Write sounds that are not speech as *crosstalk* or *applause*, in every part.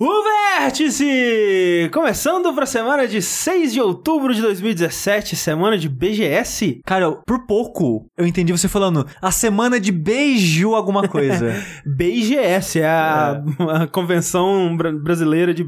O Vértice! Começando pra semana de 6 de outubro de 2017, semana de BGS. Cara, por pouco eu entendi você falando a semana de beijo alguma coisa. *laughs* BGS é a, a convenção bra- brasileira de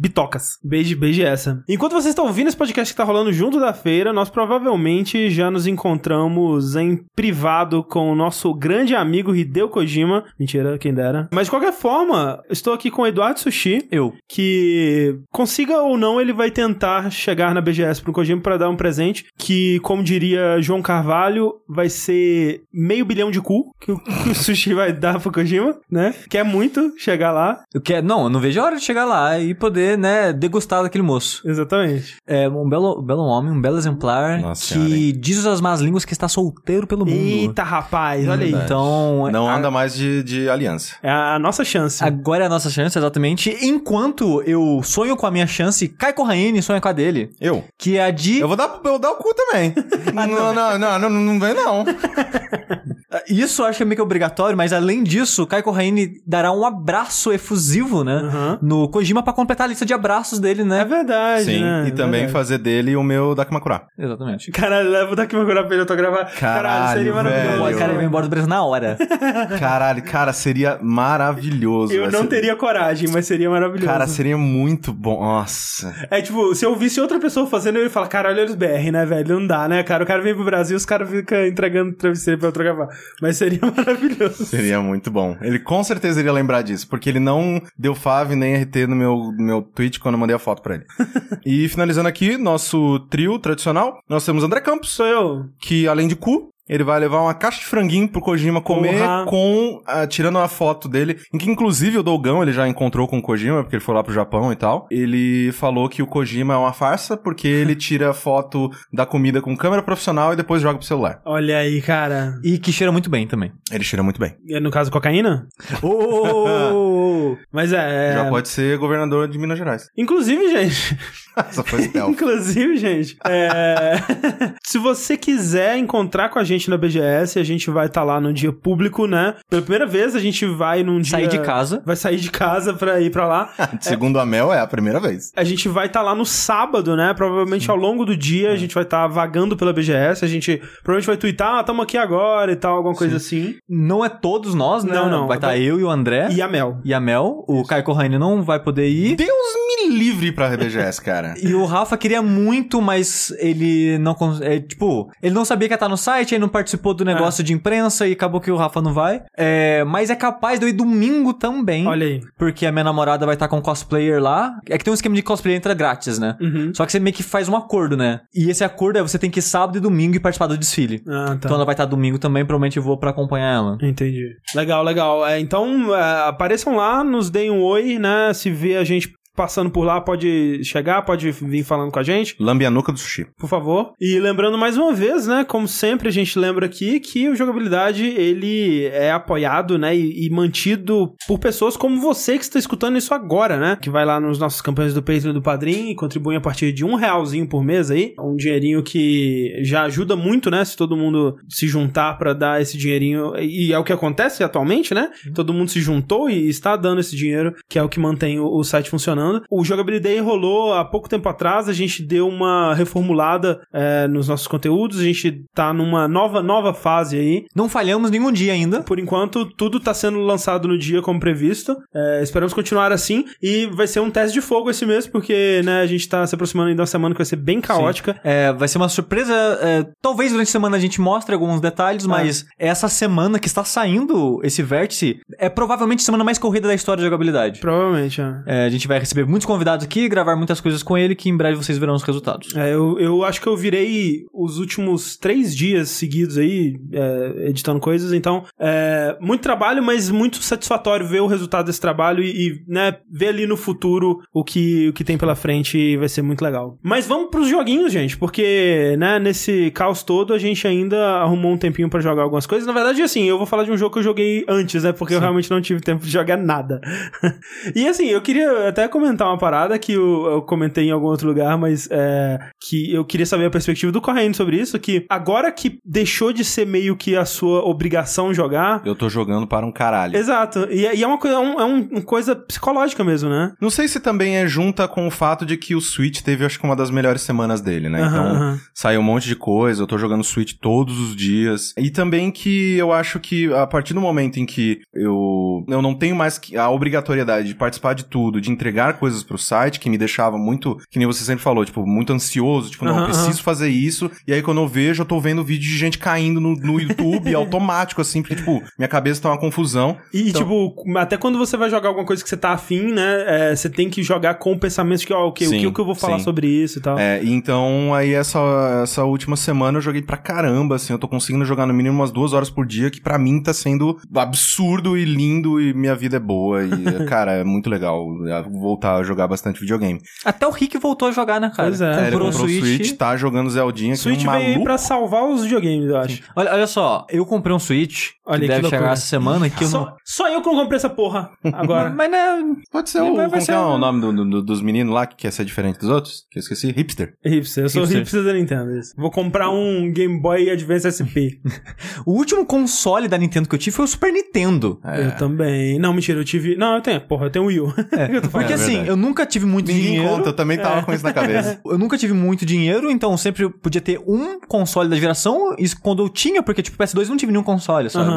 bitocas. Beijo, beijo essa. Enquanto vocês estão ouvindo esse podcast que tá rolando junto da feira, nós provavelmente já nos encontramos em privado com o nosso grande amigo Hideo Kojima. Mentira, quem dera. Mas de qualquer forma, estou aqui com o Eduardo Sushi, eu. que consiga ou não, ele vai tentar chegar na BGS pro Kojima para dar um presente que, como diria João Carvalho, vai ser meio bilhão de cu que o, que o Sushi vai dar pro Kojima, né? Quer muito chegar lá. Eu quero, não, eu não vejo a hora de chegar lá e poder, né, degustar daquele moço. Exatamente. É um belo, belo homem, um belo exemplar Nossa que senhora, diz as más línguas que está solteiro pelo mundo. Eita, rapaz, olha aí. Então, Não a- anda mais de, de aliança. É a nossa chance. Agora é a nossa chance, exatamente. Enquanto eu sonho com a minha chance, Kai Corraine sonha com a dele. Eu? Que é a de. Eu vou dar, eu vou dar o cu também. Ah, *laughs* não, não, não, não, não vem não. *laughs* Isso eu acho que é meio que obrigatório, mas além disso, Kai Corraine dará um abraço efusivo, né? Aham. No Kojima pra completar a lista de abraços dele, né? É verdade, Sim, né? e É também verdade. fazer dele o meu Dakimakura. Exatamente. Caralho, leva daqui uma cura pra ele autografar. Caralho, seria Caralho, maravilhoso. velho. O cara vai embora do Brasil na hora. *laughs* Caralho, cara, seria maravilhoso. Eu não ser- teria coragem, mas seria maravilhoso. Cara, seria muito bom. Nossa. É tipo, se eu visse outra pessoa fazendo, eu ia falar, caralho, eles BR, né, velho? Não dá, né, cara? O cara vem pro Brasil e os caras ficam entregando travesseiro pra autografar. Mas seria *laughs* maravilhoso. Seria muito bom. Ele com certeza iria lembrar disso, porque ele não deu fave nem RT no meu, no meu tweet quando eu mandei a foto pra ele. *laughs* e finalizando aqui, nosso trio tradicional, nós temos André Campos, Sou eu. que além de cu, ele vai levar uma caixa de franguinho pro Kojima comer Porra. com, ah, tirando uma foto dele, em que inclusive o Dogão, ele já encontrou com o Kojima, porque ele foi lá pro Japão e tal. Ele falou que o Kojima é uma farsa, porque ele *laughs* tira foto da comida com câmera profissional e depois joga pro celular. Olha aí, cara. E que cheira muito bem também. Ele cheira muito bem. É, No caso, cocaína? *laughs* Oh! Mas é. é- Já pode ser governador de Minas Gerais. Inclusive, gente. *laughs* Essa foi stealth. Inclusive, gente. é, Se você quiser encontrar com a gente na BGS, a gente vai estar lá no dia público, né? Pela primeira vez, a gente vai num dia. Sair de casa. Vai sair de casa pra ir pra lá. *laughs* Segundo a Mel, é a primeira vez. A gente vai estar lá no sábado, né? Provavelmente ao longo do dia a gente vai estar vagando pela BGS. A gente provavelmente vai twittar, ah, tamo aqui agora e tal, alguma coisa assim. Não é todos nós, né? Não, não. Vai estar eu e o André. E a Mel. E a Mel. O Kai Corraine não vai poder ir. Deus livre pra BGS, cara. *laughs* E o Rafa queria muito, mas ele não. É, tipo, ele não sabia que ia estar no site, aí não participou do negócio de imprensa e acabou que o Rafa não vai. É, mas é capaz de eu ir domingo também. Olha aí. Porque a minha namorada vai estar com cosplayer lá. É que tem um esquema de cosplayer entra grátis, né? Uhum. Só que você meio que faz um acordo, né? E esse acordo é você tem que ir sábado e domingo e participar do desfile. Ah, tá. Então ela vai estar domingo também, provavelmente eu vou pra acompanhar ela. Entendi. Legal, legal. É, então, é, apareçam lá, nos deem um oi, né? Se vê a gente passando por lá, pode chegar, pode vir falando com a gente. Lambe a nuca do sushi. por favor. E lembrando mais uma vez, né, como sempre a gente lembra aqui, que o Jogabilidade, ele é apoiado, né, e, e mantido por pessoas como você que está escutando isso agora, né, que vai lá nos nossos campanhas do Patreon e do Padrim e contribui a partir de um realzinho por mês aí, um dinheirinho que já ajuda muito, né, se todo mundo se juntar para dar esse dinheirinho, e é o que acontece atualmente, né, todo mundo se juntou e está dando esse dinheiro, que é o que mantém o, o site funcionando. O Jogabilidade rolou há pouco tempo atrás, a gente deu uma reformulada é, nos nossos conteúdos, a gente tá numa nova, nova fase aí. Não falhamos nenhum dia ainda. Por enquanto, tudo tá sendo lançado no dia como previsto. É, esperamos continuar assim. E vai ser um teste de fogo esse mês, porque né, a gente tá se aproximando ainda de uma semana que vai ser bem caótica. É, vai ser uma surpresa. é, talvez durante a semana a gente mostre alguns detalhes, mas essa semana que está saindo esse vértice é provavelmente a semana mais corrida da história de jogabilidade. Provavelmente, é. É, a gente vai receber muitos convidados aqui, gravar muitas coisas com ele, que em breve vocês verão os resultados. É, eu, eu acho que eu virei os últimos três dias seguidos aí, é, editando coisas, então, é, muito trabalho, mas muito satisfatório ver o resultado desse trabalho e, e, né, ver ali no futuro o que, o que tem pela frente e vai ser muito legal. Mas vamos pros joguinhos, gente, porque, né, nesse caos todo a gente ainda arrumou um tempinho pra jogar algumas coisas. Na verdade, assim, eu vou falar de um jogo que eu joguei antes, né, porque eu realmente não tive tempo de jogar nada. *laughs* e assim, eu queria até começar comentar uma parada que eu, eu comentei em algum outro lugar, mas é, que eu queria saber a perspectiva do Correndo sobre isso, que agora que deixou de ser meio que a sua obrigação jogar... Eu tô jogando para um caralho. Exato. E, é- e é uma coisa, é um- é um- uma coisa psicológica mesmo, né? Não sei se também é junta com o fato de que o Switch teve, acho que, uma das melhores semanas dele, né? Aham, então, aham. saiu um monte de coisa, eu tô jogando Switch todos os dias. E também que eu acho que a partir do momento em que eu, eu não tenho mais a obrigatoriedade de participar de tudo, de entregar coisas pro site, que me deixava muito, que nem você sempre falou, tipo, muito ansioso, tipo, não, eu preciso fazer isso. E aí quando eu vejo, eu tô vendo vídeo de gente caindo no, no YouTube *laughs* automático, assim, porque, tipo, minha cabeça tá uma confusão. E, Então- tipo, até quando você vai jogar alguma coisa que você tá afim, né? é, você tem que jogar com o pensamento de que, ó, ok, o Sim, que, que eu vou falar sim. sobre isso e tal. É, então aí essa, essa última semana eu joguei pra caramba, assim, eu tô conseguindo jogar no mínimo umas duas horas por dia, que pra mim tá sendo absurdo e lindo e minha vida é boa. E, *laughs* cara, é muito legal é, voltar a jogar bastante videogame. Até o Rick voltou a jogar, né, cara? Pois é. É, ele Comprou o comprou o Switch. Switch, tá jogando Zeldinha, que Switch um veio aí pra salvar os videogames, eu acho. Olha, olha só, eu comprei um Switch, Olha que que deve chegar essa semana, que eu não... Só, só eu que não comprei essa porra agora. *laughs* Mas né, Pode ser Vai- o, vai como ser é o nome do- do- dos meninos lá que quer ser diferente dos outros? Que eu esqueci. Hipster. hipster, eu sou Hipster. hipster da Nintendo. isso. Vou comprar um Game Boy Advance SP. *laughs* o último console da Nintendo que eu tive foi o Super Nintendo. É. Eu também. Não, mentira, eu tive. Não, eu tenho, porra, eu tenho o Wii U. *laughs* Eu tô falando. Porque É assim, verdade. eu nunca tive muito Ninguém dinheiro. conta, eu também tava com isso na cabeça. Eu nunca tive muito dinheiro, então eu sempre podia ter um console da geração. Isso quando eu tinha, porque, tipo, PS2 eu não tive nenhum console, sabe?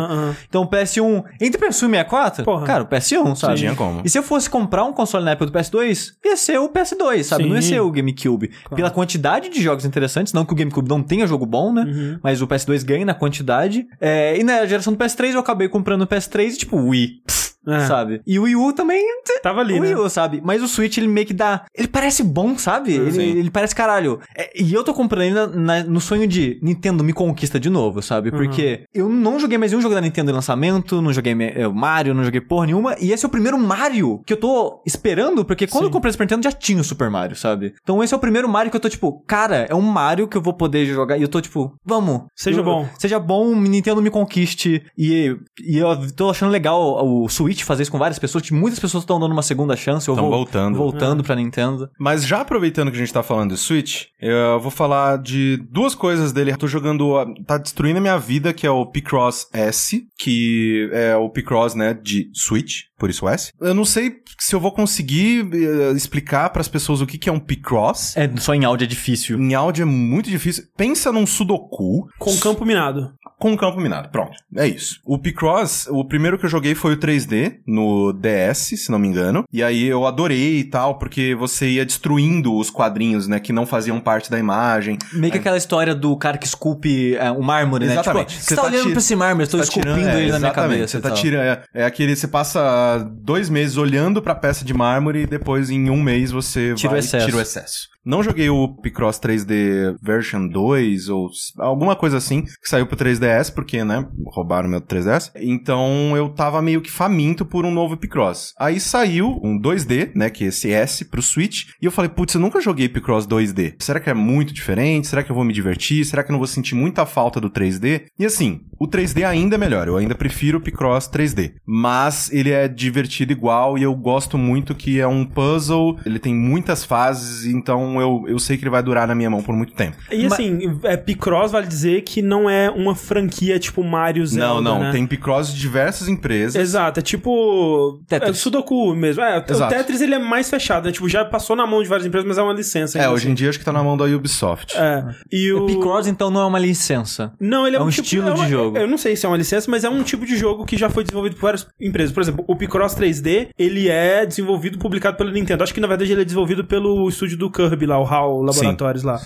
Então o PS1, entre PS1 e 64, Porra. cara, o PS1, sabe? Tinha como. E se eu fosse comprar um console na época do PS2, ia ser o PS2, sabe? Sim. Não ia ser o GameCube. Pela quantidade de jogos interessantes, não que o GameCube não tenha jogo bom, né? Uhum. Mas o PS2 ganha na quantidade. É, e na geração do PS3 eu acabei comprando o PS3 e, tipo, Wii. pff, É. Sabe? E o Wii U também Tava ali, o né? Wii U, sabe? Mas o Switch, ele meio que dá. Ele parece bom, sabe? Ele, ele parece caralho. É, e eu tô comprando ele na- no sonho de Nintendo me conquista de novo, sabe? Porque eu não joguei mais nenhum jogo da Nintendo em lançamento, não joguei é, Mario, não joguei porra nenhuma. E esse é o primeiro Mario que eu tô esperando, porque quando Sim. eu comprei o Super Nintendo já tinha o Super Mario, sabe? Então esse é o primeiro Mario que eu tô tipo, cara, é um Mario que eu vou poder jogar. E eu tô tipo, vamos. Seja Eu- bom. Seja bom, Nintendo me conquiste. E, e eu tô achando legal o Switch fazer isso com várias pessoas. Que muitas pessoas estão dando uma segunda chance. ou vol- voltando. Voltando pra Nintendo. Mas já aproveitando que a gente tá falando de Switch, eu vou falar de duas coisas dele. Eu tô jogando, tá destruindo a minha vida, que é o Picross S, que é o Picross, né, de Switch, por isso S. Eu não sei se eu vou conseguir eh, explicar pras pessoas o que que é um Picross. É, só em áudio é difícil. Em áudio é muito difícil. Pensa num Sudoku Com campo minado. com campo minado. Pronto. É isso. O Picross, o primeiro que eu joguei foi o 3D no DS, se não me engano. E aí eu adorei e tal, porque você ia destruindo os quadrinhos, né, que não faziam parte da imagem. Meio que aquela história do cara que esculpe é, o mármore, né? Exatamente. Tipo, Você tá, tá olhando tira- pra esse mármore, eu tô Tá esculpindo tirando- é, ele na minha cabeça. Você tá tirando. É, é aquele. Você passa dois meses olhando pra peça de mármore e depois em um mês você Tira o vai excesso. e tira o excesso. Não joguei o Picross 3D version 2 ou alguma coisa assim, que saiu pro 3DS, porque, né, roubaram meu 3DS. Então eu tava meio que faminto por um novo Picross. Aí saiu um 2D, né, que é esse S pro Switch, e eu falei, putz, eu nunca joguei Picross 2D. Será que é muito diferente? Será que eu vou me divertir? Será que eu não vou sentir muita falta do 3D? E assim, o 3D ainda é melhor, eu ainda prefiro o Picross 3D. Mas ele é divertido igual e eu gosto muito que é um puzzle, ele tem muitas fases, então eu, eu sei que ele vai durar na minha mão por muito tempo. E assim, é, Picross vale dizer que não é uma franquia tipo Mario Zelda, não, não, né? tem Picross de diversas empresas. Exato, é tipo. Tetris. É Sudoku mesmo. É, o Exato. Tetris ele é mais fechado, né? Tipo, já passou na mão de várias empresas, mas é uma licença. É, ainda hoje em dia acho que tá na mão da Ubisoft. assim. É. E o. Picross, então, não é uma licença. Não, ele é, É um tipo- estilo é uma- de jogo. Eu não sei se é uma licença, mas é um tipo de jogo que já foi desenvolvido por várias empresas. Por exemplo, o Picross 3D, ele é desenvolvido, publicado pela Nintendo. Acho que na verdade ele é desenvolvido pelo estúdio do Kirby lá, o HAL Laboratórios lá.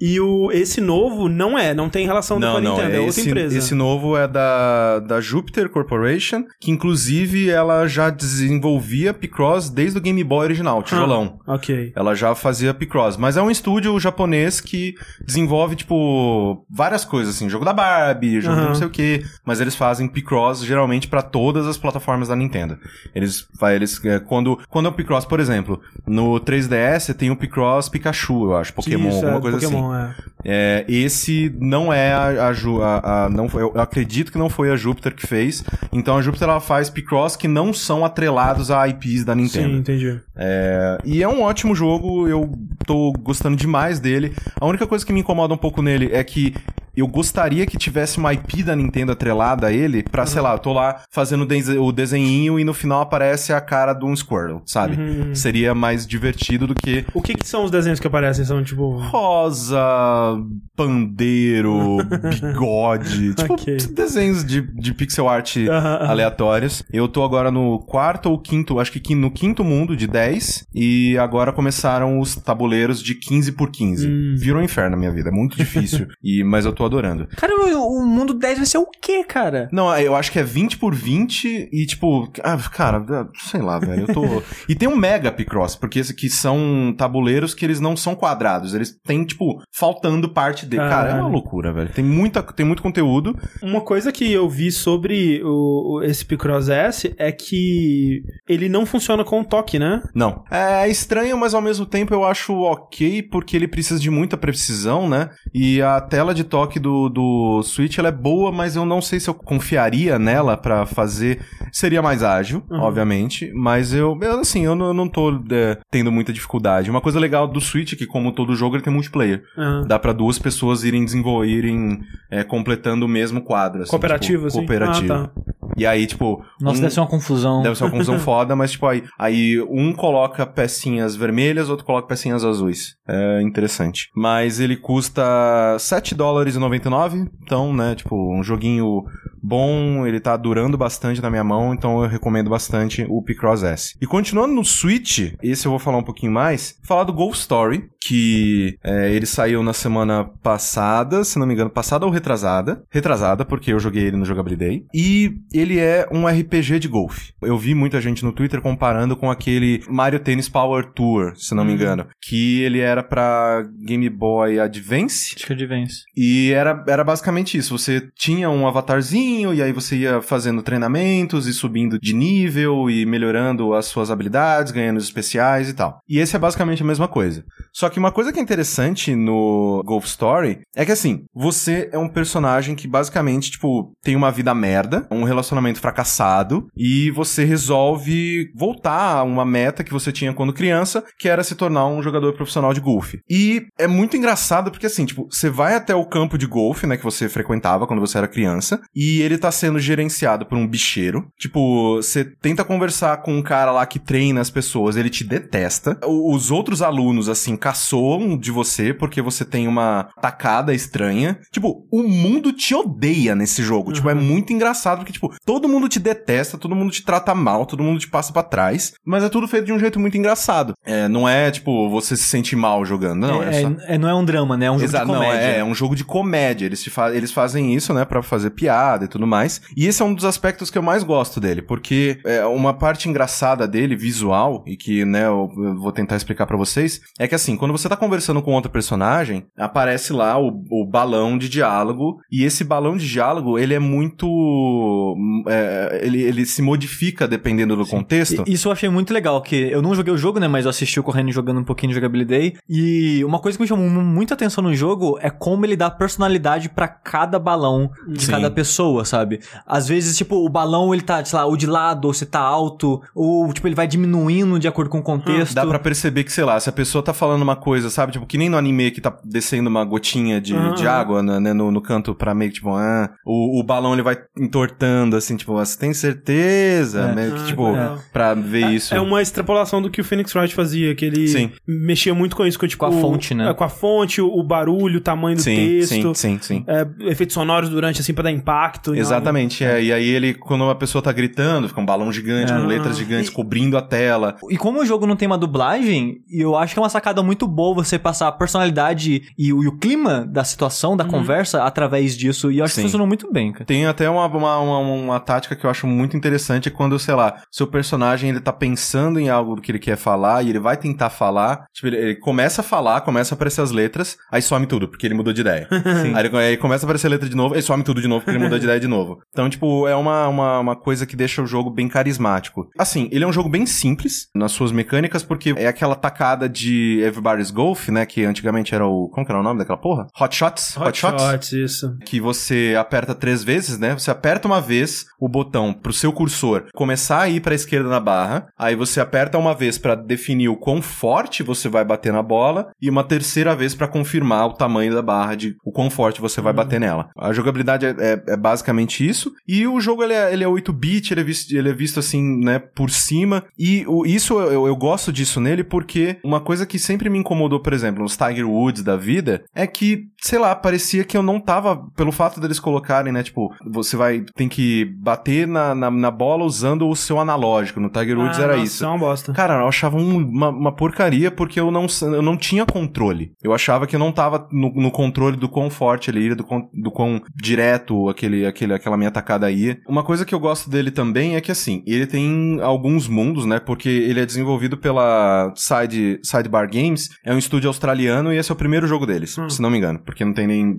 E o esse novo não é, não tem relação com a Nintendo, é, outra esse, empresa. esse novo é da, da Jupiter Corporation, que inclusive ela já desenvolvia Picross desde o Game Boy original, tijolão. Ah, ok. Ela já fazia Picross, mas é um estúdio japonês que desenvolve, tipo, várias coisas, assim, jogo da Barbie, jogo de Aham. não sei o que, mas eles fazem Picross geralmente pra todas as plataformas da Nintendo. Eles, eles, é, quando, quando é o Picross, por exemplo, no 3DS tem o Picross Pikachu, eu acho. Pokémon, Isso, alguma é, coisa assim. Pokémon, é. É, esse não é a, a, Ju- a- a- não foi, eu acredito que não foi a Júpiter que fez. Então a Júpiter ela faz Picross que não são atrelados a IPs da Nintendo. Sim, entendi. É, e é um ótimo jogo, eu tô gostando demais dele. A única coisa que me incomoda um pouco nele é que eu gostaria que tivesse uma IP da Nintendo atrelada a ele pra, sei lá, eu tô lá fazendo o dese- o desenhinho e no final aparece a cara de um Squirtle, sabe? Uhum. Seria mais divertido do que O que, que são os desenhos que aparecem? São tipo. rosa, pandeiro, *laughs* bigode, tipo Ok. desenhos de, de pixel art aham. aleatórios. Eu tô agora no quarto ou quinto, acho que no quinto mundo de 10 e agora começaram os tabuleiros de 15 por 15. Hum. Virou um inferno na minha vida, é muito difícil, *laughs* e mas eu tô adorando. Cara, o, mundo 10 vai ser o quê, cara? Não, eu acho que é 20 por 20 e tipo, ah, cara, sei lá, velho, eu tô... *laughs* e tem um Mega Picross, porque esse aqui são tabuleiros que eles não são quadrados, eles têm, tipo, faltando parte dele. Cara, é uma loucura, velho. Tem, muita, tem muito conteúdo. Uma coisa que eu vi sobre o, o- esse Picross S é que ele não funciona com o toque, né? Não. É estranho, mas ao mesmo tempo eu acho ok, porque ele precisa de muita precisão, né? E a tela de toque do, do Switch, ela é boa, mas eu não sei se eu confiaria nela pra fazer. Seria mais ágil, Uhum. obviamente, mas eu, eu, assim, eu não, eu não tô é, tendo muita dificuldade. Uma coisa legal do Switch é que, como todo jogo, ele tem multiplayer. Ah. Dá pra duas pessoas irem desenvolverem, é, completando o mesmo quadro. Assim, Cooperativo, tipo, assim? Cooperativo. Ah, tá. E aí, tipo. Nossa, um- deve ser uma confusão. Deve ser uma confusão *laughs* foda, mas tipo, aí, aí um coloca pecinhas vermelhas, outro coloca pecinhas azuis. É interessante. Mas ele custa 7 dólares e 99, então, né, tipo, um joguinho bom, ele tá durando bastante na minha mão, então eu recomendo bastante o Picross S. E continuando no Switch, esse eu vou falar um pouquinho mais, falar do Ghost Story, que é, ele saiu na semana passada, se não me engano, passada ou retrasada. Retrasada, porque eu joguei ele no Jogabilidade. E ele é um RPG de golfe. Eu vi muita gente no Twitter comparando com aquele Mario Tennis Power Tour, se não me Hum. engano. Que ele era pra Game Boy Advance. Acho que é de vence. E era, era basicamente isso. Você tinha um avatarzinho, e aí você ia fazendo treinamentos e subindo de nível e melhorando as suas habilidades, ganhando os especiais e tal. E esse é basicamente a mesma coisa. Só que uma coisa que é interessante no Golf Story é que assim, você é um personagem que basicamente, tipo, tem uma vida merda, um relacionamento fracassado, e você resolve voltar a uma meta que você tinha quando criança, que era se tornar um jogador profissional de golfe. E é muito engraçado porque assim, tipo, você vai até o campo de golfe, né, que você frequentava quando você era criança, e ele tá sendo gerenciado por um bicheiro. Tipo, você tenta conversar com um cara lá que treina as pessoas, ele te detesta. Os outros alunos, assim, caçoam de você porque você tem uma tacada estranha. Tipo, o mundo te odeia nesse jogo. Tipo, é muito engraçado porque, tipo, todo mundo te detesta, todo mundo te trata mal, todo mundo te passa pra trás, mas é tudo feito de um jeito muito engraçado. É, não é, tipo, você se sente mal jogando, não. É, é, só... é- não é um drama, né? É um jogo Exato, de não, comédia. é, é um jogo de comédia. Eles, te fa- eles fazem isso, né, pra fazer piada e tudo mais. E esse é um dos aspectos que eu mais gosto dele, porque é uma parte engraçada dele, visual, e que, né, eu, eu vou tentar explicar pra vocês, é que assim, quando você tá conversando com outro personagem, aparece lá o, o balão de diálogo, e esse balão de diálogo, ele é muito. é, ele, ele se modifica dependendo do contexto. E- Isso eu achei muito legal, que eu não joguei o jogo, né, mas eu assisti o Correndo jogando um pouquinho de jogabilidade. E uma coisa que me chamou mu- muita atenção no jogo é como ele dá personalidade pra cada balão de Sim. cada pessoa, sabe? Às vezes, tipo, o balão ele tá, sei lá, ou de lado, ou se tá alto, ou tipo, ele vai diminuindo de acordo com o contexto. Dá pra perceber que, sei lá, se a pessoa tá falando uma coisa, sabe? Tipo, que nem no anime que tá descendo uma gotinha de, Aham. de água né, né, no, no canto pra meio que, tipo, ah, o, o balão ele vai entortando, assim, tipo, ah, você tem certeza? É. Meio que, Ah, tipo, legal. pra ver isso. É uma extrapolação do que o Phoenix Wright fazia, que ele Sim. mexia muito com isso, com, tipo, Com a fonte, né? é, com a fonte, o, o barulho, o tamanho do sim, texto, sim, sim, sim. é, efeitos sonoros durante, assim, pra dar impacto. e Exatamente, é. E aí ele, quando uma pessoa tá gritando, fica um balão gigante, Ah. com letras gigantes cobrindo a tela. E como o jogo não tem uma dublagem, eu acho que é uma sacada muito boa você passar a personalidade e o, e o clima da situação, da conversa, através disso. E eu acho Sim. que funcionou muito bem, cara. Tem até uma, uma, uma, uma tática que eu acho muito interessante é quando, sei lá, seu personagem ele tá pensando em algo que ele quer falar e ele vai tentar falar. Tipo, ele, ele começa a falar, começa a aparecer as letras, aí some tudo, porque ele mudou de ideia. *laughs* Aí ele, aí começa a aparecer a letra de novo, aí some tudo de novo, porque ele mudou de ideia de novo. Então, tipo, é uma, uma, uma coisa que deixa o jogo bem carismático. Assim, ele é um jogo bem simples nas suas mecânicas, porque é aquela tacada de Everybody Parties Golf, né? Que antigamente era o. Como que era o nome daquela porra? Hot Shots? Hot, Shots, isso. que você aperta três vezes, né? Você aperta uma vez o botão pro seu cursor começar a ir pra esquerda na barra, aí você aperta uma vez pra definir o quão forte você vai bater na bola e uma terceira vez pra confirmar o tamanho da barra de o quão forte você vai bater nela. A jogabilidade é, é- é basicamente isso e o jogo ele é, ele é 8-bit, ele, é visto, ele é visto assim, né, por cima e o, isso eu, eu gosto disso nele porque uma coisa que sempre me incomodou, por exemplo, nos Tiger Woods da vida é que, sei lá, parecia que eu não tava, pelo fato deles colocarem, né, tipo, você vai, tem que bater na, na, na bola usando o seu analógico. No Tiger Woods Ah, era nossa, isso. É uma bosta. Cara, eu achava um- uma, uma porcaria porque eu não, eu não tinha controle. Eu achava que eu não tava no, no controle do quão forte ele ia, do quão, do quão direto aquele, aquele, aquela minha tacada ia. Uma coisa que eu gosto dele também é que, assim, ele tem alguns mundos, né? Porque ele é desenvolvido pela Side, Sidebar Games, é um estúdio australiano e esse é o primeiro jogo deles, Hum. se não me engano. Porque não tem nem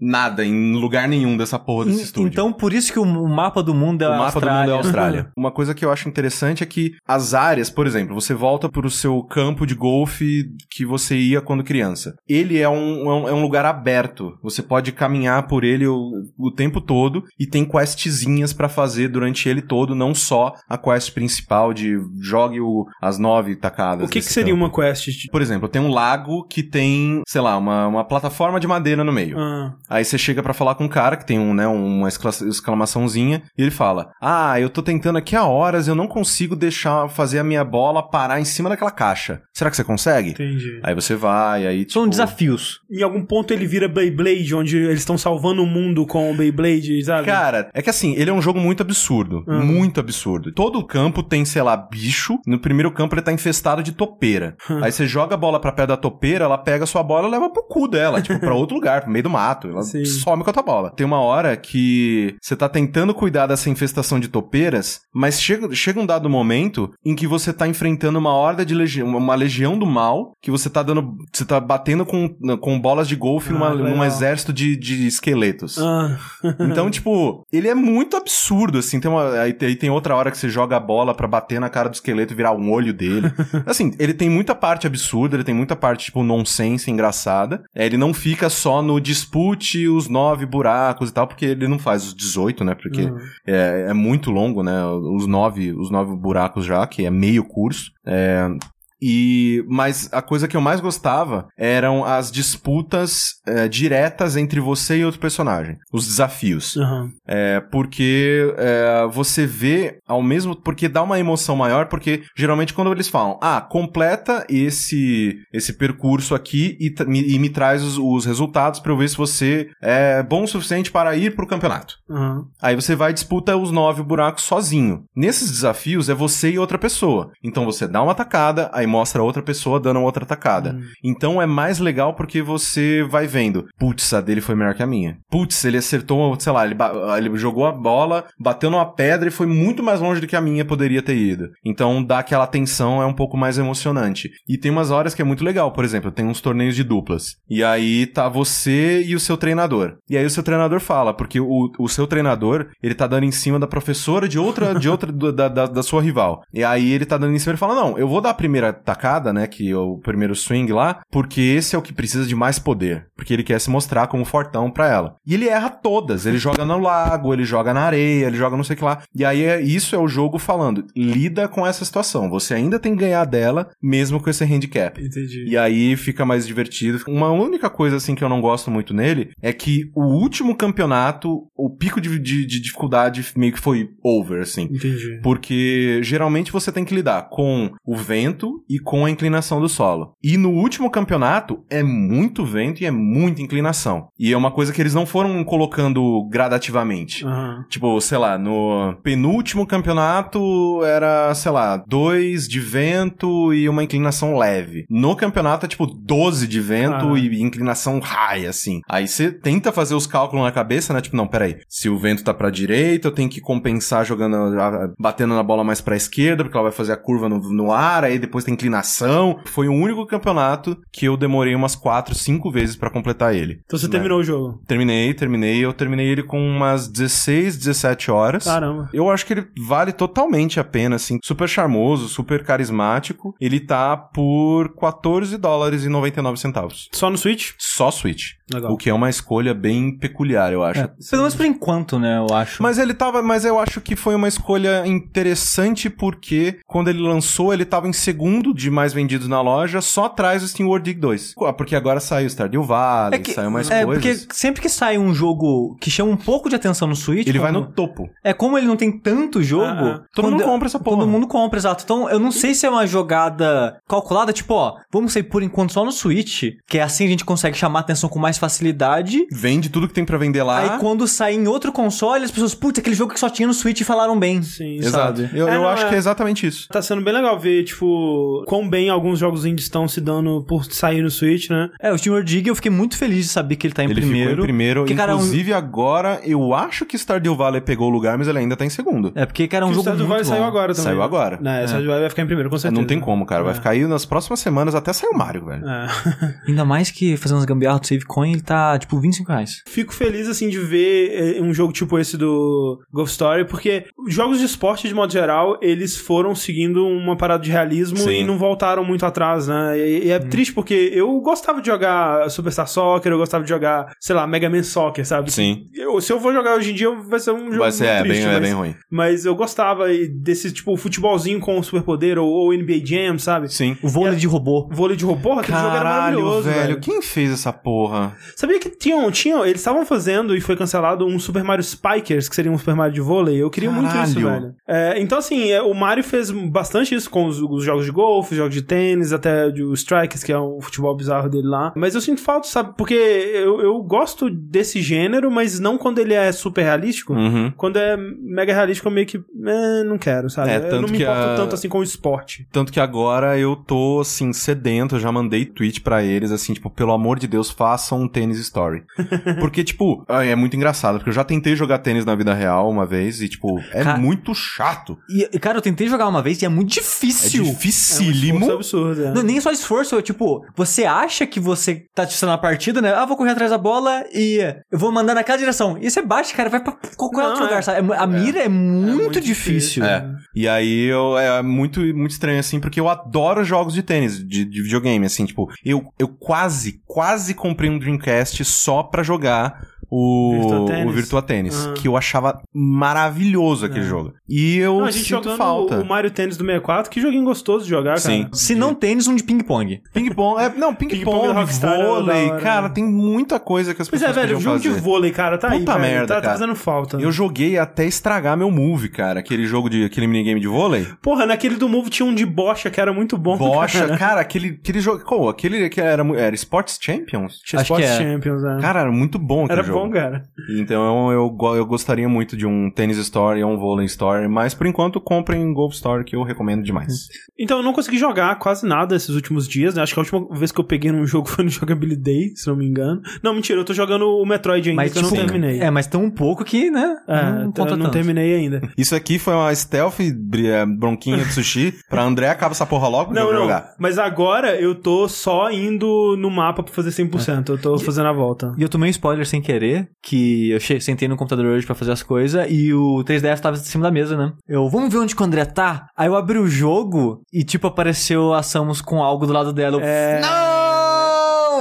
nada em lugar nenhum dessa porra desse En- estúdio. Então, por isso que o o mapa do mundo é O a mapa do mundo é a Austrália. Austrália. *laughs* Uma coisa que eu acho interessante é que as áreas, por exemplo, você volta pro seu campo de golfe que você ia quando criança. Ele é um, é um, é lugar aberto. Você pode caminhar por ele o, o tempo todo e tem questzinhas pra fazer durante ele todo, não só a quest principal de jogue o, as nove tacadas. O que, que seria campo. uma quest? Por exemplo, tem um lago que tem, sei lá, uma, uma plataforma de madeira no meio. Ah, Aí você chega pra falar com um cara que tem um, né, uma excla- exclamaçãozinha e ele fala: "Ah, eu tô tentando aqui há horas, eu não consigo deixar fazer a minha bola parar em cima daquela caixa. Será que você consegue?" entendi. Aí você vai, aí São tipo, desafios. Em algum ponto ele vira Beyblade, onde eles estão salvando o mundo com o Beyblade, sabe? Cara, é que assim, ele é um jogo muito absurdo. Uhum. Muito absurdo. Todo o campo tem, sei lá, bicho. No primeiro campo ele tá infestado de topeira. *laughs* Aí você joga a bola pra pé da topeira, ela pega a sua bola e leva pro cu dela, tipo, pra outro lugar, pro meio do mato. Ela Sim. some com a tua bola. Tem uma hora que você tá tentando cuidar dessa infestação de topeiras, mas chega, chega um dado momento em que você tá enfrentando uma horda de legião, uma legião do mal, que você tá dando. Você tá batendo com, com bolas de golfe Ah, numa- num exército de, de esqueletos. Ah, *laughs* Então, tipo, ele é muito absurdo, assim. Tem uma, aí, tem- aí tem outra hora que você joga a bola pra bater na cara do esqueleto e virar um olho dele. *laughs* Assim, ele tem muita parte absurda, ele tem muita parte, tipo, nonsense, engraçada. É, ele não fica só no dispute os nove buracos e tal, porque ele não faz os 18, né? Porque Uhum. é, é muito longo, né? Os nove, os nove buracos já, que é meio curso. É, e, mas a coisa que eu mais gostava eram as disputas é, diretas entre você e outro personagem. Os desafios. aham. É, porque é, você vê ao mesmo. Porque dá uma emoção maior, porque geralmente quando eles falam, ah, completa esse esse percurso aqui e, e me traz os, os resultados pra eu ver se você é bom o suficiente para ir pro campeonato. aham. Aí você vai e disputa os nove buracos sozinho. Nesses desafios é você e outra pessoa. Então você dá uma tacada, aí mostra outra pessoa dando outra tacada. Hum. Então é mais legal porque você vai vendo. Putz, a dele foi melhor que a minha. Putz, ele acertou, sei lá, ele, ele jogou a bola, bateu numa pedra e foi muito mais longe do que a minha poderia ter ido. Então dá aquela tensão, é um pouco mais emocionante. E tem umas horas que é muito legal, por exemplo, tem uns torneios de duplas. E aí tá você e o seu treinador. E aí o seu treinador fala, porque o, o seu treinador, ele tá dando em cima da professora de outra, de outra da, da, da sua rival. E aí ele tá dando em cima e fala: Não, eu vou dar a primeira tacada, né? Que é o primeiro swing lá, porque esse é o que precisa de mais poder. Porque ele quer se mostrar como fortão pra ela. E ele erra todas. Ele joga no lago, ele joga na areia, ele joga não sei o que lá. E aí é, isso é o jogo falando: lida com essa situação. Você ainda tem que ganhar dela, mesmo com esse handicap. Entendi. E aí fica mais divertido. Uma única coisa assim que eu não gosto muito nele é que o último campeonato, o pico de, de- de dificuldade meio que foi over, assim. Entendi. Porque geralmente você tem que lidar com o vento e com a inclinação do solo. E no último campeonato é muito vento e é muita inclinação. E é uma coisa que eles não foram colocando gradativamente. Aham. Tipo, sei lá, no penúltimo campeonato era, sei lá, dois de vento e uma inclinação leve. No campeonato é tipo 12 de vento Ah. e inclinação high, assim. Aí você tenta fazer os cálculos na cabeça, né? Tipo, não, peraí. Se o vento tá pra direita, eu tenho que compensar jogando, batendo na bola mais pra esquerda, porque ela vai fazer a curva no, no ar, aí depois tem que inclinação. Foi o único campeonato que eu demorei umas 4, 5 vezes pra completar ele. Então você Né? terminou o jogo. Terminei, terminei. Eu terminei ele com umas 16, 17 horas. Caramba. Eu acho que ele vale totalmente a pena, assim. Super charmoso, super carismático. Ele tá por 14 dólares e 99 centavos. Só no Switch? Só Switch. Legal. O que é uma escolha bem peculiar, eu acho. É, pelo menos por enquanto, né, eu acho. Mas ele tava. Mas eu acho que foi uma escolha interessante porque quando ele lançou, ele tava em segundo de mais vendidos na loja, só atrás do Steam World Dig 2. Ah, Porque agora saiu Stardew Valley, é que, saiu mais é, coisas. porque sempre que sai um jogo que chama um pouco de atenção no Switch, Ele vai como- no topo. É como ele não tem tanto jogo. Ah, ah. Todo quando- mundo compra essa porra. Todo mundo compra, exato. Então, eu não sei se é uma jogada calculada, tipo, ó, vamos sair por enquanto só no Switch, que é assim a gente consegue chamar atenção com mais facilidade. Vende tudo que tem pra vender lá. Aí quando sair em outro console, as pessoas, putz, aquele jogo que só tinha no Switch e falaram bem. Sim, Exato. sabe? Eu, É, eu não, acho é- que é exatamente isso. Tá sendo bem legal ver, tipo, quão bem alguns jogos indies estão se dando por sair no Switch, né? É, o Steam Dig eu fiquei muito feliz de saber que ele tá em ele primeiro. ficou em primeiro. Porque, cara, é um- Inclusive, agora, eu acho que Stardew Valley pegou o lugar, mas ele ainda tá em segundo. É, porque, cara, é um Que o jogo Stardew muito Valley saiu agora também. Saiu agora. É, o Stardew Valley vai ficar em primeiro, com certeza. Não tem como, cara. Vai É. ficar aí nas próximas semanas até sair o Mario, velho. É. *laughs* Ainda mais que fazendo as gambiarras do Save Coin, ele tá, tipo, 25 reais. Fico feliz, assim, de ver eh, um jogo tipo esse do Golf Story, porque jogos de esporte, de modo geral, eles foram seguindo uma parada de realismo Sim. E não voltaram muito atrás, né? E, e é triste porque eu gostava de jogar Superstar Soccer, eu gostava de jogar, sei lá, Mega Man Soccer, sabe? Sim. Eu- se eu for jogar hoje em dia, vai ser um jogo Vai ser, muito é, triste, bem, é mas, bem ruim. mas eu gostava desse, tipo, futebolzinho com superpoder ou, ou NBA Jam, sabe? Sim. O vôlei de robô. Vôlei de robô, aquele jogo era Caralho, maravilhoso, velho. velho. Quem fez essa porra? Sabia que tinham, tinham eles estavam fazendo e foi cancelado um Super Mario Spikers, que seria um Super Mario de vôlei. Eu queria muito isso, Caralho. velho. É, então, assim, é, o Mario fez bastante isso com os, os jogos de golfe, jogos de tênis, até o Strikers, que é um futebol bizarro dele lá. Mas eu sinto falta, sabe? Porque eu, eu gosto desse gênero, mas não quando ele é super realístico. Uhum. Quando é mega realístico, eu meio que é, não quero, sabe? É, eu não me que importo a- tanto assim com o esporte. Tanto que agora eu tô, assim, sedento. Eu já mandei tweet pra eles, assim, tipo, pelo amor de Deus, façam um tênis story. *laughs* Porque, tipo, é muito engraçado. Porque eu já tentei jogar tênis na vida real uma vez e, tipo, é Ca- muito chato. E, cara, eu tentei jogar uma vez e é muito É difícil. É um dificílimo. absurdo, é. Não, nem só esforço, é tipo, você acha que você tá testando a partida, né? Ah, vou correr atrás da bola e eu vou mandar naquela direção. E você bate, cara, vai pra qualquer Não, outro é. lugar, sabe? É A mira é muito, muito difícil. difícil. É. E aí eu, é muito, muito estranho, assim, porque eu adoro jogos de tênis, de, de videogame, assim, tipo, eu, eu quase, quase comprei um Dreamcast só pra jogar o Virtua Tennis? o Virtua Tennis, Ah. que eu achava maravilhoso aquele É. jogo. E eu Não, a gente sinto falta. o Mario Tênis do 64, que joguinho gostoso de jogar, Sim. cara. Se não tênis, um de ping-pong. Ping-pong, é, não, Ping-pong Rockstar era vôlei, hora, cara, né? tem muita coisa que as Pois pessoas é, velho, jogo de fazer. vôlei, cara, tá aí, Puta velho. merda, tá, tá cara. fazendo falta. Eu joguei até estragar meu move, cara, aquele jogo de, aquele minigame de vôlei. Porra, naquele do Move tinha um de bocha que era muito bom. Bocha, cara. cara, aquele, aquele jogo, qual? Aquele que era, era Sports Champions? Tinha Acho Sports que é. Champions, né? Cara, era muito bom aquele era jogo. bom, cara. Então eu, eu gostaria muito de um Tennis Story ou um Vôlei Story, mas por enquanto comprem Golf Story que eu recomendo demais. *laughs* Então, eu não consegui jogar quase nada esses últimos dias, né? Acho que a última vez que eu peguei num *laughs* jogo foi no Jogability Day, se não me engano. Não, mentira, eu tô jogando o Metroid ainda, que eu não tipo, terminei. É, mas tão um pouco que, né? É, não eu não tanto. terminei ainda. *laughs* Isso aqui foi uma stealth eh, bronquinha de sushi pra André acaba essa porra logo Não, não. jogar. Mas agora eu tô só indo no mapa pra fazer 100%. Eu tô fazendo a volta. E eu tomei um spoiler sem querer, que eu sentei no computador hoje pra fazer as coisas e o 3DS tava em cima da mesa, né? Eu, vamos ver onde que o André tá? Aí eu abri o jogo e, tipo, apareceu a Samus com algo do lado dela. Eu, É. Não!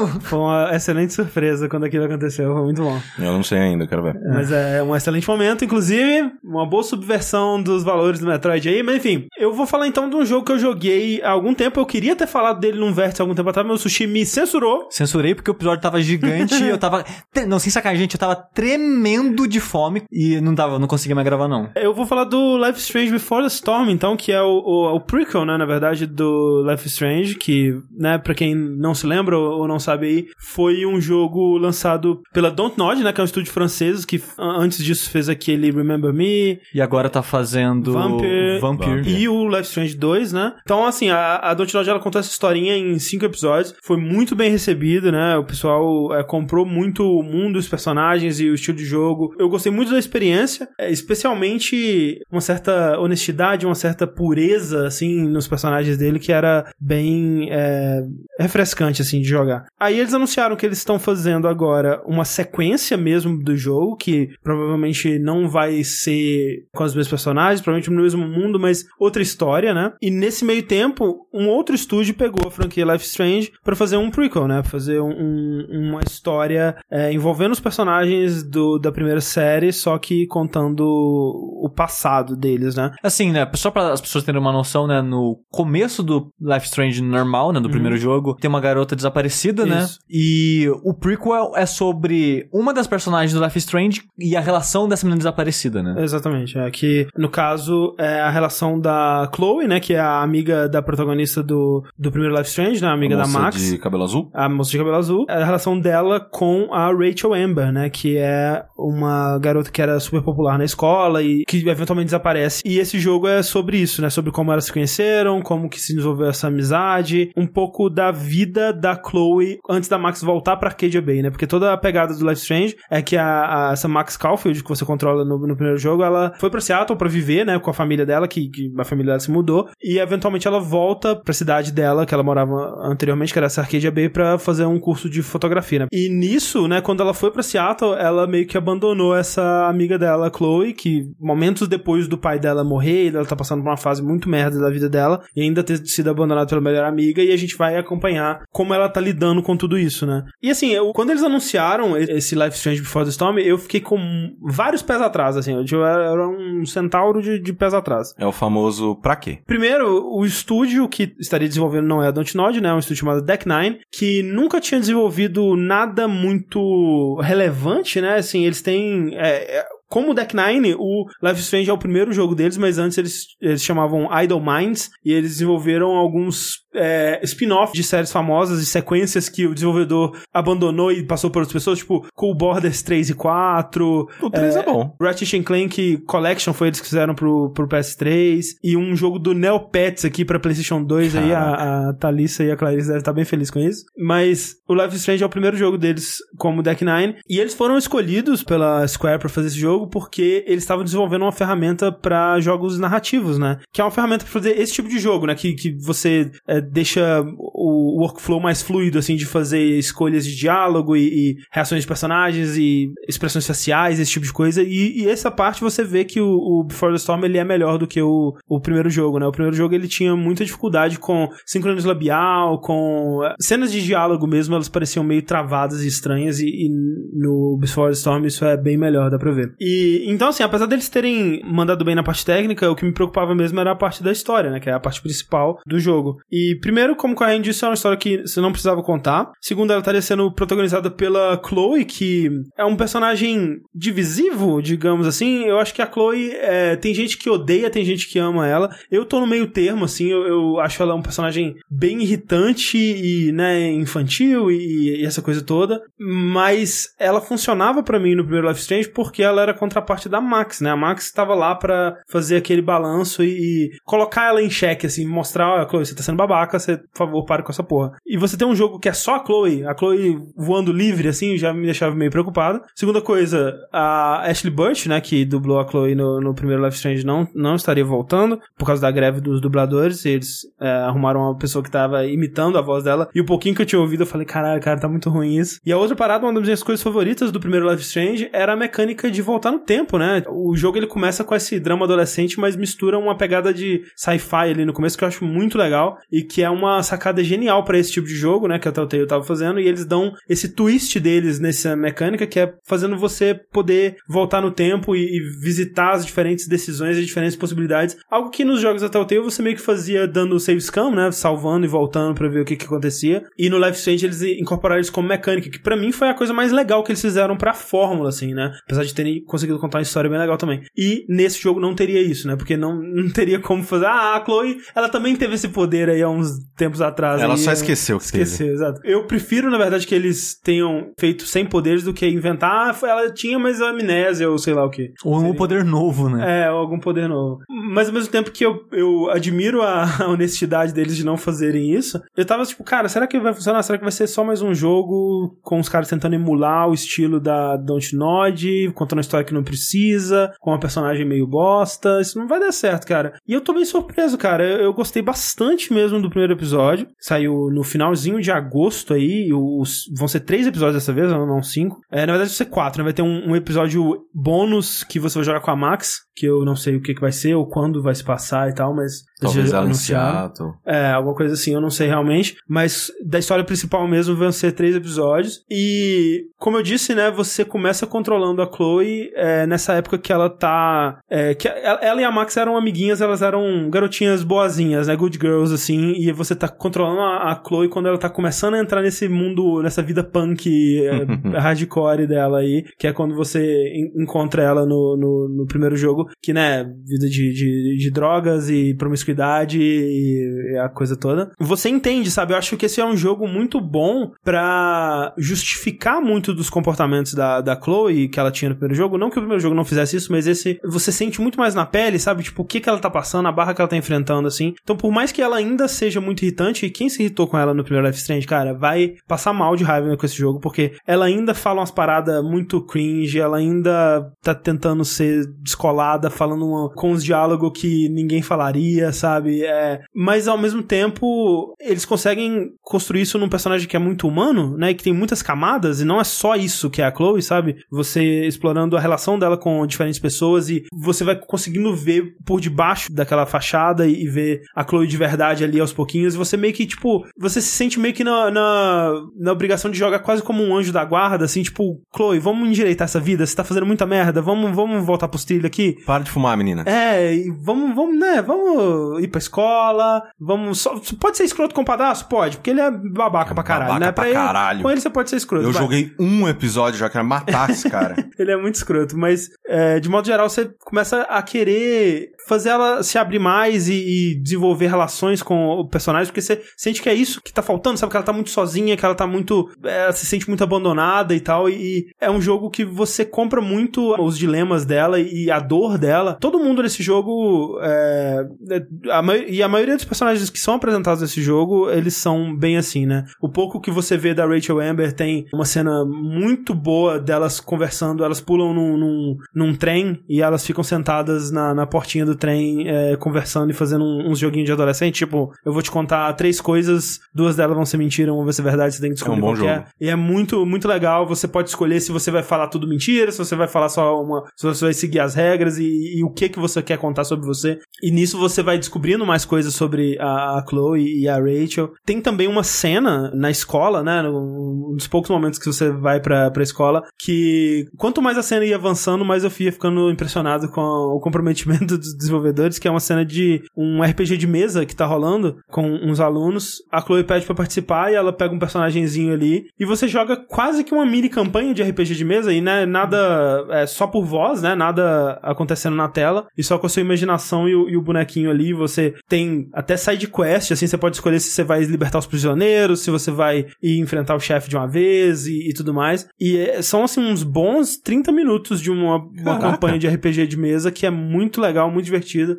*laughs* Foi uma excelente surpresa quando aquilo aconteceu. Foi muito bom. Eu não sei ainda, quero ver. Mas é um excelente momento, inclusive, uma boa subversão dos valores do Metroid aí. Mas enfim, eu vou falar então de um jogo que eu joguei há algum tempo. Eu queria ter falado dele num vértice há algum tempo atrás, mas o Sushi me censurou. Censurei porque o episódio tava gigante e *laughs* eu tava. Não, sem sacar, gente, eu tava tremendo de fome e não tava, não conseguia mais gravar, não. Eu vou falar do Life Strange Before the Storm, então, que é o, o, o prequel, né, na verdade, do Life Strange, que, né, pra quem não se lembra ou ou não sabe, sabe aí, foi um jogo lançado pela Dontnod, né, que é um estúdio francês que antes disso fez aquele Remember Me. E agora tá fazendo Vampire, Vampire. E o Life Strange 2, né? Então, assim, a, a Dontnod, ela contou essa historinha em cinco episódios. Foi muito bem recebido, né? O pessoal é, comprou muito o mundo, os personagens e o estilo de jogo. Eu gostei muito da experiência, é, especialmente uma certa honestidade, uma certa pureza, assim, nos personagens dele, que era bem é, refrescante, assim, de jogar. Aí eles anunciaram que eles estão fazendo agora uma sequência mesmo do jogo, que provavelmente não vai ser com os mesmos personagens, provavelmente no mesmo mundo, mas outra história, né? E nesse meio tempo, um outro estúdio pegou a franquia Life Strange para fazer um prequel, né? Fazer um, um, uma história é, envolvendo os personagens do, da primeira série, só que contando o passado deles, né? Assim, né? Só para as pessoas terem uma noção, né? No começo do Life Strange normal, né? Do primeiro jogo, tem uma garota desaparecida, né? Isso. E o prequel é sobre uma das personagens do Life Strange e a relação dessa menina desaparecida, né? Exatamente, é que no caso é a relação da Chloe, né, que é a amiga da protagonista do, do primeiro Life Strange, né, a amiga A da Max. de cabelo azul. A moça de cabelo azul, é a relação dela com a Rachel Amber, né? Que é uma garota que era super popular na escola e que eventualmente desaparece. E esse jogo é sobre isso, né? Sobre como elas se conheceram, como que se desenvolveu essa amizade, um pouco da vida da Chloe antes da Max voltar pra Arcadia Bay, né? Porque toda a pegada do Life Strange é que a, a- essa Max Caulfield, que você controla no, no primeiro jogo, ela foi pra Seattle pra viver, né? Com a família dela, que, que a família dela se mudou. E eventualmente ela volta pra cidade dela, que ela morava anteriormente, que era essa Arcadia Bay, pra fazer um curso de fotografia, né? E nisso, né, quando ela foi pra Seattle, ela meio que abandonou essa amiga dela, Chloe, que momentos depois do pai dela morrer, ela tá passando por uma fase muito merda da vida dela, e ainda ter sido abandonada pela melhor amiga, e a gente vai acompanhar como ela tá lidando com tudo isso, né? E assim, eu- quando eles anunciaram esse Life Strange Before the Storm, eu fiquei com vários pés atrás, assim, eu eu era um centauro de, de pés atrás. É o famoso pra quê? Primeiro, o estúdio que estaria desenvolvendo não é a Dontnod, né? É um estúdio chamado Deck Nine, que nunca tinha desenvolvido nada muito relevante, né? Assim, eles têm. é, é, como o Deck Nine, o Life Strange é o primeiro jogo deles, mas antes eles, eles chamavam Idle Minds e eles desenvolveram alguns é, spin-off de séries famosas e sequências que o desenvolvedor abandonou e passou para outras pessoas, tipo Cool Borders 3 e 4, O 3 é, bom. Ratchet Clank Collection foi eles que fizeram pro, pro PS3. E um jogo do Neopets aqui pra PlayStation 2. Aí a, a Thalissa e a Clarice devem estar bem felizes com isso. Mas o Life is Strange é o primeiro jogo deles como Deck Nine. E eles foram escolhidos pela Square pra fazer esse jogo porque eles estavam desenvolvendo uma ferramenta pra jogos narrativos, né? Que é uma ferramenta pra fazer esse tipo de jogo, né? Que, que você é, deixa o workflow mais fluido, assim, de fazer escolhas de diálogo e, e reações de personagens e expressões faciais, esse tipo de coisa. E, e essa parte você vê que o, o Before the Storm ele é melhor do que o, o primeiro jogo, né? O primeiro jogo ele tinha muita dificuldade com sincronismo labial, com eh, cenas de diálogo mesmo, elas pareciam meio travadas e estranhas e, e no Before the Storm isso é bem melhor, dá pra ver. E então assim, apesar deles terem mandado bem na parte técnica, o que me preocupava mesmo era a parte da história, né? Que é a parte principal do jogo. E primeiro, como o Correndo disse, é uma história que você não precisava contar. Segundo, ela estaria sendo protagonizada pela Chloe, que é um personagem divisivo, digamos assim. Eu acho que a Chloe é, tem gente que odeia, tem gente que ama ela. Eu tô no meio termo, assim, eu, eu acho ela um personagem bem irritante e, né, infantil e, e essa coisa toda. Mas ela funcionava pra mim no primeiro Life Strange porque ela era a contraparte da Max, né? A Max estava lá pra fazer aquele balanço e, e colocar ela em xeque, assim, mostrar, ó, Chloe, você tá sendo babaca, você, por favor, pare com essa porra. E você tem um jogo que é só a Chloe, a Chloe voando livre, assim, já me deixava meio preocupado. Segunda coisa, a Ashley Burch, né, que dublou a Chloe no, no primeiro Life Strange, não, não estaria voltando por causa da greve dos dubladores. Eles é, arrumaram uma pessoa que tava imitando a voz dela. E o pouquinho que eu tinha ouvido, eu falei, caralho, cara, tá muito ruim isso. E a outra parada, uma das minhas coisas favoritas do primeiro Life Strange era a mecânica de voltar no tempo, né? O jogo ele começa com esse drama adolescente, mas mistura uma pegada de sci-fi ali no começo que eu acho muito legal e que é uma sacada genial pra esse tipo de jogo, né? Que a Telltale tava fazendo. E eles dão esse twist deles nessa mecânica que é fazendo você poder voltar no tempo e, e visitar as diferentes decisões e diferentes possibilidades. Algo que nos jogos da Telltale você meio que fazia dando save scam, né? Salvando e voltando pra ver o que que acontecia. E no Life Strange eles incorporaram isso como mecânica, que pra mim foi a coisa mais legal que eles fizeram pra fórmula, assim, né? Apesar de terem conseguido contar uma história bem legal também. E nesse jogo não teria isso, né? Porque não, *laughs* não teria como fazer. Ah, a Chloe, ela também teve esse poder aí há uns tempos atrás. Ela e só esqueceu que teve. Esqueceu, exato. Eu prefiro, na verdade, que eles tenham feito sem poderes do que inventar, ah, ela tinha, mas amnésia ou sei lá o que. Ou um poder novo, né? É, ou algum poder novo. Mas ao mesmo tempo que eu, eu admiro a, *laughs* a honestidade deles de não fazerem isso, eu tava tipo, cara, será que vai funcionar? Será que vai ser só mais um jogo com os caras tentando emular o estilo da Dontnod, contando uma história que não precisa, com uma personagem meio bosta? Isso não vai dar certo, cara. E eu tô bem surpreso, cara. Eu, eu gostei bastante mesmo do primeiro episódio. Saiu no finalzinho de agosto aí. Os, vão ser três episódios dessa vez, não, não cinco. É, na verdade, vai ser quatro, né? Vai ter um, um episódio bônus que você vai jogar com a Max, que eu não sei o que, que vai ser ou quando vai se passar e tal, mas. Talvez ela. Seattle. É, alguma coisa assim, eu não sei realmente. Mas da história principal mesmo vão ser três episódios. E, como eu disse, né, você começa controlando a Chloe é, nessa época que ela tá. é, que ela, ela e a Max eram amiguinhas, elas eram garotinhas boazinhas, né? Good girls, assim. E você tá controlando a, a Chloe quando ela tá começando a entrar nesse mundo, nessa vida punk é, *laughs* hardcore dela aí. Que é quando você en- encontra ela no, no, no primeiro jogo. Que, né, vida de, de, de drogas e promiscuidade e, e a coisa toda. Você entende, sabe? Eu acho que esse é um jogo muito bom pra justificar muito dos comportamentos da, da Chloe que ela tinha no primeiro jogo. Não que o primeiro jogo não fizesse isso, mas esse você sente muito mais na pele, sabe? Tipo, o que, que ela tá passando, a barra que ela tá enfrentando, assim. Então, por mais que ela ainda seja muito irritante, e quem se irritou com ela no primeiro Life Strange, cara, vai passar mal de raiva com esse jogo, porque ela ainda fala umas paradas muito cringe, ela ainda tá tentando ser descolada, falando uma- com uns diálogos que ninguém falaria, sabe? É, mas ao mesmo tempo, eles conseguem construir isso num personagem que é muito humano, né? Que tem muitas camadas, e não é só isso que é a Chloe, sabe? Você explorando a relação dela com diferentes pessoas e você vai conseguindo ver por debaixo daquela fachada e, e ver a Chloe de verdade ali aos pouquinhos. E você meio que, tipo, você se sente meio que na, na, na obrigação de jogar quase como um anjo da guarda, assim, tipo, Chloe, vamos endireitar essa vida, você tá fazendo muita merda, vamos, vamos voltar pros trilhos aqui. Para de fumar, menina. É, e vamos, vamos, né, vamos ir pra escola, vamos, só, pode ser escroto com o padrasto? Pode, porque ele é babaca pra caralho, Babaca né? pra ele, caralho. Com ele você pode ser escroto. Eu vai. joguei um episódio já, quero matar esse cara. *laughs* Ele é muito escroto, mas é, de modo geral você começa a querer fazer ela se abrir mais e, e desenvolver relações com o personagem, porque você sente que é isso que tá faltando, sabe? Que ela tá muito sozinha, que ela tá muito. é, Ela se sente muito abandonada e tal. E, é um jogo que você compra muito os dilemas dela e a dor dela. Todo mundo nesse jogo. é, é, a e a maioria dos personagens que são apresentados nesse jogo, eles são bem assim, né? O pouco que você vê da Rachel Amber tem uma cena muito boa delas conversando. Elas pulam num, num, num trem e elas ficam sentadas na, na portinha do trem é, conversando e fazendo um- uns joguinhos de adolescente. Tipo, eu vou te contar três coisas, duas delas vão ser mentira, uma vai ser verdade, você tem que descobrir É um bom que jogo. E é muito, muito legal. Você pode escolher se você vai falar tudo mentira, se você vai falar só uma. Se você vai seguir as regras e, e o que que você quer contar sobre você. E nisso você vai descobrindo mais coisas sobre a, a Chloe e a Rachel. Tem também uma cena na escola, né? Um dos poucos momentos que você vai pra, pra escola, que quanto mais a cena ia avançando, mais eu ia ficando impressionado com o comprometimento *laughs* dos desenvolvedores, que é uma cena de um RPG de mesa que tá rolando com uns alunos. A Chloe pede pra participar e ela pega um personagemzinho ali e você joga quase que uma mini campanha de RPG de mesa e né, nada é só por voz, né? Nada acontecendo na tela e só com a sua imaginação e o, e o bonequinho ali. Você tem até side quest, assim, você pode escolher se você vai libertar os prisioneiros, se você vai ir enfrentar o chefe de uma vez e, e tudo mais. E é, são assim uns bons 30 minutos de uma, uma campanha de RPG de mesa que é muito legal, muito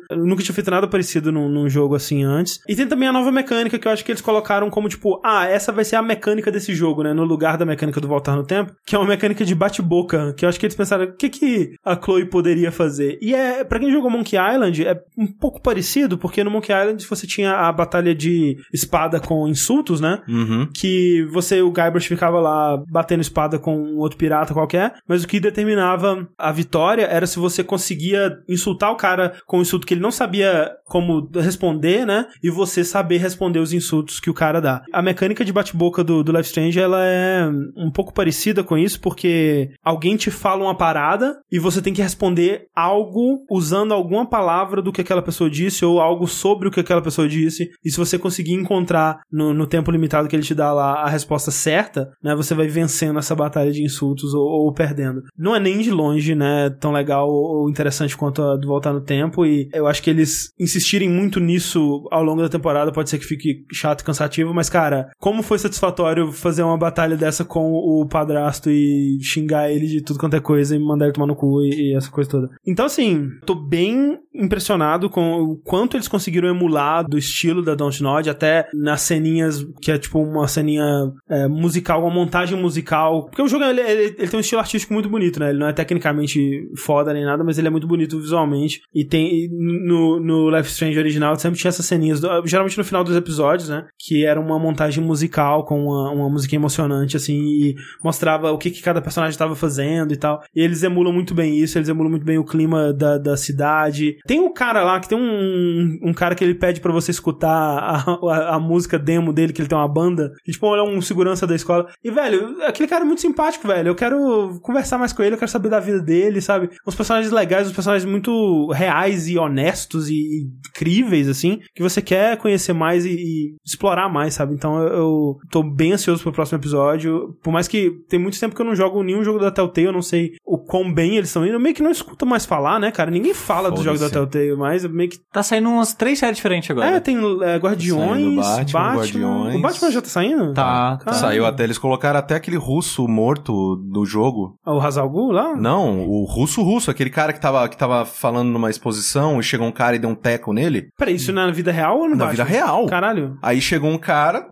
Eu nunca tinha feito nada parecido num, num jogo assim antes. E tem também a nova mecânica que eu acho que eles colocaram como tipo, ah, essa vai ser a mecânica desse jogo, né? No lugar da mecânica do Voltar no Tempo, que é uma mecânica de bate-boca, que eu acho que eles pensaram, o que que a Chloe poderia fazer? E é, pra quem jogou Monkey Island, é um pouco parecido, porque no Monkey Island você tinha a batalha de espada com insultos, né? Uhum. que você, o Guybrush ficava lá batendo espada com um outro pirata qualquer, mas o que determinava a vitória era se você conseguia insultar o cara com um insulto que ele não sabia como responder, né? E você saber responder os insultos que o cara dá. A mecânica de bate-boca do, do Life Strange, ela é um pouco parecida com isso, porque alguém te fala uma parada e você tem que responder algo usando alguma palavra do que aquela pessoa disse ou algo sobre o que aquela pessoa disse. E se você conseguir encontrar no, no tempo limitado que ele te dá lá a resposta certa, né, você vai vencendo essa batalha de insultos ou, ou perdendo. Não é nem de longe, né, tão legal ou interessante quanto a do Voltar no Tempo e eu acho que eles insistiram insistirem muito nisso ao longo da temporada, pode ser que fique chato e cansativo, mas, cara, como foi satisfatório fazer uma batalha dessa com o padrasto e xingar ele de tudo quanto é coisa e mandar ele tomar no cu e, e essa coisa toda. Então, assim, tô bem impressionado com o quanto eles conseguiram emular do estilo da Dontnod, até nas ceninhas, que é tipo uma ceninha é, musical, uma montagem musical. Porque o jogo, ele, ele, ele tem um estilo artístico muito bonito, né? Ele não é tecnicamente foda nem nada, mas ele é muito bonito visualmente. E tem e no, no Life Strange original sempre tinha essas ceninhas, do- geralmente no final dos episódios, né? Que era uma montagem musical com uma, uma música emocionante, assim, e mostrava o que, que cada personagem estava fazendo e tal. E eles emulam muito bem isso, eles emulam muito bem o clima da, da cidade. Tem um cara lá que tem um, um cara que ele pede pra você escutar a, a, a música demo dele, que ele tem uma banda. Tipo, ele é um segurança da escola. E, velho, aquele cara é muito simpático, velho. Eu quero conversar mais com ele, eu quero saber da vida dele, sabe? Uns personagens legais, uns personagens muito reais e honestos e incríveis, assim, que você quer conhecer mais e, e explorar mais, sabe? Então eu, eu tô bem ansioso pro próximo episódio. Por mais que tem muito tempo que eu não jogo nenhum jogo da Telltale, eu não sei o quão bem eles estão indo. Eu meio que não escuto mais falar, né, cara? Ninguém fala dos jogos da. Telltale mais. Meio que. Tá saindo umas três séries diferentes agora. É, tem é, Guardiões, Saindo Batman, Guardiões. O Batman já tá saindo? Tá, tá. Saiu até, eles colocaram até aquele russo morto do jogo. O Hazal Ghul lá? Não, o russo-russo, aquele cara que tava, que tava falando numa exposição e chegou um cara e deu um teco nele. Peraí, isso na vida real ou no Na Batman? vida real. Caralho. Aí chegou um cara,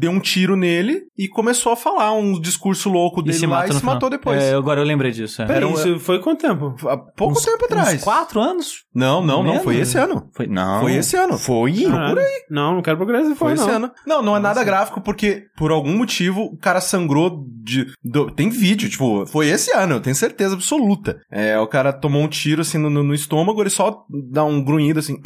deu um tiro nele e começou a falar um discurso louco E dele se lá e se final. matou depois. É, agora eu lembrei disso. É. Peraí, Era um- isso foi quanto tempo? Há pouco Uns- tempo atrás. Uns quatro anos? Não, não, não. Foi esse ano. Foi, não. Foi esse ano. Foi? Caralho. Não, não quero procurar essa Foi foi, esse não. ano. Não, não é nada gráfico porque, por algum motivo, o cara sangrou de. do- tem vídeo, tipo, foi esse ano, eu tenho certeza absoluta. É, o cara tomou um tiro assim no, no- estômago, ele só dá um grunhido assim,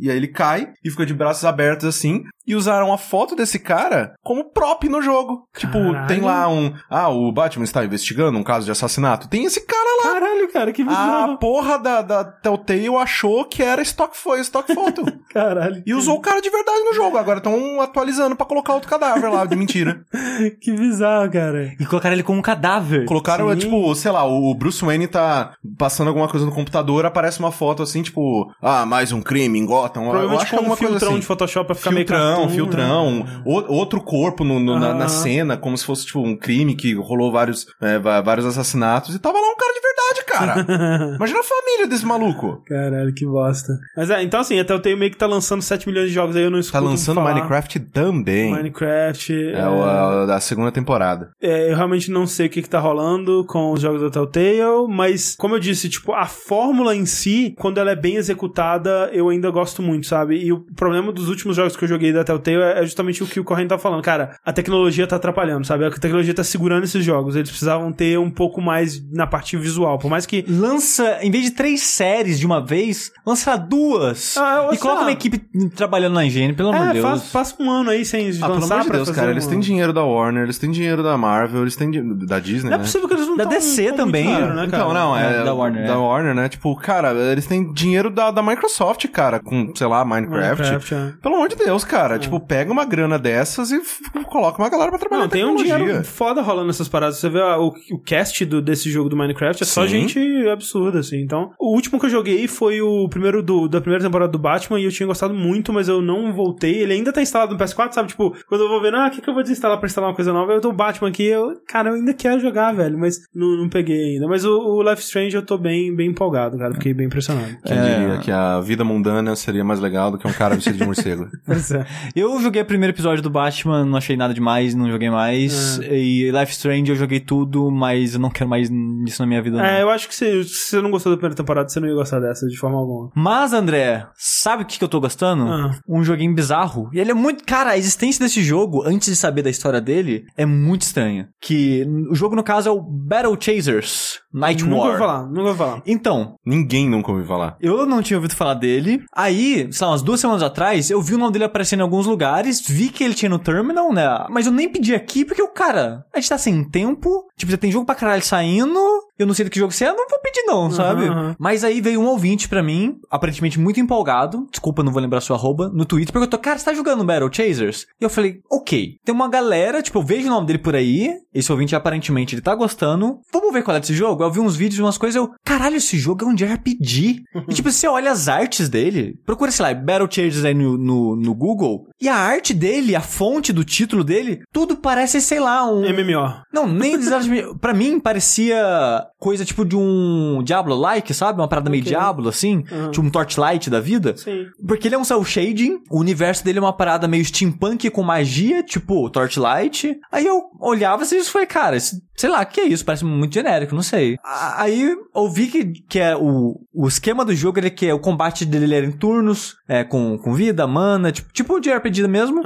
e aí ele cai e fica de braços abertos assim. E usaram a foto desse cara como prop no jogo. Tipo, Caralho. tem lá um. Ah, o Batman está investigando um caso de assassinato. Tem esse cara lá. Caralho, cara, que A bizarro. porra da, da Telltale achou que era stock, foi stock foto. *laughs* Caralho. e usou o cara de verdade no jogo. Agora estão atualizando pra colocar outro cadáver lá, de mentira. *laughs* Que bizarro, cara. E colocaram ele como um cadáver. Colocaram, Sim. tipo, sei lá, o Bruce Wayne tá passando alguma coisa no computador, aparece uma foto assim, tipo, ah, mais um crime em Gotham. Eu Provavelmente acho que é com um filtrão assim. de Photoshop pra ficar meio Filtrão, cartoon, filtrão, né? o- outro corpo no- no- na, Aham. na cena, como se fosse, tipo, um crime que rolou vários, é, vários assassinatos, e tava lá um cara de verdade, cara. *laughs* Imagina a família desse maluco. Caralho, que bosta. Mas é, então assim, até eu tenho meio que tá lançando 7 milhões de jogos aí, eu não Tá escuto lançando falar. Minecraft também. Minecraft. É, o, a, da segunda temporada. É, eu realmente não sei o que, que tá rolando com os jogos da Telltale, mas como eu disse, tipo, a fórmula em si, quando ela é bem executada, eu ainda gosto muito, sabe? E o problema dos últimos jogos que eu joguei da Telltale é justamente o que o Corrente tá falando. Cara, a tecnologia tá atrapalhando, sabe? A tecnologia tá segurando esses jogos. Eles precisavam ter um pouco mais na parte visual. Por mais que Lança, em vez de três séries de uma vez, lança duas. Ah, eu- e coloca lá. uma equipe trabalhando na higiene, pelo amor É, de Deus. faz- passa um ano aí sem Ah, pelo lançar amor de Deus, fazer cara, eles um- têm dinheiro da Warner, eles têm dinheiro da Marvel, eles têm dinheiro da Disney, Não é né? possível que eles não Da DC também, dinheiro, né, cara? Então, não, é, É, da Warner, Da é. Warner, né? Tipo, cara, eles têm dinheiro da, da Microsoft, cara, com, sei lá, Minecraft. Minecraft, é. Pelo amor de Deus, cara. Tipo, pega uma grana dessas e coloca uma galera pra trabalhar Não, em tem um dinheiro foda rolando nessas paradas. Você vê ah, o, o cast do, desse jogo do Minecraft, é só Sim. gente absurda, assim. Então, o último que eu joguei foi o primeiro do, da primeira temporada do Batman e eu tinha gostado muito, mas eu não voltei. Ele ainda tá instalado no PS4, sabe? Tipo, quando eu vou ver, ah, o que, que eu vou desinstalar pra instalar uma coisa nova? Eu dou o Batman aqui, eu, cara, eu ainda quero jogar, velho, mas não, não peguei ainda. Mas o, o Life Strange eu tô bem, bem empolgado, cara. Fiquei bem impressionado. Quem É. diria que a vida mundana seria mais legal do que um cara vestido de morcego. *laughs* É. Eu joguei o primeiro episódio do Batman, não achei nada demais, não joguei mais. E Life Strange eu joguei tudo, mas eu não quero mais isso na minha vida. não. É, eu acho que se, se você não gostou da primeira temporada, você não ia gostar dessa de forma alguma. Mas, André, sabe o que, que eu tô gostando? Ah. Um joguinho bizarro. E ele é muito. Cara, a existência desse jogo, antes de saber da história dele, é muito estranha. Que o jogo, no caso, é o Battle Chasers Night Nunca War. vou falar, nunca vou falar. Então, Ninguém nunca ouviu falar. eu não tinha ouvido falar dele. Aí, sei lá, umas duas semanas atrás, eu vi o nome dele aparecendo em alguns lugares, vi que ele tinha no terminal, né? Mas eu nem pedi aqui porque o cara, a gente tá sem tempo, tipo, já tem jogo pra caralho saindo. Eu não sei do que jogo você é, eu não vou pedir não, sabe? aham. Mas aí veio um ouvinte pra mim, aparentemente muito empolgado, desculpa, não vou lembrar sua arroba, no Twitter, perguntou, cara, você tá jogando Battle Chasers? E eu falei, ok. Tem uma galera, tipo, eu vejo o nome dele por aí, esse ouvinte aparentemente ele tá gostando, vamos ver qual é desse jogo? Eu vi uns vídeos, umas coisas, eu, caralho, esse jogo é um JRPG. *laughs* e tipo, você olha as artes dele, procura, sei lá, Battle Chasers aí no, no, no Google, e a arte dele, a fonte do título dele, tudo parece, sei lá, um... MMO. Não, nem *laughs* pra mim parecia coisa tipo de um Diablo-like, sabe? Uma parada meio Ok. Diablo, assim. Uhum. Tipo um Torchlight da vida. Sim. Porque ele é um cel shading, o universo dele é uma parada meio steampunk com magia, tipo Torchlight. Aí eu olhava assim e falei, cara, esse- sei lá, o que é isso? Parece muito genérico, não sei. Aí eu vi que, que é o, o esquema do jogo, ele que é o combate dele era em turnos, é, com, com vida, mana, tipo, tipo de RPG mesmo.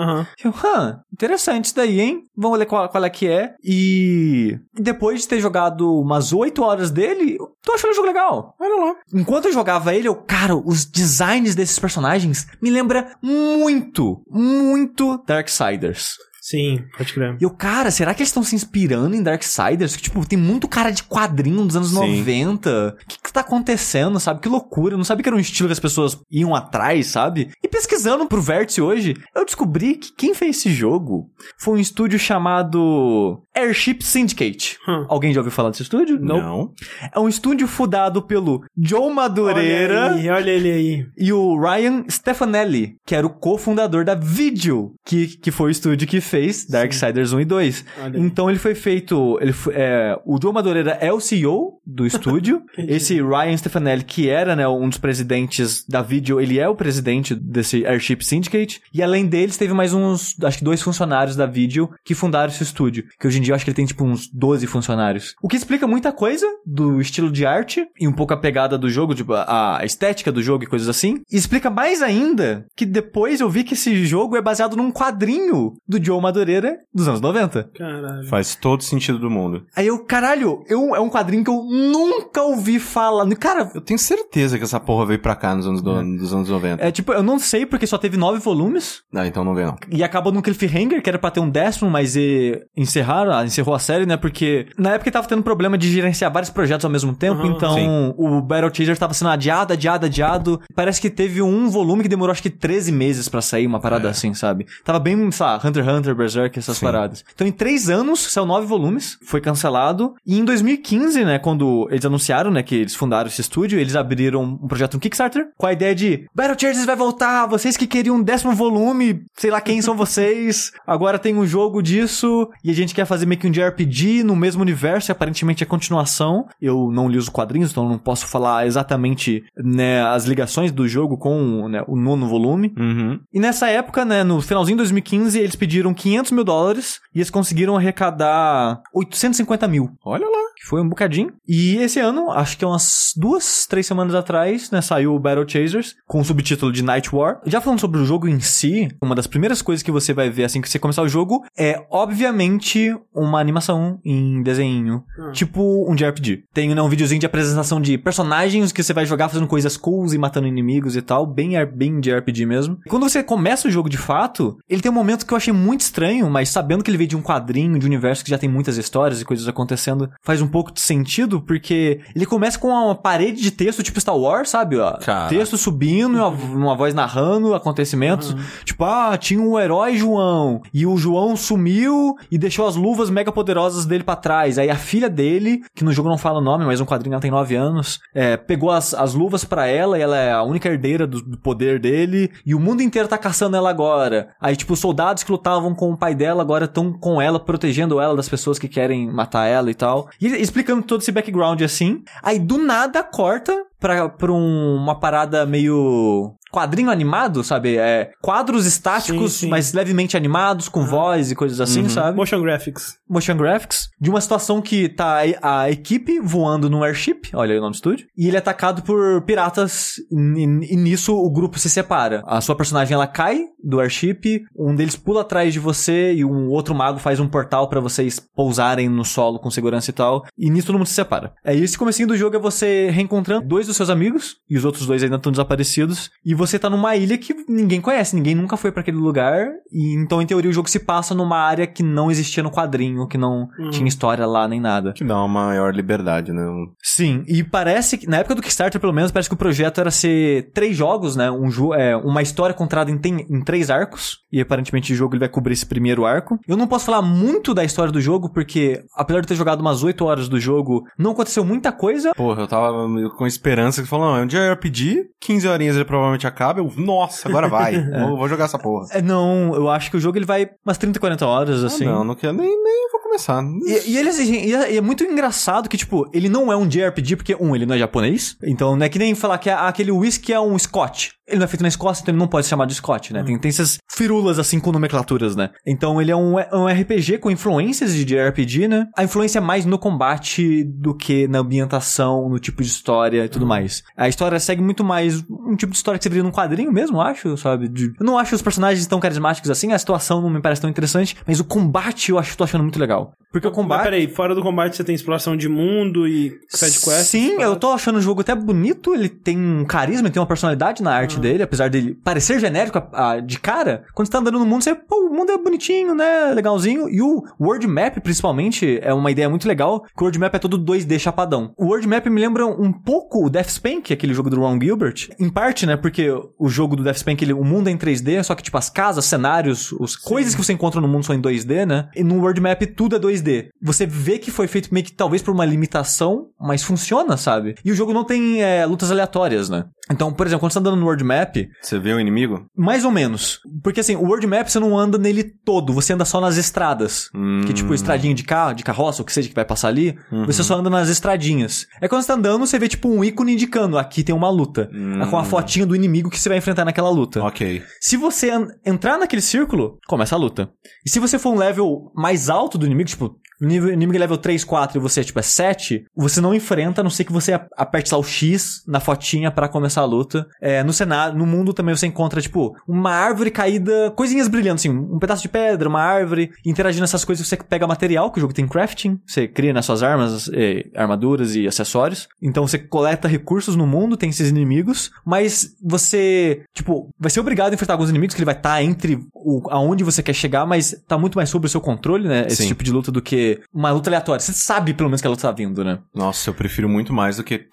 Eu, hã, interessante isso daí, hein? Vamos ver qual, qual é que é. E depois de ter jogado umas 8 horas dele, eu tô achando o jogo legal. Olha lá. Enquanto eu jogava ele, eu, cara, os designs desses personagens me lembra muito, muito Darksiders. Sim, pode crer. E eu, cara, será que eles estão se inspirando em Darksiders? Que, tipo, tem muito cara de quadrinho dos anos Sim. 90. O que que tá acontecendo, sabe? Que loucura. Eu não sabia que era um estilo que as pessoas iam atrás, sabe? E pesquisando pro Vértice hoje, eu descobri que quem fez esse jogo foi um estúdio chamado Airship Syndicate. Hum. Alguém já ouviu falar desse estúdio? Não. É um estúdio fundado pelo Joe Madureira Olha, aí, olha ele aí. e o Ryan Stefanelli, que era o cofundador da Video, que, que foi o estúdio que fez Darksiders 1 e 2. Olha. Então ele foi feito. Ele foi- é, o Joe Madureira é o CEO do *laughs* estúdio. Esse Ryan Stefanelli, que era né, um dos presidentes da Video, ele é o presidente desse Airship Syndicate. E além deles, teve mais uns, acho que dois funcionários da Video que fundaram esse estúdio. Que hoje em dia eu acho que ele tem tipo uns 12 funcionários. O que explica muita coisa do estilo de arte e um pouco a pegada do jogo, tipo, a a estética do jogo e coisas assim. E explica mais ainda que depois eu vi que esse jogo é baseado num quadrinho do Joe Madureira dos anos 90. Caralho. Faz todo sentido do mundo. Aí eu, caralho, eu, é um quadrinho que eu nunca ouvi falar. Cara, Eu tenho certeza que essa porra veio pra cá nos anos, do, dos anos 90. é tipo, eu não sei porque só teve nove volumes. Ah, então não vê não. E acabou num cliffhanger, que era pra ter um décimo, mas e, encerraram, ah, encerrou a série, né? Porque na época tava tendo problema de gerenciar vários projetos ao mesmo tempo, Aham. então Sim. o Battle Chaser tava sendo adiado, adiado, adiado. Parece que teve um volume que demorou acho que 13 meses pra sair, uma parada É. assim, sabe? Tava bem, sei lá, Hunter x Hunter, Berserk, essas Sim. paradas. Então em três anos, saiu nove volumes, foi cancelado. E em 2015, né, quando eles anunciaram, né, que eles fundaram esse estúdio, eles abriram um projeto no Kickstarter com a ideia de Battle Chasers vai voltar, vocês que queriam um décimo volume, sei lá quem são *laughs* vocês, agora tem um jogo disso, e a gente quer fazer meio que um JRPG no mesmo universo, e aparentemente é continuação. Eu não li os quadrinhos, então não posso falar exatamente, né, as ligações do jogo com né, o nono volume. Uhum. E nessa época, né, no finalzinho de 2015, eles pediram 500 mil dólares e eles conseguiram arrecadar 850 mil. Olha lá. Que foi um bocadinho. E esse ano, acho que umas duas, três semanas atrás, né, saiu o Battle Chasers com o subtítulo de Night War. Já falando sobre o jogo em si, uma das primeiras coisas que você vai ver assim que você começar o jogo é, obviamente, uma animação em desenho. Hum. Tipo um JRPG. Tem né, um videozinho de apresentação de personagens que você vai jogar fazendo coisas cools e matando inimigos e tal. Bem, bem de RPG mesmo. E quando você começa o jogo de fato, ele tem um momento que eu achei muito estranho, mas sabendo que ele veio de um quadrinho, de um universo que já tem muitas histórias e coisas acontecendo, faz um pouco de sentido, porque ele começa com uma parede de texto tipo Star Wars, sabe? Ó, texto subindo uma, uma voz narrando acontecimentos. Tipo, ah, tinha um herói João, e o João sumiu e deixou as luvas mega poderosas dele pra trás. Aí a filha dele, que no jogo não fala o nome, mas no quadrinho ela tem 9 anos, é, pegou as, as luvas pra ela e ela é a única herdeira do, do poder dele, e o mundo inteiro tá caçando ela agora. Aí, tipo, os soldados que lutavam com o pai dela agora estão com ela, protegendo ela das pessoas que querem matar ela e tal. E explicando todo esse background assim. Aí, do nada, corta pra, pra um- uma parada meio quadrinho animado, sabe? É, quadros estáticos, Sim, sim. mas levemente animados, com voz e coisas assim, Uhum. sabe? Motion graphics. motion graphics, de uma situação que tá a, equipe voando num airship, olha aí o nome do estúdio, e ele é atacado por piratas, e, e nisso o grupo se separa. A sua personagem ela cai do airship, um deles pula atrás de você e um outro mago faz um portal pra vocês pousarem no solo com segurança e tal, e nisso todo mundo se separa. É esse comecinho do jogo é você reencontrando dois dos seus amigos, e os outros dois ainda estão desaparecidos, e você tá numa ilha que ninguém conhece, ninguém nunca foi pra aquele lugar. E então, em teoria, o jogo se passa numa área que não existia no quadrinho, que não Hum. tinha história lá nem nada. Que dá uma maior liberdade, né? Sim, e parece que, na época do Kickstarter, pelo menos, parece que o projeto era ser três jogos, né? Um jo é, uma história contada em, em três arcos, e aparentemente o jogo ele vai cobrir esse primeiro arco. Eu não posso falar muito da história do jogo, porque, apesar de eu ter jogado umas 8 horas do jogo, não aconteceu muita coisa. Porra, eu tava com esperança que falou, não, é um JRPG, 15 horinhas ele provavelmente acaba. Eu, nossa, agora vai. *laughs* vou, vou jogar essa porra. É, não, eu acho que o jogo ele vai umas 30, 40 horas, assim. Ah, não, não quero nem, nem vou começar. E, e ele assim, e é, é muito engraçado que, tipo, ele não é um JRPG, porque, um, ele não é japonês. Então, não é que nem falar que a- aquele whisky é um Scott. Ele não é feito na Escócia, então ele não pode se chamar de Scott, né? Tem, tem essas firulas, assim, com nomenclaturas, né? Então, ele é um, é um RPG com influências de JRPG, né? A influência é mais no combate do que na ambientação, no tipo de história e tudo mais. A história segue muito mais um tipo de história que você veria num quadrinho mesmo, eu acho, sabe? De- eu não acho os personagens tão carismáticos assim, a situação não me parece tão interessante, mas o combate eu acho, tô achando muito legal. Porque o Mas combate... peraí, fora do combate você tem exploração de mundo e side quest? Sim, eu tô achando o jogo até bonito, ele tem um carisma, ele tem uma personalidade na Ah. Dele, apesar dele parecer genérico a- a- de cara. Quando você tá andando no mundo, você, pô, o mundo é bonitinho, né? Legalzinho. E o World Map, principalmente, é uma ideia muito legal, que o World Map é todo 2D chapadão. O World Map me lembra um pouco o Death Spank, aquele jogo do Ron Gilbert. Em parte, né? Porque o jogo do Death Spank, ele, o mundo é em 3D, só que, tipo, as casas, cenários, as coisas que você encontra no mundo são em 2D, né? E no World Map tudo é 2D. Você vê que foi feito meio que talvez por uma limitação, mas funciona, sabe? E o jogo não tem é, lutas aleatórias, né? Então, por exemplo, quando você tá andando no World Map, Você vê o inimigo? mais ou menos. Porque assim, o World Map você não anda nele todo, você anda só nas estradas. Hum. Que tipo, estradinha de carro, de carroça, ou que seja que vai passar ali, você só anda nas estradinhas. É quando você tá andando, você vê tipo um ícone indicando, aqui tem uma luta. Hum. Com a fotinha do inimigo que você vai enfrentar naquela luta. Ok. Se você entrar naquele círculo, começa a luta. E se você for um level mais alto do inimigo, tipo, nível, inimigo level 3, 4 e você, tipo, é 7, você não enfrenta, a não ser que você ap- aperte lá o X na fotinha pra começar a luta. É, no cenário, no mundo também você encontra, tipo, uma árvore caída, coisinhas brilhando, assim, um pedaço de pedra, uma árvore. Interagindo nessas coisas, você pega material, que o jogo tem crafting, você cria nas suas armas, eh, armaduras e acessórios. Então você coleta recursos no mundo, tem esses inimigos, mas você, tipo, vai ser obrigado a enfrentar alguns inimigos que ele vai estar entre o, aonde você quer chegar, mas tá muito mais sobre o seu controle, né? Esse Sim. tipo de luta do que uma luta aleatória. Você sabe pelo menos que a luta tá vindo, né? Nossa, eu prefiro muito mais do que.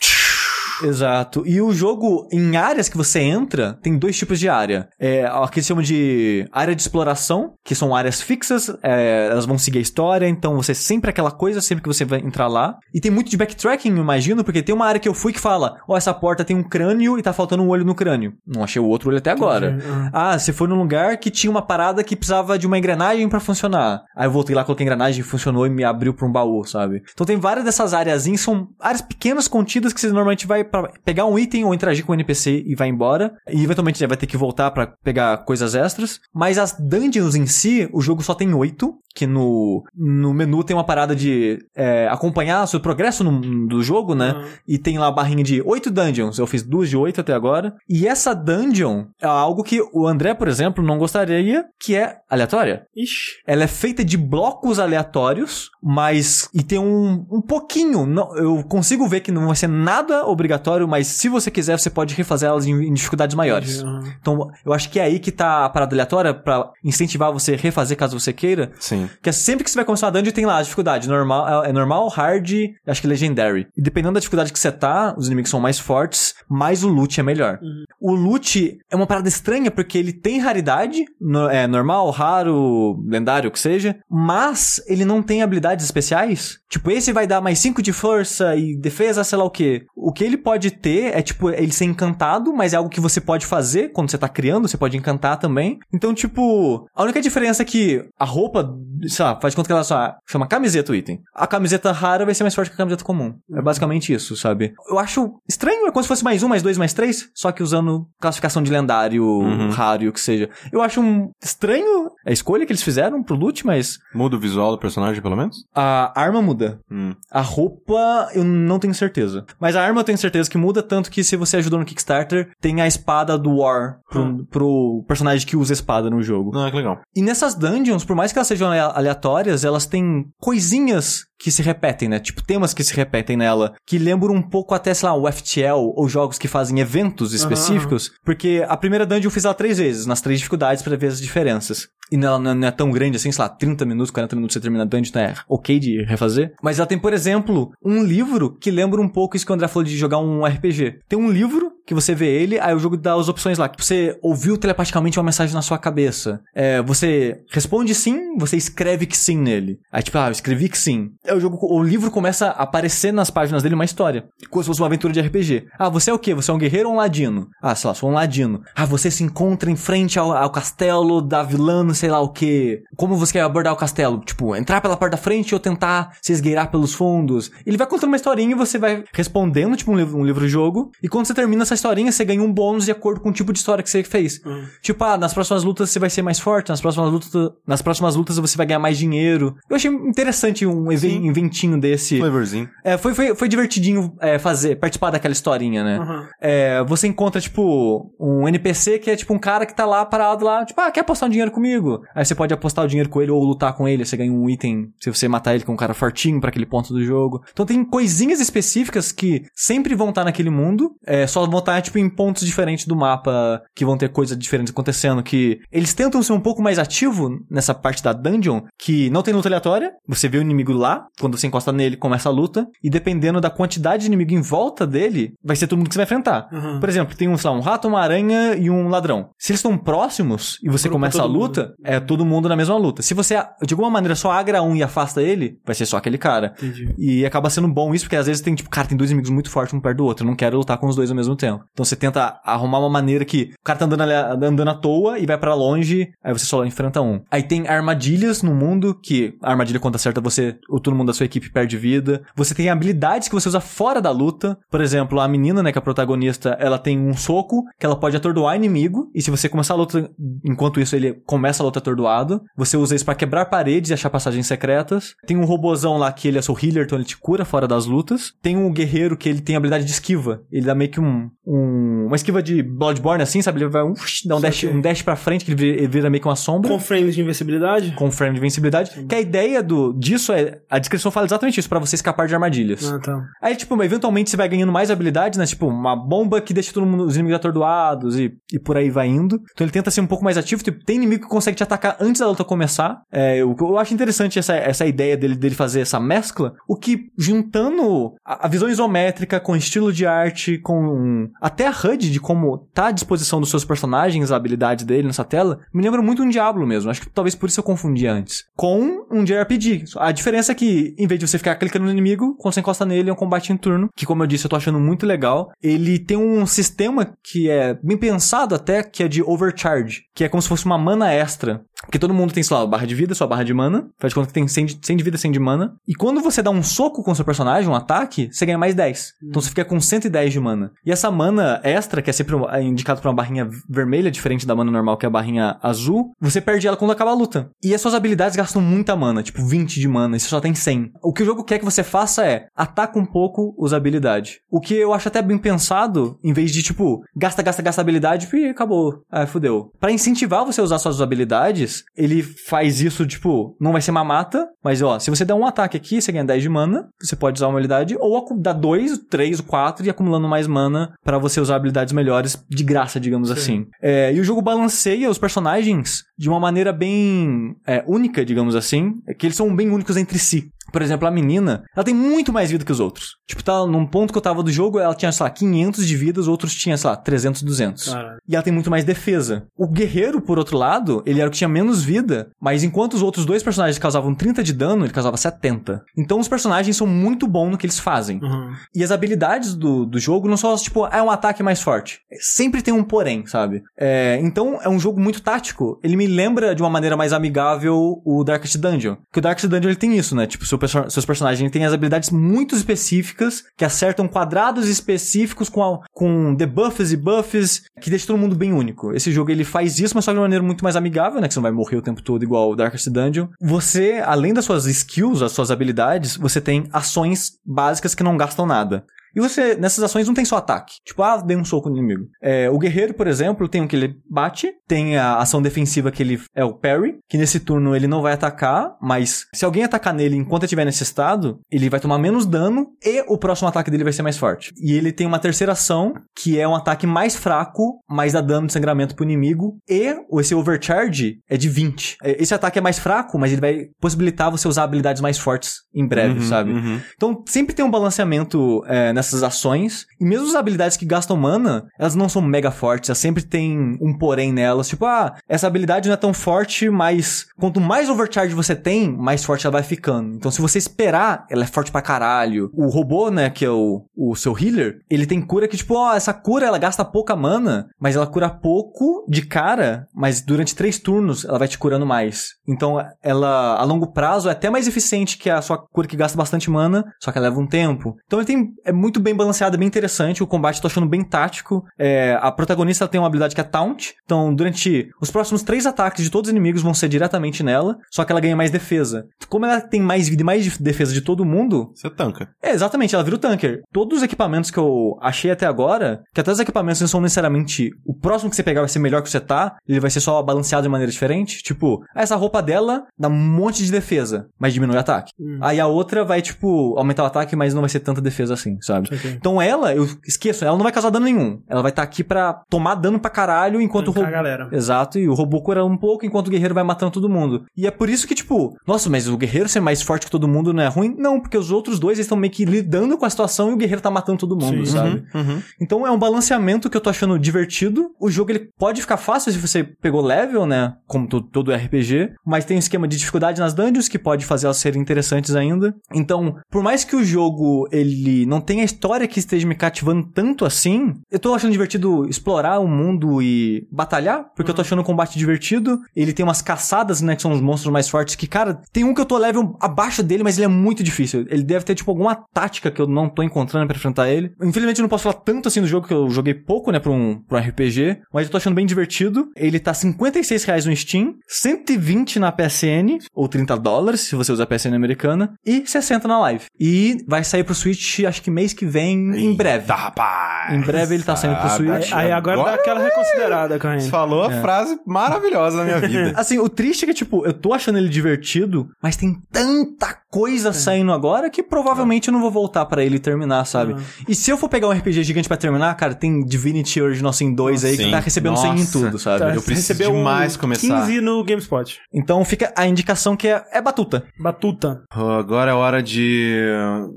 Exato. E o jogo, em áreas que você entra, tem dois tipos de área. É, o que eles chamam de área de exploração, que são áreas fixas, é, elas vão seguir a história, então você sempre aquela coisa, sempre que você vai entrar lá. E tem muito de backtracking, eu imagino, porque tem uma área que eu fui que fala, ó, essa porta tem um crânio e tá faltando um olho no crânio. Não achei o outro olho até agora. Uhum. Ah, você foi num lugar que tinha uma parada que precisava de uma engrenagem pra funcionar. Aí eu voltei lá, coloquei a engrenagem, funcionou e me abriu pra um baú, sabe? Então tem várias dessas áreazinhas, são áreas pequenas contidas que você normalmente vai pra pegar um item ou interagir com o NPC e vai embora. E eventualmente vai ter que voltar pra pegar coisas extras. Mas as dungeons em si, o jogo só tem oito. Que no, no menu tem uma parada de é, acompanhar seu progresso no- do jogo, né? Uhum. E tem lá a barrinha de oito dungeons. Eu fiz duas de oito até agora. E essa dungeon é algo que o André, por exemplo, não gostaria, que é aleatória. Ixi. Ela é feita de blocos aleatórios, mas. E tem um, um pouquinho. Não, eu consigo ver que não vai ser nada obrigatório, mas se você quiser, você pode refazer elas em, em dificuldades maiores. Uhum. Então, eu acho que é aí que tá a parada aleatória pra incentivar você a refazer caso você queira. Sim. Que é sempre que você vai começar uma dungeon, tem lá a dificuldade. Normal, é normal, hard, acho que legendary. E dependendo da dificuldade que você tá, os inimigos são mais fortes, mais o loot é melhor. O loot é uma parada estranha, porque ele tem raridade, no- é normal, raro, lendário, o que seja, mas ele não tem habilidades especiais. Tipo, esse vai dar mais 5 de força e defesa, sei lá o que. O que ele pode ter é, tipo, ele ser encantado, mas é algo que você pode fazer quando você tá criando, você pode encantar também. Então, tipo, a única diferença é que a roupa, sei lá, faz conta que ela só chama camiseta o item. A camiseta rara vai ser mais forte que a camiseta comum. É basicamente isso, sabe? Eu acho estranho, é como se fosse mais um, mais dois, mais três, só que usando classificação de lendário, Uhum. raro e o que seja. Eu acho um estranho a escolha que eles fizeram pro loot, mas Muda o visual do personagem, pelo menos? a arma muda. Hum. A roupa, eu não tenho certeza. Mas a arma eu tenho certeza que muda, tanto que se você ajudou no Kickstarter, tem a espada do War pro, pro personagem que usa espada no jogo. Não, que legal. E nessas dungeons, por mais que elas sejam alea- aleatórias, elas têm coisinhas que se repetem, né? Tipo, temas que se repetem nela, que lembram um pouco até, sei lá, o FTL ou jogos que fazem eventos específicos, porque a primeira dungeon eu fiz ela três vezes, nas três dificuldades para ver as diferenças. E ela não é tão grande assim, sei lá, 30 minutos, 40 minutos você termina a dungeon, então é ok de refazer. Mas ela tem, por exemplo, um livro que lembra um pouco isso que o André falou de jogar um RPG. Tem um livro que você vê ele, aí o jogo dá as opções lá, que você ouviu telepaticamente uma mensagem na sua cabeça. É, você responde sim, você escreve que sim nele. Aí tipo, ah, eu escrevi que sim. O jogo, o livro começa a aparecer nas páginas dele uma história, como se fosse uma aventura de RPG. Ah, você é o quê? Você é um guerreiro ou um ladino? Ah, sei lá, sou um ladino. Ah, você se encontra em frente ao, ao castelo da vilã, não sei lá o quê. Como você quer abordar o castelo? Tipo, entrar pela porta da frente ou tentar se esgueirar pelos fundos? Ele vai contando uma historinha e você vai respondendo, tipo um livro, um livro-jogo. E quando você termina essa historinha, você ganha um bônus de acordo com o tipo de história que você fez. Uhum. Tipo, ah, nas próximas lutas você vai ser mais forte, nas próximas lutas, nas próximas lutas você vai ganhar mais dinheiro. Eu achei interessante um even- Sim. Inventinho desse. Flavorzinho. É, foi, foi, foi divertidinho é, fazer, participar daquela historinha, né? Uhum. É, você encontra, tipo, um NPC que é tipo um cara que tá lá parado lá, tipo, ah, quer apostar um dinheiro comigo? Aí você pode apostar o dinheiro com ele ou lutar com ele, você ganha um item se você matar ele com um cara fortinho pra aquele ponto do jogo. Então tem coisinhas específicas que sempre vão estar naquele mundo, é, só vão estar, tipo, em pontos diferentes do mapa, que vão ter coisas diferentes acontecendo, que eles tentam ser um pouco mais ativo nessa parte da dungeon, que não tem luta aleatória, você vê o inimigo lá, quando você encosta nele, começa a luta, e dependendo da quantidade de inimigo em volta dele, vai ser todo mundo que você vai enfrentar. Uhum. Por exemplo, tem um, sei lá, um rato, uma aranha e um ladrão. Se eles estão próximos e você começa a luta, é todo mundo na mesma luta. Se você, de alguma maneira, só agra um e afasta ele, vai ser só aquele cara. Entendi. E acaba sendo bom isso, porque às vezes tem, tipo, cara, tem dois inimigos muito fortes um perto do outro. Eu não quero lutar com os dois ao mesmo tempo. Então você tenta arrumar uma maneira que o cara tá andando, ali- andando à toa e vai pra longe, aí você só enfrenta um. Aí tem armadilhas no mundo, que a armadilha quando acerta você, ou todo mundo da sua equipe perde vida. Você tem habilidades que você usa fora da luta. Por exemplo, a menina, né, que é a protagonista, ela tem um soco que ela pode atordoar inimigo, e se você começar a luta, enquanto isso ele começa a luta atordoado, você usa isso pra quebrar paredes e achar passagens secretas. Tem um robozão lá que ele é seu healer, então ele te cura fora das lutas. Tem um guerreiro que ele tem habilidade de esquiva. Ele dá meio que um, um- uma esquiva de Bloodborne assim, sabe? Ele vai uff, dá um dash, um dash pra frente que ele vira, ele vira meio que uma sombra Com frames de invencibilidade? com frame de invencibilidade. Que a ideia do, disso é. A descrição fala exatamente isso, pra você escapar de armadilhas. Ah, tá. Aí, tipo, eventualmente você vai ganhando mais habilidades, né? Tipo, uma bomba que deixa todo mundo, os inimigos atordoados e, e por aí vai indo. Então ele tenta ser um pouco mais ativo. Tipo, tem inimigo que consegue te atacar antes da luta começar. É, eu, eu acho interessante essa, essa ideia dele, dele fazer essa mescla. O que, juntando a, a visão isométrica com estilo de arte, com até a HUD de como tá à disposição dos seus personagens, a habilidade dele nessa tela, me lembra muito um Diablo mesmo. Acho que talvez por isso eu confundi antes. Com um JRPG. A diferença é que, em vez de você ficar clicando no inimigo, quando você encosta nele, é um combate em turno. Que, como eu disse, eu tô achando muito legal. Ele tem um sistema que é bem pensado até, que é de overcharge. Que é como se fosse uma mana extra. Porque todo mundo tem, sei lá, barra de vida, sua barra de mana. Faz de conta que tem 100 de, 100 de vida, 100 de mana. E quando você dá um soco com seu personagem, um ataque, você ganha mais 10. Então você fica com 110 de mana. E essa mana extra, que é sempre é indicado por uma barrinha vermelha, diferente da mana normal, que é a barrinha azul, você perde ela quando acaba a luta. E as suas habilidades gastam muita mana, tipo 20 de mana, e você só tem 100. O que o jogo quer que você faça é ataca um pouco, usa habilidade. O que eu acho até bem pensado, em vez de tipo, gasta, gasta, gasta habilidade e acabou. Ah, fudeu. Pra incentivar você a usar suas habilidades, ele faz isso, tipo, não vai ser uma mata, mas ó, se você der um ataque aqui, você ganha 10 de mana, você pode usar uma habilidade, ou dá 2, 3, 4 e acumulando mais mana pra você usar habilidades melhores de graça, digamos assim. É, e o jogo balanceia os personagens de uma maneira bem é, única, digamos assim, é que eles são bem únicos entre si. Por exemplo, a menina, ela tem muito mais vida que os outros. Tipo, tá num ponto que eu tava do jogo, ela tinha, sei lá, 500 de vida, os outros tinham, sei lá, 300, 200. Caralho. E ela tem muito mais defesa. O guerreiro, por outro lado, ele era o que tinha menos vida, mas enquanto os outros dois personagens causavam 30 de dano, ele causava 70. Então os personagens são muito bons no que eles fazem. Uhum. E as habilidades do, do jogo não são, tipo, é um ataque mais forte. Sempre tem um porém, sabe? É, então é um jogo muito tático. Ele me lembra de uma maneira mais amigável o Darkest Dungeon. Porque o Darkest Dungeon ele tem isso, né? Tipo, seu perso- seus personagens têm as habilidades muito específicas que acertam quadrados específicos com, a- com debuffs e buffs que deixa todo mundo bem único. Esse jogo ele faz isso, mas só de uma maneira muito mais amigável, né? Que você não vai morrer o tempo todo igual o Darkest Dungeon. Você, além das suas skills, as suas habilidades, você tem ações básicas que não gastam nada. E você, nessas ações, não tem só ataque. Tipo, ah, dei um soco no inimigo. É, o guerreiro, por exemplo, tem o que ele bate, tem a ação defensiva que ele é o parry, que nesse turno ele não vai atacar, mas se alguém atacar nele enquanto ele estiver nesse estado, ele vai tomar menos dano e o próximo ataque dele vai ser mais forte. E ele tem uma terceira ação, que é um ataque mais fraco, mas dá dano de sangramento pro inimigo, e esse overcharge é de 20. É, Esse ataque é mais fraco, mas ele vai possibilitar você usar habilidades mais fortes em breve, Uhum, sabe? uhum. Então, sempre tem um balanceamento é, nessas ações. E mesmo as habilidades que gastam mana, elas não são mega fortes. Elas sempre tem um porém nelas. Tipo, ah, essa habilidade não é tão forte, mas quanto mais overcharge você tem, mais forte ela vai ficando. Então, se você esperar, ela é forte pra caralho. O robô, né, que é o, o seu healer, ele tem cura que, tipo, ó, essa cura ela gasta pouca mana, mas ela cura pouco de cara, mas durante três turnos ela vai te curando mais. Então, ela, a longo prazo, é até mais eficiente que a sua cura que gasta bastante mana, só que ela leva um tempo. Então, ele tem, é muito bem balanceado, é bem interessante. O combate eu tô achando bem tático. É, a protagonista tem uma habilidade que é Taunt. Então, durante os próximos três ataques de todos os inimigos vão ser diretamente nela, só que ela ganha mais defesa. Como ela tem mais vida e mais de- defesa de todo mundo, Você tanca. é, exatamente, ela vira o tanker. Todos os equipamentos que eu achei até agora, que até os equipamentos não são necessariamente o próximo que você pegar vai ser melhor que você tá, ele vai ser só balanceado de maneira diferente. Tipo, ah, essa roupa dela dá um monte de defesa, mas diminui o ataque. Hum. Aí a outra vai, tipo, aumentar o ataque, mas não vai ser tanta defesa assim, sabe? Ok. Então ela, eu esqueço, ela não vai causar dano nenhum. Ela vai estar aqui pra tomar dano pra caralho enquanto o Tancar robô. a galera. Exato, e o robô cura um pouco enquanto o guerreiro vai matando todo mundo. E é por isso que, tipo, nossa, mas o guerreiro ser mais forte que todo mundo não é ruim? Não, porque os outros dois estão meio que lidando com a situação e o guerreiro tá matando todo mundo, Sim. sabe? Uhum, uhum. Então é um balanceamento que eu tô achando divertido. O jogo ele pode ficar fácil se você pegou level, né? Como to- todo RPG. Mas tem um esquema de dificuldade nas dungeons que pode fazer elas serem interessantes ainda. Então, por mais que o jogo ele não tenha história que esteja me cativando tanto assim, eu tô achando divertido explorar o mundo e batalhar, porque eu tô achando o combate divertido. Ele tem umas caçadas, né? Que são os monstros mais fortes. Que, cara, tem um que eu tô level abaixo dele, mas ele é muito difícil. Ele deve ter, tipo, alguma tática que eu não tô encontrando pra enfrentar ele. Infelizmente, eu não posso falar tanto assim do jogo, que eu joguei pouco, né, pra um, pra um RPG. Mas eu tô achando bem divertido. Ele tá 56 reais no Steam, 120 na PSN, ou 30 dólares, se você usar a PSN americana, e 60 na Live. E vai sair pro Switch, acho que mês que vem, em breve. Tá, rapaz. Em breve ele tá saindo pro Ah, Switch. Aí agora, dá aquela reconsiderada, Você Caim. falou a frase maravilhosa da minha *laughs* vida. Assim, o triste é que, tipo, eu tô achando ele divertido, mas tem tanta coisa saindo agora que provavelmente eu não vou voltar pra ele e terminar, sabe? Ah. E se eu for pegar um RPG gigante pra terminar, cara, tem Divinity Original Sin 2 aí que Sim. tá recebendo 100 em tudo, sabe? Tá, eu preciso recebeu demais um começar. 15 no GameSpot. Então fica a indicação que é, é batuta. Batuta. Agora é hora de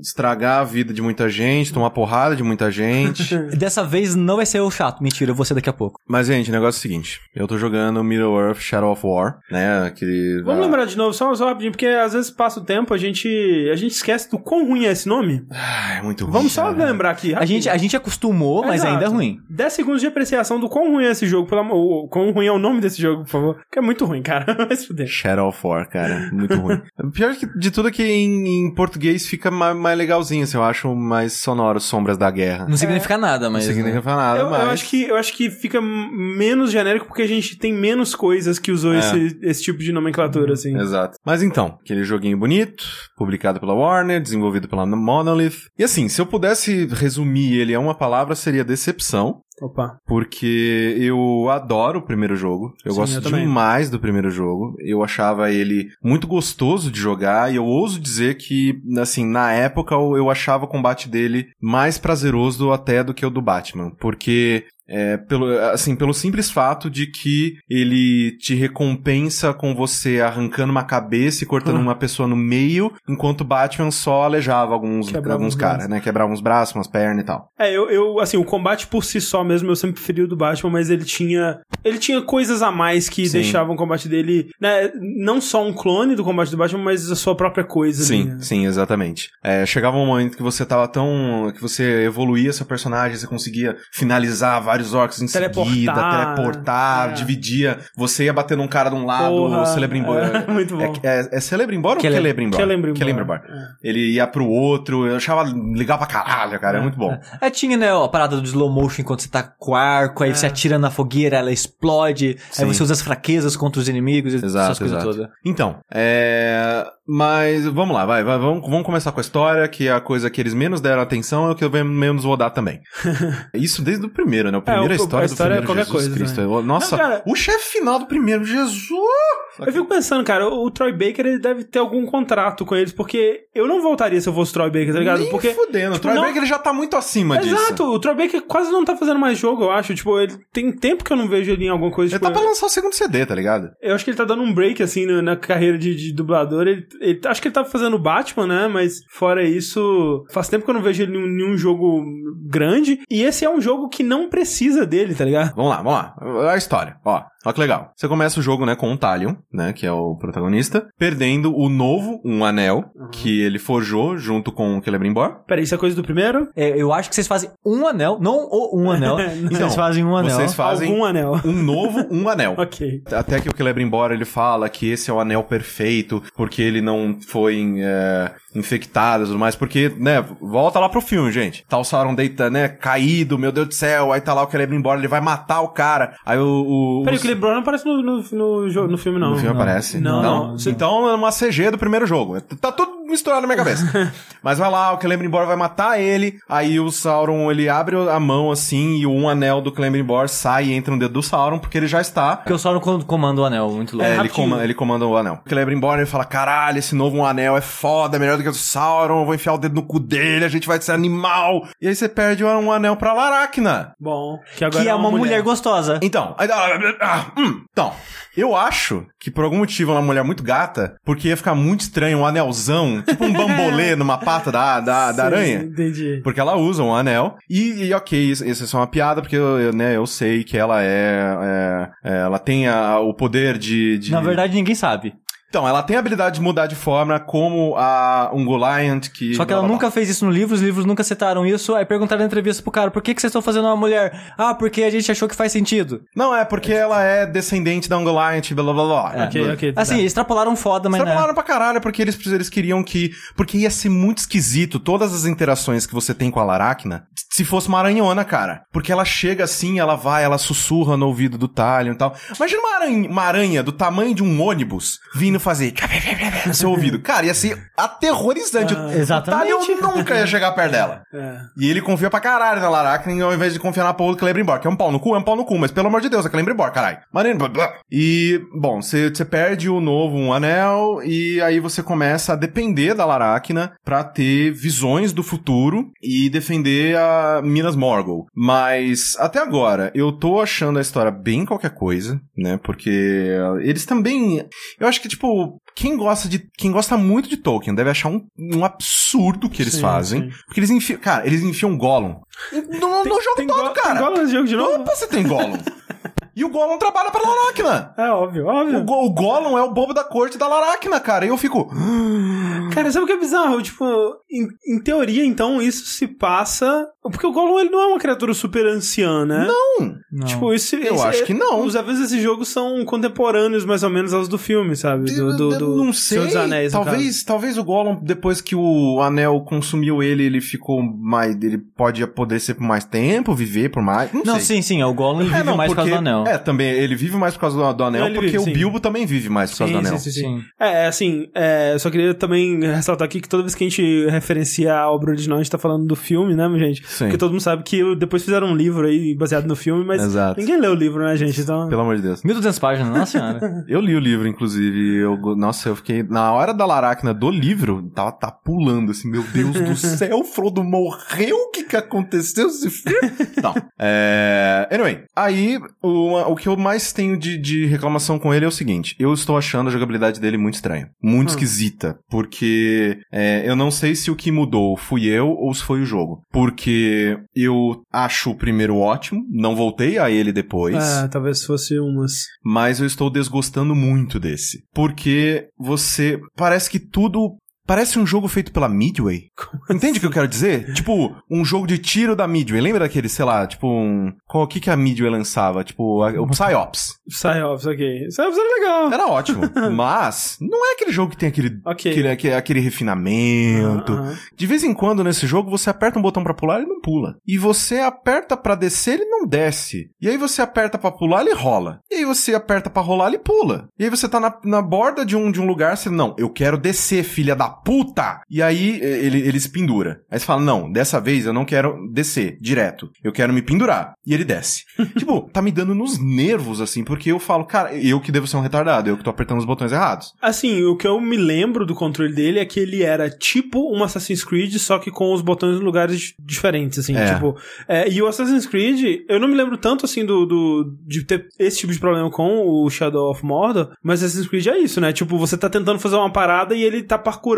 estragar a vida de muita gente, tomar porrada de muita gente. *laughs* Dessa vez não vai ser o chato. Mentira, eu vou ser daqui a pouco. Mas, gente, o negócio é o seguinte. Eu tô jogando Middle Earth Shadow of War, né? Aquele... Vamos ah, lembrar de novo, só, só rapidinho, porque às vezes passa o tempo, a gente, a gente esquece do quão ruim é esse nome. ah, é muito ruim. Vamos só cara. lembrar aqui. A gente, a gente acostumou, mas Exato. ainda é ruim. 10 segundos de apreciação do quão ruim é esse jogo, pelo amor, o quão ruim é o nome desse jogo, por favor. Porque é muito ruim, cara. *laughs* Vai se fuder. Shadow of War, cara. Muito ruim. O *laughs* Pior que, de tudo é que em, em português fica ma- mais, legalzinho, assim. Eu acho mais sonoro Sombras da Guerra. Não significa nada, mas. Não significa nada, Eu, mas... eu acho que, eu acho que fica menos genérico porque a gente tem menos coisas que usou É. esse, esse tipo de nomenclatura, assim. Exato. Mas então, aquele joguinho bonito, publicado pela Warner, desenvolvido pela Monolith. E assim, se eu pudesse resumir ele a uma palavra, seria decepção. Opa. Porque eu adoro o primeiro jogo. Eu Sim, gosto eu demais do primeiro jogo. Eu achava ele muito gostoso de jogar. E eu ouso dizer que, assim, na época eu achava o combate dele mais prazeroso até do que o do Batman. Porque é, pelo, assim, pelo simples fato de que ele te recompensa com você arrancando uma cabeça e cortando Ah. uma pessoa no meio, enquanto o Batman só aleijava alguns, Quebrava alguns caras, né? Quebrava uns braços, umas pernas e tal. É, eu, eu, assim, o combate por si só mesmo, eu sempre preferi o do Batman, mas ele tinha. Ele tinha coisas a mais que Sim. deixavam o combate dele. Né, não só um clone do combate do Batman, mas a sua própria coisa. Sim, ali, né? sim, exatamente. É, chegava um momento que você tava tão. que você evoluía seu personagem, você conseguia finalizar vários orcs em Teleportar, seguida, teleportar, é. dividia. Você ia bater num cara de um lado, Porra, o Celebrimbor. é, *laughs* muito bom. É, é, é Celebrimbor ou Cele- Celebrimbor? Celebrimbor. Celebrimbor. É. Ele ia pro outro, eu achava legal pra caralho, cara, é muito bom. É, tinha, né, ó, a parada do slow motion enquanto você tá com o arco, aí É. você atira na fogueira, ela explode, Sim. aí você usa as fraquezas contra os inimigos, e essas Exato, coisas exato. todas. Então, é... Mas vamos lá, vai, vai vamos, vamos começar com a história, que é a coisa que eles menos deram atenção é o que eu menos vou dar também. *laughs* Isso desde o primeiro, né? O primeiro é, o- história, a história é do primeiro qualquer Jesus coisa, Cristo. Nossa, Não, cara- o chefe final do primeiro, Jesus! Eu fico pensando, cara, o Troy Baker ele deve ter algum contrato com eles, porque eu não voltaria se eu fosse o Troy Baker, tá ligado? Nem porque. fudendo. o tipo, Troy não- Baker ele já tá muito acima disso. Exato, o Troy Baker quase não tá fazendo mais jogo, eu acho. Tipo, ele tem tempo que eu não vejo ele em alguma coisa. Ele tipo, tá pra lançar o segundo CD, tá ligado? Eu acho que ele tá dando um break, assim, no- na carreira de, de dublador. Ele, ele- acho que ele tá fazendo Batman, né? Mas fora isso, faz tempo que eu não vejo ele em nenhum jogo grande. E esse é um jogo que não precisa dele, tá ligado? Vamos lá, vamos lá. A história, ó. Ó que legal. Você começa o jogo, né, com o Talion, né, que é o protagonista, perdendo o novo, um anel, que ele forjou junto com o Celebrimbor. Peraí, isso é coisa do primeiro? É, eu acho que vocês fazem um anel, não o um *laughs* anel. vocês fazem um anel. Vocês fazem Algum anel. um novo, um anel. *laughs* ok. Até que o Celebrimbor, ele fala que esse é o anel perfeito, porque ele não foi é, infectado e tudo mais, porque, né, volta lá pro filme, gente. Tá o Sauron deita, né, caído, meu Deus do céu, aí tá lá o Celebrimbor, ele vai matar o cara. Aí o... o Peraí, o Brown não aparece no, no, no, no filme, não. No filme não. aparece. Não, então, não. Você- então é uma CG do primeiro jogo. Tá tudo misturado na minha cabeça. *laughs* Mas vai lá, o Celebrimbor vai matar ele. Aí o Sauron, ele abre a mão assim e um anel do Celebrimbor sai e entra no dedo do Sauron, porque ele já está. Porque o Sauron com- comanda o anel, muito louco. É, ele, comanda, ele comanda o anel. O Celebrimbor, ele fala, caralho, esse novo anel é foda, é melhor do que o do Sauron, eu vou enfiar o dedo no cu dele, a gente vai ser animal. E aí você perde um anel pra Laracna. Bom, que agora que é uma mulher, gostosa. Então, aí- ah, hum, então, eu acho que por algum motivo ela é uma mulher muito gata, porque ia ficar muito estranho um anelzão, tipo um bambolê *laughs* numa pata da, da, da Sim, aranha. Entendi. Porque ela usa um anel. E, e ok, isso, isso é só uma piada, porque eu, eu, né, eu sei que ela é. é- é, ela tem a- o poder de, de- Na verdade, ninguém sabe. Então, ela tem a habilidade de mudar de forma, como a um Goliath que. Só que ela blá, blá, nunca fez isso no livro, os livros nunca citaram isso. Aí perguntaram na entrevista pro cara, por que, que vocês estão fazendo uma mulher? Ah, porque a gente achou que faz sentido. Não, é porque ela é descendente da Ungoliant, blá blá blá. É. Ok, ok. tá. Assim, extrapolaram foda, mas né? Extrapolaram pra caralho, porque eles, eles queriam que. Porque ia ser muito esquisito todas as interações que você tem com a Laracna se fosse uma aranhona, cara. Porque ela chega assim, ela vai, ela sussurra no ouvido do Talion e tal. Imagina uma aranha, uma aranha do tamanho de um ônibus vindo fazer no seu ouvido. Cara, ia ser aterrorizante. Ah, o exatamente. Talion nunca ia chegar perto dela. É. E ele confia pra caralho na Laracna ao invés de confiar na do Celebrimbor, que é um pau no cu, é um pau no cu, mas pelo amor de Deus, é Celebrimbor, caralho. Blá. E, bom, você você perde o novo um anel e aí você começa a depender da Laracna pra ter visões do futuro e defender a Minas Morgul. Mas, até agora, eu tô achando a história bem qualquer coisa, né, porque eles também... Eu acho que, tipo, quem gosta de quem gosta muito de Tolkien deve achar um, um absurdo que eles Sim, fazem. sim. Porque eles enfiam. Cara, eles enfiam Gollum. No, no jogo tem todo, go- cara. Tem Gollum nesse jogo de novo? Opa, você tem Gollum. *laughs* e o Gollum trabalha pra Laracna. É óbvio, óbvio. O, Go- o Gollum é o bobo da corte da Laracna, cara. E eu fico. Cara, sabe o que é bizarro? Tipo, em, em teoria, então, isso se passa. Porque o Gollum ele não é uma criatura super anciã, né? Não. Não. Tipo, isso, Eu isso- acho que não. Os eventos desse jogo são contemporâneos, mais ou menos, aos do filme, sabe? Do, do, Eu do não sei. Senhor dos Anéis, talvez, talvez o Gollum, depois que o anel consumiu ele, ele ficou mais. Ele pode apodrecer por mais tempo, viver por mais. Não, Não, sei. sim, sim, é o Gollum ele É, vive não, mais por causa do anel. É, também, ele vive mais por causa do, do anel, ele porque vive, o sim. Bilbo também vive mais por causa do Sim, anel. sim, sim, sim. É, assim, é, eu só queria também *laughs* ressaltar aqui que toda vez que a gente referencia a obra original, a gente tá falando do filme, né, gente? Sim. Porque todo mundo sabe que depois fizeram um livro aí baseado no filme, mas Exato. ninguém leu o livro, né, gente? Então. Pelo amor de Deus. 1200 páginas, nossa senhora. *laughs* Eu li o livro, inclusive. Eu, nossa, eu fiquei. Na hora da Laracna do livro, tava tá pulando assim, meu Deus do *laughs* céu, Frodo morreu? O que que aconteceu? Esse? Não. É. Anyway, aí o, o que eu mais tenho de, de reclamação com ele é o seguinte: eu estou achando a jogabilidade dele muito estranha. Muito Hum. esquisita. Porque é, eu não sei se o que mudou fui eu ou se foi o jogo. Porque eu acho o primeiro ótimo, não voltei a ele depois. É, talvez fosse umas. Mas eu estou desgostando muito desse. Porque você. Parece que tudo parece um jogo feito pela Midway. Entende o que eu quero dizer? *laughs* Tipo, um jogo de tiro da Midway. Lembra daquele, sei lá, tipo um... Qual o que que a Midway lançava? Tipo, a- o Psyops. Psyops, ok. Psyops era legal. Era ótimo. *laughs* Mas, não é aquele jogo que tem aquele, aquele, aquele, aquele refinamento. Aham. De vez em quando, nesse jogo, você aperta um botão pra pular, ele não pula. E você aperta pra descer, ele não desce. E aí você aperta pra pular, ele rola. E aí você aperta pra rolar, ele pula. E aí você tá na, na borda de um, de um lugar, você, não, eu quero descer, filha da puta! E aí ele, ele se pendura. Aí você fala, não, dessa vez eu não quero descer direto. Eu quero me pendurar. E ele desce. *laughs* tipo, tá me dando nos nervos, assim, porque eu falo, cara, eu que devo ser um retardado, eu que tô apertando os botões errados. Assim, o que eu me lembro do controle dele é que ele era tipo um Assassin's Creed, só que com os botões em lugares diferentes, assim, É. tipo... é, e o Assassin's Creed, eu não me lembro tanto, assim, do, do- de ter esse tipo de problema com o Shadow of Mordor, mas Assassin's Creed é isso, né? Tipo, você tá tentando fazer uma parada e ele tá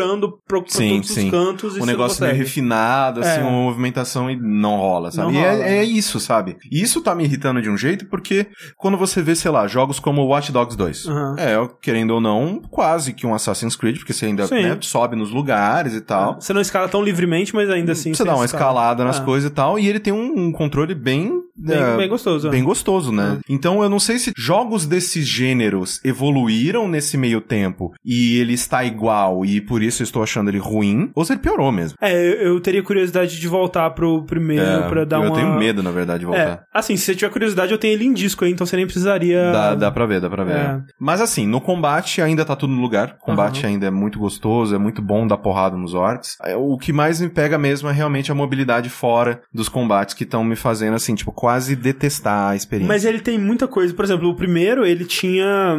parkourando pro, pra Sim, todos sim. os cantos e um negócio meio refinado, assim, É. uma movimentação e não rola, sabe? Não e rola. é, é isso, sabe? E isso tá me irritando de um jeito porque quando você vê, sei lá, jogos como Watch Dogs 2, Aham. é, querendo ou não, quase que um Assassin's Creed, porque você ainda né, sobe nos lugares e tal. Você não escala tão livremente, mas ainda assim... Você dá uma escala. escalada nas É. coisas e tal, e ele tem um, um controle bem. Bem, é, bem gostoso. bem gostoso, né? Uhum. Então eu não sei se jogos desses gêneros evoluíram nesse meio tempo e ele está igual e por isso eu estou achando ele ruim, ou se ele piorou mesmo. É, eu, eu teria curiosidade de voltar pro primeiro É, pra dar eu uma... tenho medo, na verdade, de voltar. É, assim, se você tiver curiosidade, eu tenho ele em disco aí, então você nem precisaria... Dá, dá pra ver, dá pra ver. É. Mas assim, no combate ainda tá tudo no lugar. O combate ainda é muito gostoso, é muito bom dar porrada nos orcs. É, O que mais me pega mesmo é realmente a mobilidade fora dos combates que estão me fazendo, assim, tipo, quase detestar a experiência. Mas ele tem muita coisa. Por exemplo, o primeiro, ele tinha.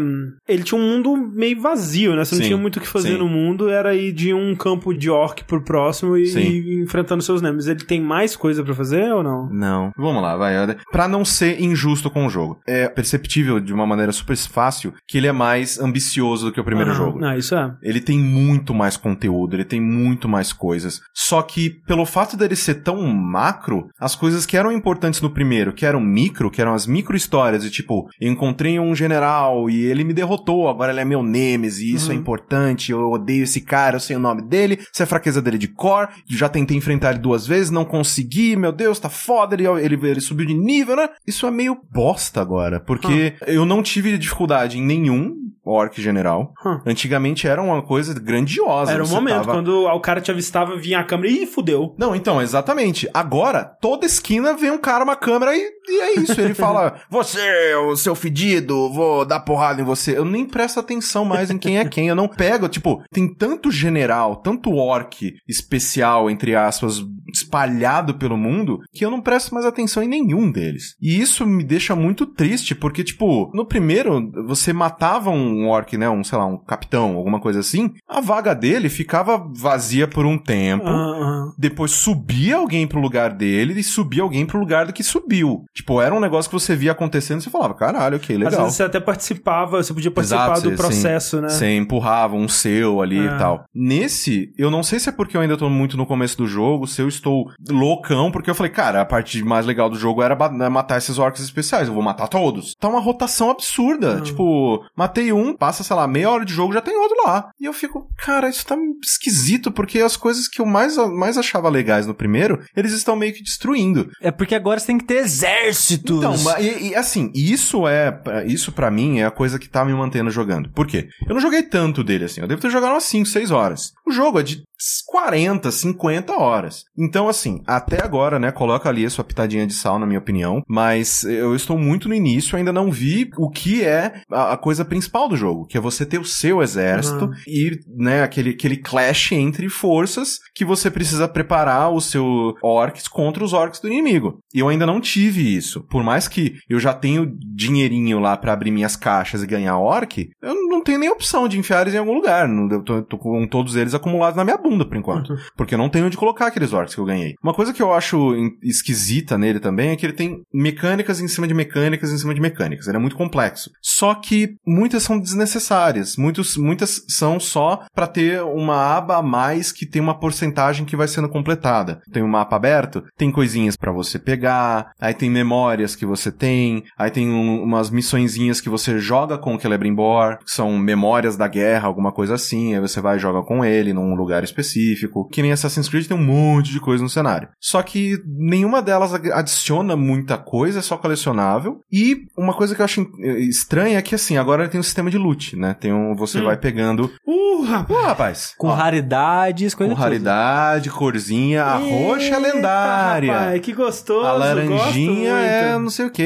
Ele tinha um mundo meio vazio, né? Você não Sim, tinha muito o que fazer sim. no mundo, era ir de um campo de orc pro próximo e, e enfrentando seus nemes. Ele tem mais coisa pra fazer ou não? Não. Vamos lá, vai. Pra não ser injusto com o jogo. É perceptível de uma maneira super fácil que ele é mais ambicioso do que o primeiro Aham. jogo. Ah, isso é. Ele tem muito mais conteúdo, ele tem muito mais coisas. Só que, pelo fato dele ser tão macro, as coisas que eram importantes no primeiro, que eram micro, que eram as micro histórias, de tipo, eu encontrei um general e ele me derrotou, agora ele é meu Nemesis, e isso é importante, eu odeio esse cara, eu sei o nome dele, isso é fraqueza dele de core, já tentei enfrentar ele duas vezes, não consegui, meu Deus, tá foda, ele, ele, ele subiu de nível, né? Isso é meio bosta agora, porque eu não tive dificuldade em nenhum orc general. Hum. Antigamente era uma coisa grandiosa. Era um momento, tava- quando o cara te avistava, vinha a câmera e fudeu. Não, então, exatamente. Agora, toda esquina vem um cara, uma câmera e, e é isso. Ele *laughs* fala, você, o seu fedido, vou dar porrada em você. Eu nem presto atenção mais em quem é quem. Eu não pego, tipo, tem tanto general, tanto orc especial, entre aspas, espalhado pelo mundo, que eu não presto mais atenção em nenhum deles. E isso me deixa muito triste, porque, tipo, no primeiro, você matava um orc, né, um, sei lá, um capitão, alguma coisa assim, a vaga dele ficava vazia por um tempo, Ah, ah. depois subia alguém pro lugar dele e subia alguém pro lugar do que subiu. Tipo, era um negócio que você via acontecendo e você falava, caralho, ok, Às legal. vezes você até participava, você podia participar Exato, do sim. processo, né? Você empurrava um seu ali É. e tal. Nesse, eu não sei se é porque eu ainda tô muito no começo do jogo, se eu estou loucão, porque eu falei, cara, a parte mais legal do jogo era né, matar esses orcs especiais, eu vou matar todos. Tá uma rotação absurda. Hum. Tipo, matei um, passa, sei lá, meia hora de jogo, já tem outro lá. E eu fico, cara, isso tá esquisito, porque as coisas que eu mais, mais achava legais no primeiro, eles estão meio que destruindo. É porque agora você tem que ter exércitos. Então, e, e, assim, isso é. Isso pra mim é a coisa que tá me mantendo jogando. Por quê? Eu não joguei tanto dele assim. Eu devo ter jogado umas 5, 6 horas. O jogo é de 40, 50 horas. Então, assim, até agora, né? Coloca ali a sua pitadinha de sal, na minha opinião. Mas eu estou muito no início, ainda não vi o que é a, a coisa principal do jogo, que é você ter o seu exército Uhum. e, né, aquele, aquele clash entre forças que você precisa preparar o seu orcs contra os orcs do inimigo. E eu ainda não tive isso. Por mais que eu já tenho dinheirinho lá pra abrir minhas caixas e ganhar orc, eu não tenho nem opção de enfiar eles em algum lugar. Não- Eu tô, tô com todos eles acumulados na minha bunda, por enquanto. Porque eu não tenho onde colocar aqueles orcs que eu ganhei. Uma coisa que eu acho esquisita nele também é que ele tem mecânicas em cima de mecânicas em cima de mecânicas. Ele é muito complexo. Só que muitas são desnecessárias. Muitos, muitas são só pra ter uma aba a mais que tem uma porcentagem que vai sendo completada. Tem um mapa aberto, tem coisinhas pra você pegar, aí tem memórias que você tem, aí tem um- umas missõezinhas que você joga com o Celebrimbor, que são memórias da guerra, alguma coisa assim, aí você vai e com ele num lugar específico. Que nem Assassin's Creed tem um monte de coisa no cenário. Só que nenhuma delas adiciona muita coisa, é só colecionável. E uma coisa que eu acho estranha é que assim, agora tem um sistema de loot, né? Tem um, você Hum. vai pegando. Uh, rapaz. Pô, rapaz. Com ó, raridades, coisa com tudo. raridade, corzinha, a roxa é Eita, lendária. Rapaz, que gostoso. A gosto laranjinha é não sei o que,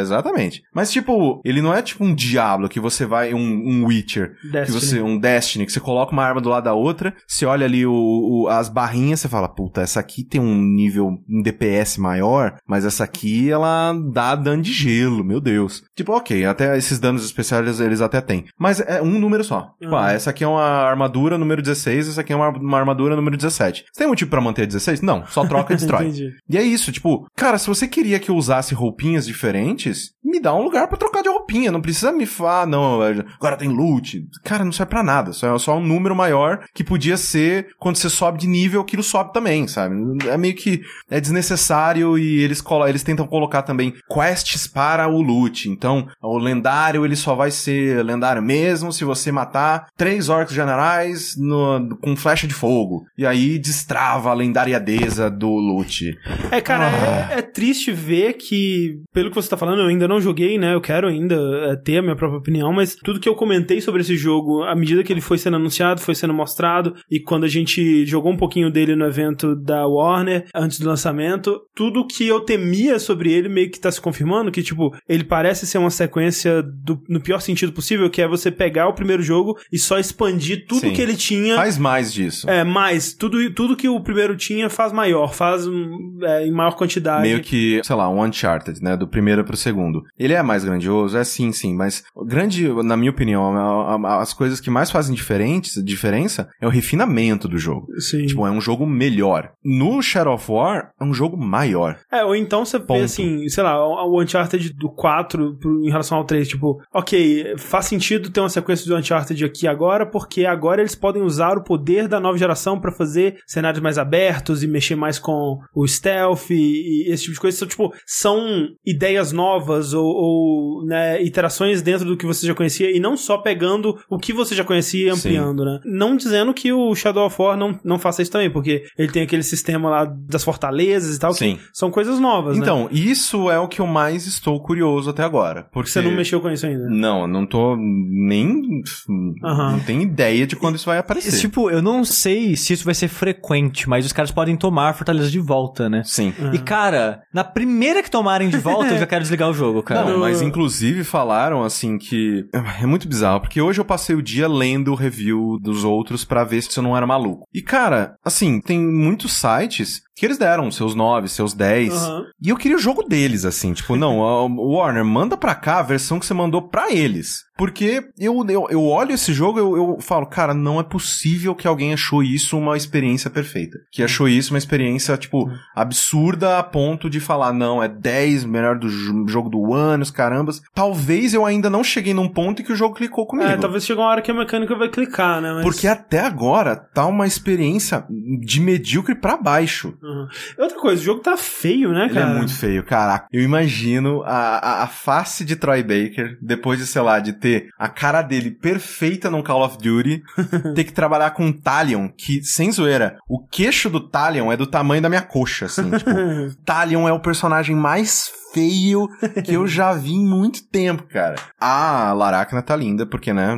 exatamente. Mas, tipo, ele não é tipo um Diablo que você vai, um, um Witcher, que Destiny. você, um Destiny, que você coloca uma arma do lado da outra, você olha ali o, o- as barrinhas, você fala, puta, essa aqui tem um nível, um DPS maior, mas essa aqui, ela dá dano de gelo, meu Deus. Tipo, ok, até esses danos especiais eles até têm. Mas é um número só. Tipo, Uhum. ah, essa aqui é uma armadura número 16, essa aqui é uma, uma armadura número 17. Você tem motivo pra manter 16? Não, só troca e *laughs* destrói. E é isso, tipo, cara, se você queria que eu usasse roupinhas diferentes, me dá um lugar pra trocar de roupinha. Não precisa me falar, não, agora tem loot. Cara, não serve pra nada. Só é só um número maior que podia ser quando você sobe de nível, aquilo sobe também, sabe? É meio que é desnecessário e eles, eles tentam colocar também quests para o loot. Então, o lendário ele só vai ser lendário mesmo se você matar três orcs generais no- com flecha de fogo. E aí destrava a lendariadeza do loot. É, cara, Ah. é, é triste ver que, pelo que você tá falando, eu ainda não joguei, né? Eu quero ainda é, ter a minha própria opinião, mas tudo que eu comentei sobre esse jogo, à medida que ele foi sendo anunciado, foi sendo mostrado, e quando a gente jogou um pouquinho dele no evento da Warner, antes do lançamento, tudo que eu temia sobre ele meio que tá se confirmando, que, tipo, ele parece ser uma sequência do- no pior sentido possível, que é você pegar o primeiro jogo e só expandir tudo Sim. que ele tinha. Faz mais disso. É, mais. Tudo, tudo que o primeiro tinha faz maior, faz é, em maior quantidade. Meio que, sei lá, um Uncharted, né? Do primeiro pro segundo. Ele é mais grandioso, é sim, sim, mas grande, na minha opinião, as coisas que mais fazem diferentes, diferença é o refinamento do jogo. Sim. Tipo, é um jogo melhor. No Shadow of War, é um jogo maior. É, ou então você Ponto. vê assim, sei lá, o Uncharted do 4 pro- em relação ao 3, tipo, ok, faz sentido ter uma sequência do Uncharted aqui agora, porque agora eles podem usar o poder da nova geração pra fazer cenários mais abertos e mexer mais com o stealth e, e esse tipo de coisa. Então, tipo, são ideias novas ou, ou, né, iterações dentro do que você já conhecia e não só pegando o que você já conhecia e Sim. ampliando, né? Não dizendo que o Shadow of War não, não faça isso também, porque ele tem aquele sistema lá das fortalezas e tal, que Sim. são coisas novas, né? Então, isso é o que eu mais estou curioso até agora. Porque Você não mexeu com isso ainda. Não, não tô nem. Aham. Não tenho ideia de quando isso vai aparecer. Esse, tipo, eu não sei se isso vai ser frequente, mas os caras podem tomar a Fortaleza de volta, né? Sim. E, cara, na primeira que tomarem de volta, *laughs* eu já quero desligar o jogo, cara. Não, mas inclusive falaram assim que. É muito bizarro, porque hoje eu passei o dia lendo o review dos outros pra ver se eu não era maluco. E cara, assim, tem muitos sites que eles deram seus 9, seus 10. Aham. E eu queria o jogo deles, assim. Tipo, não, Warner, manda pra cá a versão que você mandou pra eles. Porque eu, eu, eu olho esse jogo eu, eu falo, cara, não é possível que alguém achou isso uma experiência perfeita. Que achou isso uma experiência, tipo, absurda a ponto de falar, não, é 10, melhor do jo- jogo do ano, os carambas. Talvez eu ainda não cheguei num ponto em que o jogo clicou comigo. É, talvez chegue uma hora que a mecânica vai clicar, né? Mas... Porque até agora tá uma experiência de medíocre pra baixo. Uhum. Outra coisa, o jogo tá feio, né, Ele cara? é muito feio, caraca. Eu imagino a, a, a face de Troy Baker, depois de, sei lá, de ter a cara dele perfeita num Call of Duty, *laughs* ter que trabalhar com um Talion, que, sem zoeira, o queixo do Talion é do tamanho da minha coxa, assim, tipo, *laughs* Talion é o personagem mais feio que eu *laughs* já vi em muito tempo, cara. A Laracna tá linda, porque, né,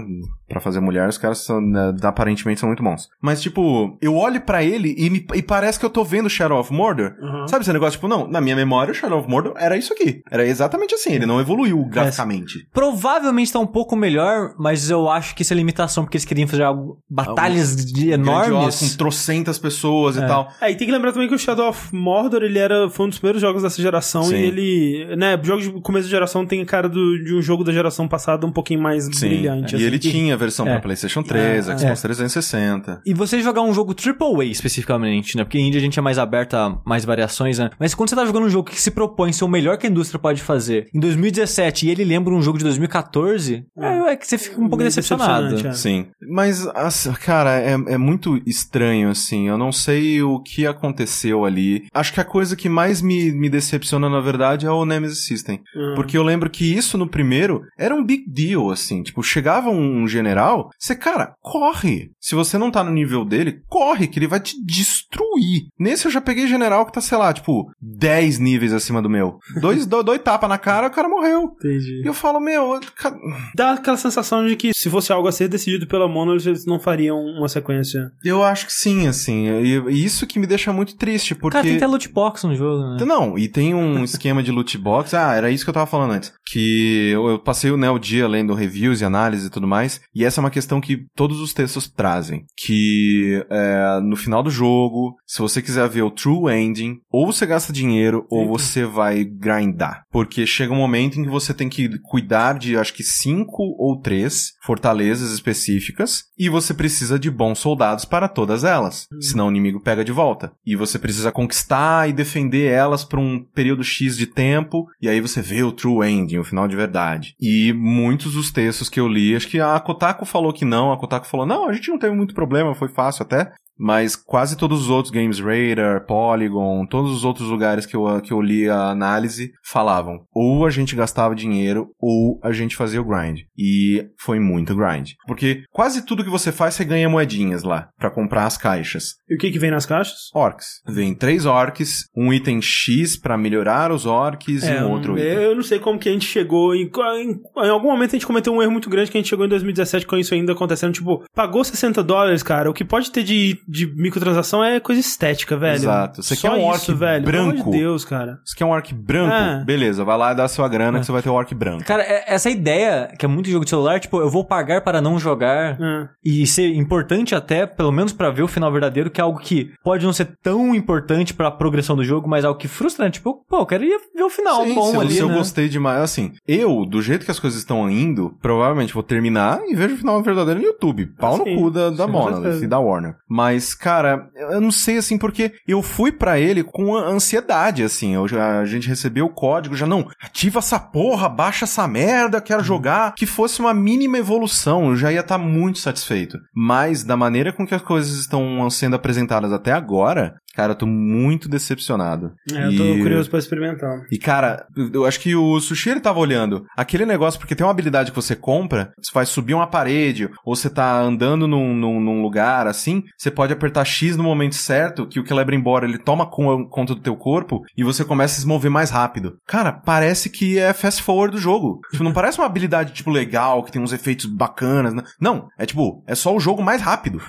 pra fazer mulher, os caras são, né, aparentemente são muito bons. Mas, tipo, eu olho pra ele e, me- e parece que eu tô vendo Shadow of Mordor. Uhum. Sabe esse negócio, tipo, não, na minha memória o Shadow of Mordor era isso aqui. Era exatamente assim, ele não evoluiu graficamente. Provavelmente tá um pouco melhor, mas eu acho que isso é limitação, porque eles queriam fazer algo, batalhas de enormes. Com trocentas pessoas e tal. É, e tem que lembrar também que o Shadow of Mordor, ele era, foi um dos primeiros jogos dessa geração Sim. e ele que, né, jogos de começo de geração tem cara do, de um jogo da geração passada um pouquinho mais brilhante. E assim. ele tinha a versão É. pra PlayStation 3, É, Xbox 360. E você jogar um jogo AAA especificamente, né? Porque indie a gente é mais aberto a mais variações, né? Mas quando você tá jogando um jogo que se propõe ser o melhor que a indústria pode fazer em 2017 e ele lembra um jogo de 2014, é, é que você fica um pouco Meio decepcionado. é. Sim. Mas, assim, cara, é, é muito estranho, assim. Eu não sei o que aconteceu ali. Acho que a coisa que mais me, me decepciona, na verdade, é o Nemesis System. Hum. Porque eu lembro que isso no primeiro era um big deal, assim. Tipo, chegava um general, você, cara, corre. Se você não tá no nível dele, corre, que ele vai te destruir. Nesse eu já peguei general que tá, sei lá, tipo, 10 níveis acima do meu. Dois, *laughs* do, dois tapas na cara, o cara morreu. Entendi. E eu falo, meu, ca- Dá aquela sensação de que se fosse algo a ser decidido pela Monolith, eles não fariam uma sequência. eu acho que sim, assim. E, e isso que me deixa muito triste, porque. Cara, tem até loot box no jogo, né? Não, e tem um esquema de loot box. Ah, era isso que eu tava falando antes. Que eu, eu passei né, o dia lendo reviews e análise e tudo mais. E essa é uma questão que todos os textos trazem. Que é, no final do jogo, se você quiser ver o true ending, ou você gasta dinheiro, ou Eita. você vai grindar. Porque chega um momento em que você tem que cuidar de, acho que cinco ou três fortalezas específicas. E você precisa de bons soldados para todas elas. Senão o inimigo pega de volta. E você precisa conquistar e defender elas por um período X de tempo. E aí você vê o true ending, o final de verdade. E muitos dos textos que eu li, acho que a Kotaku falou que não, a Kotaku falou, não, a gente não teve muito problema, foi fácil até. Mas quase todos os outros, Games Radar, Polygon, todos os outros lugares que eu, que eu li a análise, falavam ou a gente gastava dinheiro ou a gente fazia o grind. E foi muito grind. Porque quase tudo que você faz, você ganha moedinhas lá pra comprar as caixas. E o que que vem nas caixas? Orcs. Vem três orcs, um item X pra melhorar os orcs e um outro item. eu não sei como que a gente chegou. Em, em, em algum momento a gente cometeu um erro muito grande que a gente chegou em 2017 com isso ainda acontecendo. Tipo, pagou 60 dólares, cara. O que pode ter de, de microtransação é coisa estética, velho. Exato. Você Só quer um orc isso, velho. Pelo amor branco? de Deus, cara. Você quer um orc branco? É. Beleza, vai lá e dá a sua grana que você vai ter o orc branco. Cara, é- essa ideia, que é muito jogo de celular, tipo, eu vou pagar para não jogar. É. E ser importante até, pelo menos pra ver o final verdadeiro, que é algo que pode não ser tão importante pra progressão do jogo, mas algo que frustra, né? Tipo, pô, eu quero ir ver o final Sim, bom se eu, ali, se eu né? gostei demais, assim, eu, do jeito que as coisas estão indo, provavelmente vou terminar e vejo o final verdadeiro no YouTube. Pau no cu da, da Monolith e da Warner. Mas, cara, eu não sei, assim, porque eu fui pra ele com ansiedade, assim. Eu já, a gente recebeu o código, já, não, ativa essa porra, baixa essa merda, Uhum. quero jogar. Que fosse uma mínima evolução, eu já ia estar muito satisfeito. Mas, da maneira com que as coisas estão sendo apresentadas até agora, cara, eu tô muito decepcionado. É, eu tô E- curioso pra experimentar. e, cara, eu acho que o Sushi ele tava olhando aquele negócio, porque tem uma habilidade que você compra, você faz subir uma parede, ou você tá andando num, num, num lugar assim, você pode apertar X no momento certo, que o Celebrimbor ele toma con- conta do teu corpo e você começa a se mover mais rápido. Cara, parece que é fast forward do jogo. Tipo, não parece uma habilidade, tipo, legal, que tem uns efeitos bacanas. né? Não, é tipo, é só o jogo mais rápido.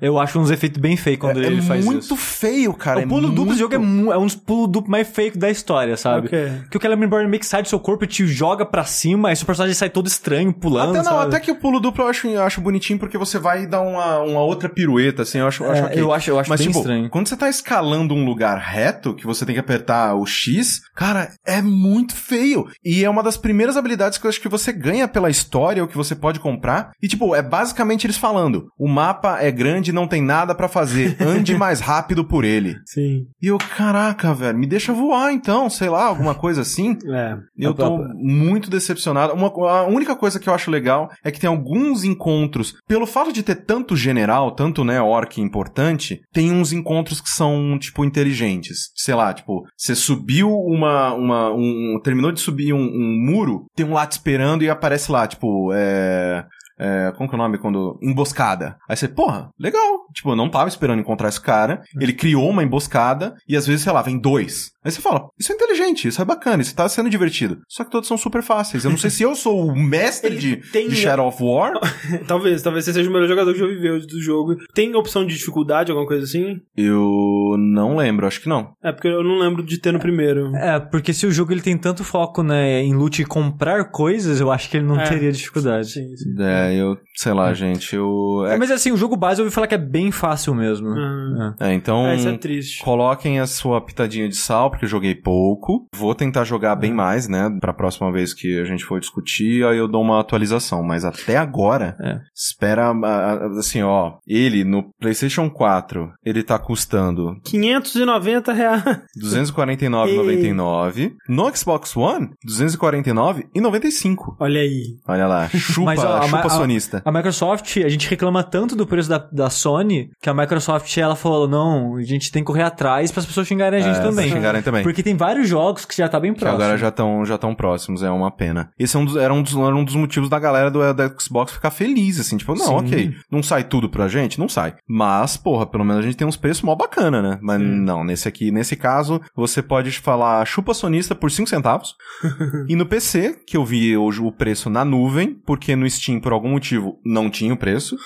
É, eu acho uns efeitos bem feios quando é ele faz muito isso. Feio, cara. o pulo é duplo muito... do jogo é, é um dos pulos duplos mais feios da história, sabe? Ok. Que o Celebrimbor meio que sai do seu corpo e te joga pra cima, aí seu personagem sai todo estranho, pulando, Até não, sabe? até que o pulo duplo eu acho, eu acho bonitinho porque você vai dar uma, uma outra pirueta, assim, eu acho, eu acho É, ok. eu acho, eu acho Mas, bem tipo, estranho. quando você tá escalando um lugar reto, que você tem que apertar o X, cara, é muito feio. E é uma das primeiras habilidades que eu acho que você ganha pela história, ou que você pode comprar. E, tipo, é basicamente eles falando: o mapa é grande e não tem nada pra fazer. Ande *laughs* mais rápido por ele. Sim. E eu, caraca, velho, me deixa voar então, sei lá, alguma *laughs* coisa assim. É. Eu tô opa. muito decepcionado. Uma, a única coisa que eu acho legal é que tem alguns encontros, pelo fato de ter tanto general, tanto, né, orc importante, tem uns encontros que são, tipo, inteligentes. Sei lá, tipo, você subiu uma, uma, um, terminou de subir um, um muro, tem um lá te esperando e aparece lá, tipo, é... É, como que é o nome quando. Emboscada. Aí você, porra, legal. Tipo, eu não tava esperando encontrar esse cara. Ele criou uma emboscada e às vezes, sei lá, vem dois. Aí você fala, isso é inteligente, isso é bacana, isso tá sendo divertido. Só que todos são super fáceis. Eu não sei se eu sou o mestre Ele de, tem- de Shadow of War. *laughs* talvez, talvez você seja o melhor jogador que já viveu do jogo. Tem opção de dificuldade, alguma coisa assim? Eu não lembro, acho que não. É, porque eu não lembro de ter no primeiro. É, porque se o jogo ele tem tanto foco, né, em loot e comprar coisas, eu acho que ele não É. teria dificuldade. Sim, sim. É, É, eu, sei lá, gente, eu... É, É, mas assim, o jogo base eu ouvi falar que é bem fácil mesmo. Ah. É. é, então... É, isso é triste. Coloquem a sua pitadinha de sal, porque eu joguei pouco. Vou tentar jogar bem mais, né? Pra próxima vez que a gente for discutir, aí eu dou uma atualização. Mas até agora, É. espera, a- a- assim, ó. Ele, no PlayStation 4, ele tá custando 590 reais. 249,99. No Xbox One, 249,95. Olha aí. Olha lá, *laughs* chupa, Mas, ó, a chupa ma- a- sonista. A Microsoft, a gente reclama tanto do preço da, da Sony, que a Microsoft, ela falou, não, a gente tem que correr atrás para as pessoas xingarem a gente É, também. xingarem também. Porque tem vários jogos que já tá bem Que próximo. agora já estão já tão próximos, é uma pena. Esse é um dos, era, um dos, era um dos motivos da galera do, da Xbox ficar feliz, assim, tipo, não, Sim. ok, não sai tudo pra gente? Não sai. Mas, porra, pelo menos a gente tem uns preços mó bacana, né? Mas não, nesse aqui, nesse caso, você pode falar chupa sonista por 5 centavos. *laughs* e no PC, que eu vi hoje o preço na nuvem, porque no Steam, por algum motivo, não tinha o preço.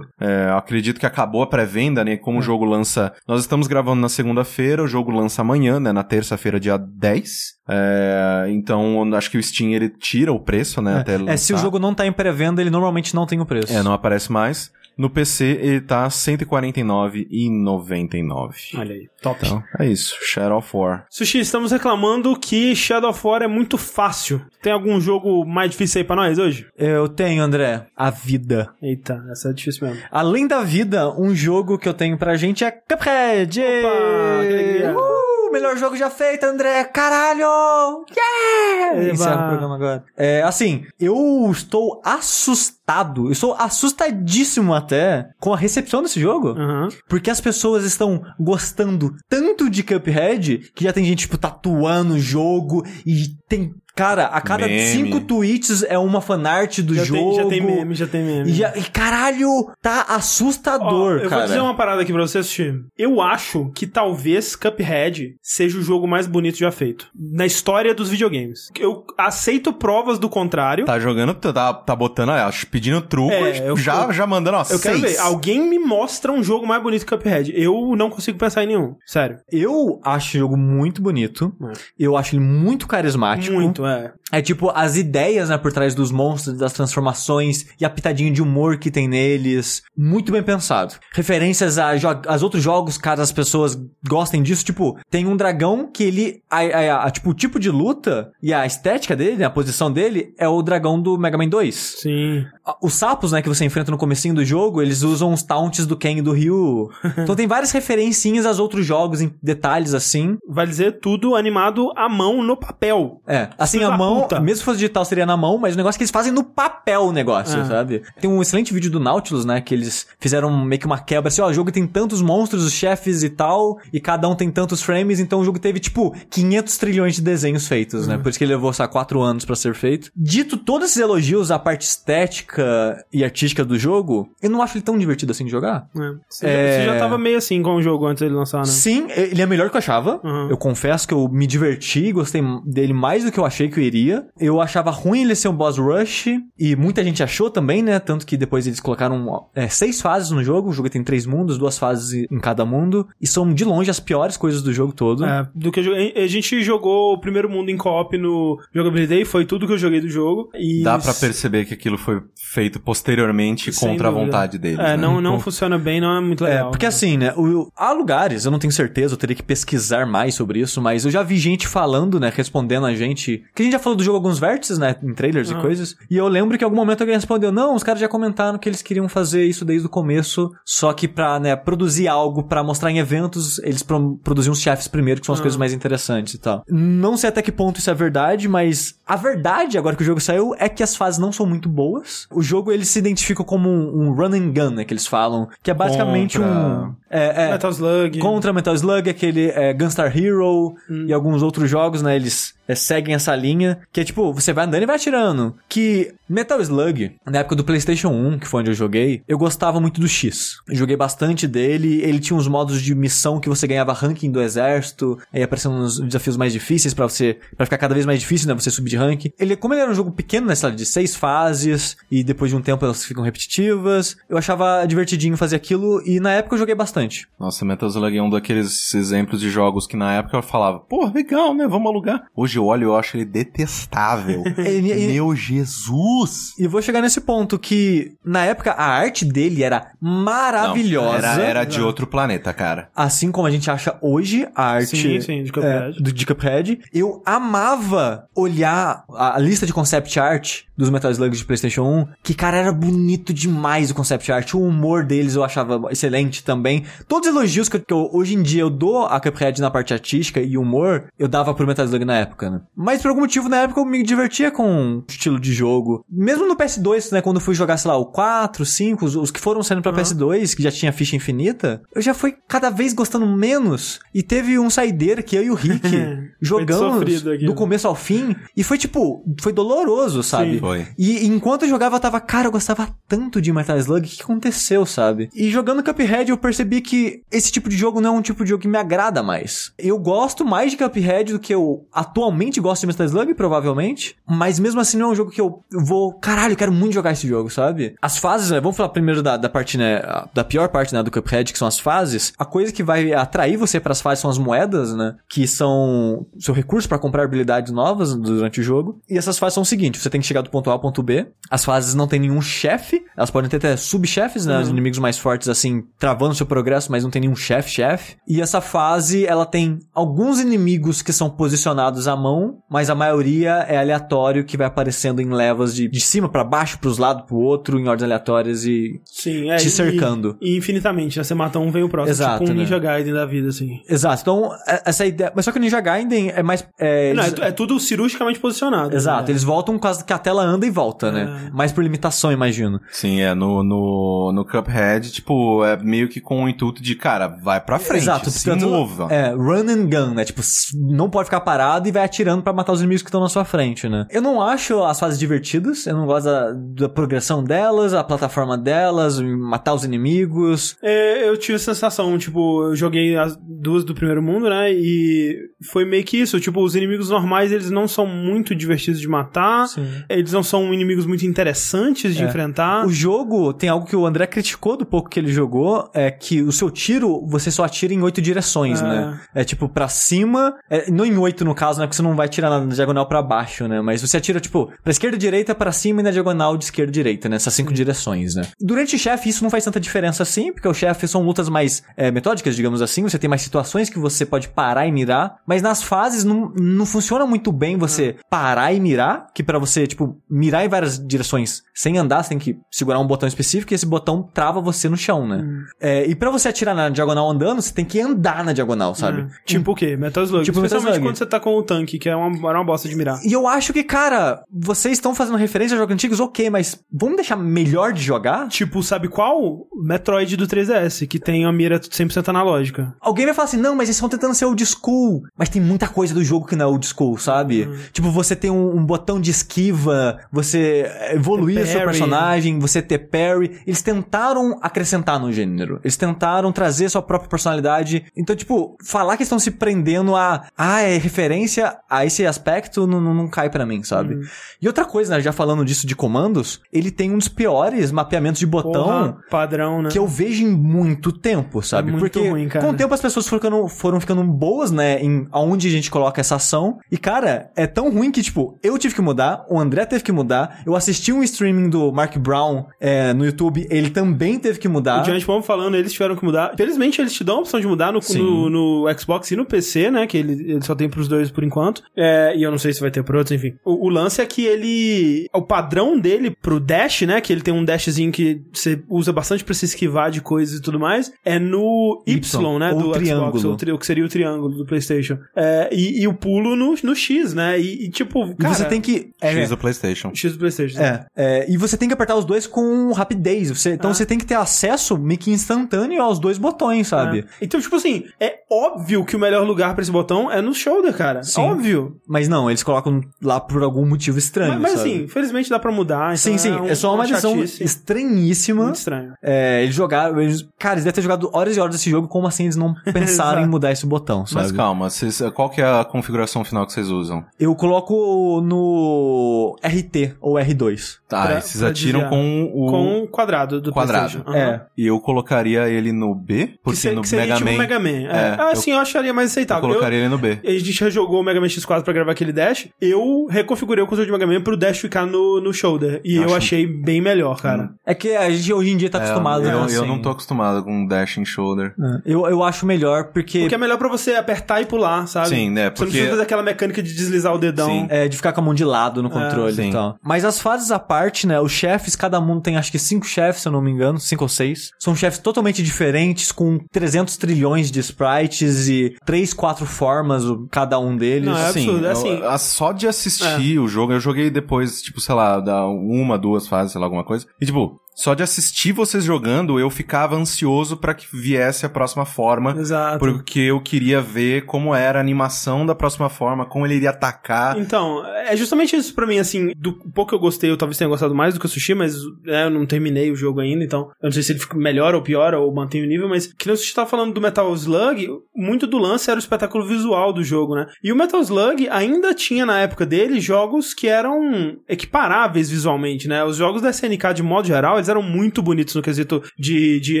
É, eu acredito que acabou a pré-venda, né? Como o jogo lança. Nós estamos gravando na segunda-feira, o jogo lança amanhã, né? Na terça-feira, dia 10. É, então, acho que o Steam ele tira o preço, né? até É, se o jogo não tá em pré-venda, ele normalmente não tem o preço. É, não aparece mais. No PC, ele tá R$ 149,99. Olha aí. Top. Então, é isso. Shadow of War. Sushi, estamos reclamando que Shadow of War é muito fácil. Tem algum jogo mais difícil aí pra nós hoje? Eu tenho, André, a vida. Eita, essa é difícil mesmo. Além da vida, um jogo que eu tenho pra gente é Cuphead! Opa, que alegria. Uh, melhor jogo já feito, André! Caralho! Yeah! Encerra o programa agora. É, assim, eu estou assustado, eu estou assustadíssimo até com a recepção desse jogo. Aham. Porque as pessoas estão gostando tanto de Cuphead que já tem gente, tipo, tatuando o jogo e tem. Cara, a cada Meme. cinco tweets é uma fanart do Já, jogo. tem, já tem meme, já tem meme. E, já- e caralho, tá Ó, assustador, eu cara. vou dizer uma parada aqui pra você assistir. Eu acho que talvez Cuphead seja o jogo mais bonito já feito. Na história dos videogames. Eu aceito provas do contrário. Tá jogando, tá, tá botando, ó, pedindo truco, É, eu- já, já mandando, ó, Eu quero seis. ver. Alguém me mostra um jogo mais bonito que Cuphead. Eu não consigo pensar em nenhum. Sério. Eu acho o jogo muito bonito. É. Eu acho ele muito carismático. Muito, é. know. É tipo, as ideias, né, por trás dos monstros, das transformações e a pitadinha de humor que tem neles. Muito bem pensado. Referências a, aos outros jogos, caso as pessoas gostem disso. Tipo, tem um dragão que ele. A, a- a- tipo, o tipo de luta e a estética dele, né, a posição dele, é o dragão do Mega Man 2. Sim. A- Os sapos, né, que você enfrenta no comecinho do jogo, eles usam os taunts do Ken e do Ryu. *laughs* então tem várias referencinhas aos outros jogos em detalhes assim. Vai dizer tudo animado à mão no papel. É, assim, a da mão, puta. mesmo se fosse digital, seria na mão, mas o negócio é que eles fazem no papel o negócio, É. sabe? Tem um excelente vídeo do Nautilus, né, que eles fizeram meio que uma quebra, assim, ó, o jogo tem tantos monstros, os chefes e tal, e cada um tem tantos frames, então o jogo teve, tipo, 500 trilhões de desenhos feitos, Uhum. né? Por isso que ele levou, sabe, 4 anos pra ser feito. Dito todos esses elogios à parte estética e artística do jogo, eu não acho ele tão divertido assim de jogar. É. Você, É. Já, você já tava meio assim com o jogo antes dele lançar, né? Sim, ele é melhor do que eu achava. Uhum. Eu confesso que eu me diverti, gostei dele mais do que eu achei que eu iria. Eu achava ruim ele ser um boss rush, e muita gente achou também, né? Tanto que depois eles colocaram é, seis fases no jogo. O jogo tem três mundos, duas fases em cada mundo. E são de longe as piores coisas do jogo todo. É, do que eu. A gente jogou o primeiro mundo em co-op no Jogability, foi tudo que eu joguei do jogo. E Dá pra perceber que aquilo foi feito posteriormente Sem contra a dúvida. vontade deles. É, né? não, não funciona bem, não é muito É, legal. porque assim, né? o- há lugares, eu não tenho certeza, eu teria que pesquisar mais sobre isso, mas eu já vi gente falando, né? Respondendo a gente. Que a gente já falou do jogo alguns vértices, né? Em trailers Ah. e coisas. E eu lembro que em algum momento alguém respondeu: Não, os caras já comentaram que eles queriam fazer isso desde o começo, só que pra, né, produzir algo pra mostrar em eventos, eles pro produziam os chefes primeiro, que são as Ah. coisas mais interessantes e tal. Não sei até que ponto isso é verdade, mas a verdade, agora que o jogo saiu, é que as fases não são muito boas. O jogo ele se identifica como um, um run and gun, né? Que eles falam. Que é basicamente Contra- um. É, é, Metal Slug. Contra Metal Slug, aquele é, Gunstar Hero Hum. e alguns outros jogos, né? Eles é, seguem essa linha. Que é tipo, você vai andando e vai atirando. Que Metal Slug, na época do PlayStation 1, que foi onde eu joguei, eu gostava muito do X. Eu joguei bastante dele. Ele tinha uns modos de missão que você ganhava ranking do exército. Aí aparecendo uns desafios mais difíceis pra você. para ficar cada vez mais difícil, né? Você subir de ranking. Ele, como ele era um jogo pequeno, né? sei lá, de seis fases. E depois de um tempo elas ficam repetitivas. Eu achava divertidinho fazer aquilo. E na época eu joguei bastante. Bastante. Nossa, Metal Slug é um daqueles exemplos de jogos que na época eu falava, pô, legal, né? Vamos alugar. Hoje eu olho e eu acho ele detestável. *laughs* Meu Jesus! E vou chegar nesse ponto que, na época, a arte dele era maravilhosa. Não, era, era de outro planeta, cara. Assim como a gente acha hoje a arte Sim, sim, de é, Cuphead. do, de Cuphead. Eu amava olhar a, a lista de concept art dos Metal Slugs de PlayStation 1, que, cara, era bonito demais o concept art. O humor deles eu achava excelente também. Todos os elogios que, eu- que eu- hoje em dia eu dou a Cuphead na parte artística e humor, eu dava pro Metal Slug na época, né? Mas por algum motivo, na época, eu me divertia com o estilo de jogo. Mesmo no PS2, né, quando eu fui jogar, sei lá, o 4, 5, os, os que foram saindo pra PS2, que já tinha ficha infinita, eu já fui cada vez gostando menos. E teve um saideira que eu e o Rick *laughs* jogamos aqui, do né? começo ao fim, e foi tipo, foi doloroso, sabe? Sim. Foi. E enquanto eu jogava, eu tava, cara, eu gostava tanto de Metal Slug, o que aconteceu, sabe? E jogando Cuphead, eu percebi que esse tipo de jogo não é um tipo de jogo que me agrada mais. Eu gosto mais de Cuphead do que eu atualmente gosto de Metal Slug, provavelmente. Mas mesmo assim, não é um jogo que eu vou, caralho, eu quero muito jogar esse jogo, sabe? As fases, né? Vamos falar primeiro da, da parte, né? Da pior parte, né? Do Cuphead, que são as fases. A coisa que vai atrair você para as fases são as moedas, né? Que são seu recurso para comprar habilidades novas durante o jogo. E essas fases são o seguinte: você tem que chegar do ponto A ao ponto B. As fases não tem nenhum chefe. Elas podem ter até subchefes, né? Os inimigos mais fortes, assim, travando seu progresso, mas não tem nenhum chefe-chefe. E essa fase, ela tem alguns inimigos que são posicionados à mão, mas a maioria é aleatório, que vai aparecendo em levas de, de cima pra baixo, pros lados, pro outro, em ordens aleatórias e Sim, é. te e- cercando. E, infinitamente, né? Você mata um, vem o próximo. Exato, tipo um né? Ninja Gaiden da vida, assim. Exato. Então, é- essa ideia. Mas só que o Ninja Gaiden é mais. É, Não, é, eles- tu- é tudo cirurgicamente posicionado. Exato, né? eles voltam por causa que a tela anda e volta, né? É. Mais por limitação, imagino. Sim, é, no, no, no Cuphead, tipo, é meio que com o intuito de, cara, vai pra frente, Exato, se portanto, mova. É, run and gun, né? Tipo, não pode ficar parado e vai atirando pra matar os inimigos que estão na sua frente, né? Eu não acho as fases divertidas, eu não gosto da, da progressão delas, a plataforma delas, matar os inimigos. É, eu tive a sensação, tipo, eu joguei as duas do primeiro mundo, né? E foi meio que isso. Tipo, os inimigos normais, eles não são muito divertidos de matar. Eles não são inimigos muito interessantes de É. enfrentar. O jogo tem algo que o André criticou do pouco que ele jogou, é que o seu tiro, você só atira em oito direções, É. né? É tipo pra cima, é, não em oito no caso, né? Porque você não vai tirar na diagonal pra baixo, né? Mas você atira, tipo, pra esquerda, direita, pra cima e na diagonal de esquerda, direita, né? Essas cinco direções, né? Durante o chefe, isso não faz tanta diferença assim, porque o chefe são lutas mais é, metódicas, digamos assim. Você tem mais situações que você pode parar e mirar, mas nas fases não, não funciona muito bem você parar e mirar, que pra você, tipo, mirar em várias direções sem andar, você tem que segurar um botão específico e esse botão trava você no chão, né? É, e pra você atirar na diagonal andando, você tem que andar na diagonal, sabe? É. Tipo o quê? Metal Slug. Tipo Metal Especialmente Slug. quando você tá com o tanque, que é uma, era uma bosta de mirar. E eu acho que, cara, vocês estão fazendo referência a jogos antigos, ok, mas vamos deixar melhor de jogar? Tipo, sabe qual? Metroid do 3DS, que tem a mira 100% analógica. Alguém vai falar assim, não, mas eles estão tentando ser old school. Mas tem muita coisa do jogo que não é old school, sabe? Tipo, você tem um, um botão de esquiva, você evoluir seu personagem, você ter parry. Eles tentaram acrescentar no gênero. Eles tentaram trazer sua própria personalidade. Então, tipo, falar que estão se prendendo a, ah, é referência a esse aspecto não, não, não cai pra mim, sabe? E outra coisa, né, já falando disso de comandos, ele tem um dos piores mapeamentos de botão Porra, padrão, né? que eu vejo em muito tempo, sabe? É muito Porque ruim, cara. com o tempo as pessoas foram ficando, foram ficando boas, né, em aonde a gente coloca essa ação. E cara, é tão ruim que tipo, eu tive que mudar, o André teve que mudar, eu assisti um streaming do Mark Brown é, no YouTube, ele também teve que mudar. O Giant Bomb falando, eles tiveram que mudar. Felizmente, eles te dão a opção de mudar no, no, no Xbox e no PC, né? Que ele, ele só tem pros dois por enquanto. É, e eu não sei se vai ter pro outros, enfim. O, o lance é que ele. O padrão dele pro dash, né? Que ele tem um dashzinho que você usa bastante pra se esquivar de coisas e tudo mais. É no Y, Y, né? ou do Xbox, triângulo. ou tri- o que seria o triângulo do PlayStation. É, e, e o pulo no, no X, né? E, e, tipo, E cara. você tem que. É, X do PlayStation. X do PlayStation. É, é, e você tem que apertar os dois com rapidez. Você, então Ah. você tem que ter acesso meio que instantâneo aos dois botões, sabe? É. Então, tipo assim, é óbvio que o melhor lugar pra esse botão é no shoulder, cara. Sim. Óbvio. Mas não, eles colocam lá por algum motivo estranho. Mas, mas sabe? assim, felizmente dá pra mudar. então Sim, sim, um- é só uma decisão chatice estranhíssima. Muito estranho. É, eles jogaram. Eles, cara, eles devem ter jogado horas e horas desse jogo, como assim eles não *laughs* pensaram em mudar esse botão, sabe? Mas calma, vocês- qual que é a configuração final que vocês usam? Eu coloco no RT ou R2. Tá, Pra- e vocês pra atiram desviar. com o Com o quadrado do quadrado. Aham. É. E eu colocaria ele no B? Porque que, se- no Mega tipo Man. o Mega Man. É. É, ah, eu- sim, eu acharia mais Eu aceitável. Eu- colocaria ele no B. a gente já jogou o Mega Man X4 pra gravar aquele dash. Eu reconfigurei o controle de Mega Man pro dash ficar no, no shoulder. E eu Acho- achei bem melhor, cara. É que a gente hoje em dia tá acostumado, É, eu, né? eu assim. não tô acostumado com dash and shoulder. É. Eu, eu acho melhor porque, Porque é melhor pra você apertar e pular, sabe? Sim, né? Você não Porque precisa fazer aquela mecânica de deslizar o dedão. Sim. é de ficar com a mão de lado no controle sim. e tal. Mas as fases à parte, né? Os chefes, cada mundo tem acho que cinco chefes, se eu não me engano, cinco ou seis. São chefes totalmente diferentes, com 300 trilhões de sprites e três, quatro formas o- cada um deles. Não, é Assim, absurdo, é eu- assim- a- só de assistir o jogo, eu joguei depois, tipo, sei lá, da uma, duas fases, sei lá, alguma coisa. E, tipo, só de assistir vocês jogando, eu ficava ansioso pra que viesse a próxima forma. Exato. Porque eu queria ver como era a animação da próxima forma, como ele iria atacar. Então, é justamente isso pra mim, assim, do pouco que eu gostei, eu talvez tenha gostado mais do que o Sushi, mas né, eu não terminei o jogo ainda, então eu não sei se ele fica melhor ou pior, ou mantém o nível, mas que nem o Sushi tava falando do Metal Slug, muito do lance era o espetáculo visual do jogo, né? E o Metal Slug ainda tinha na época dele jogos que eram equiparáveis visualmente, né? Os jogos da SNK de modo geral, eles eram muito bonitos no quesito de, de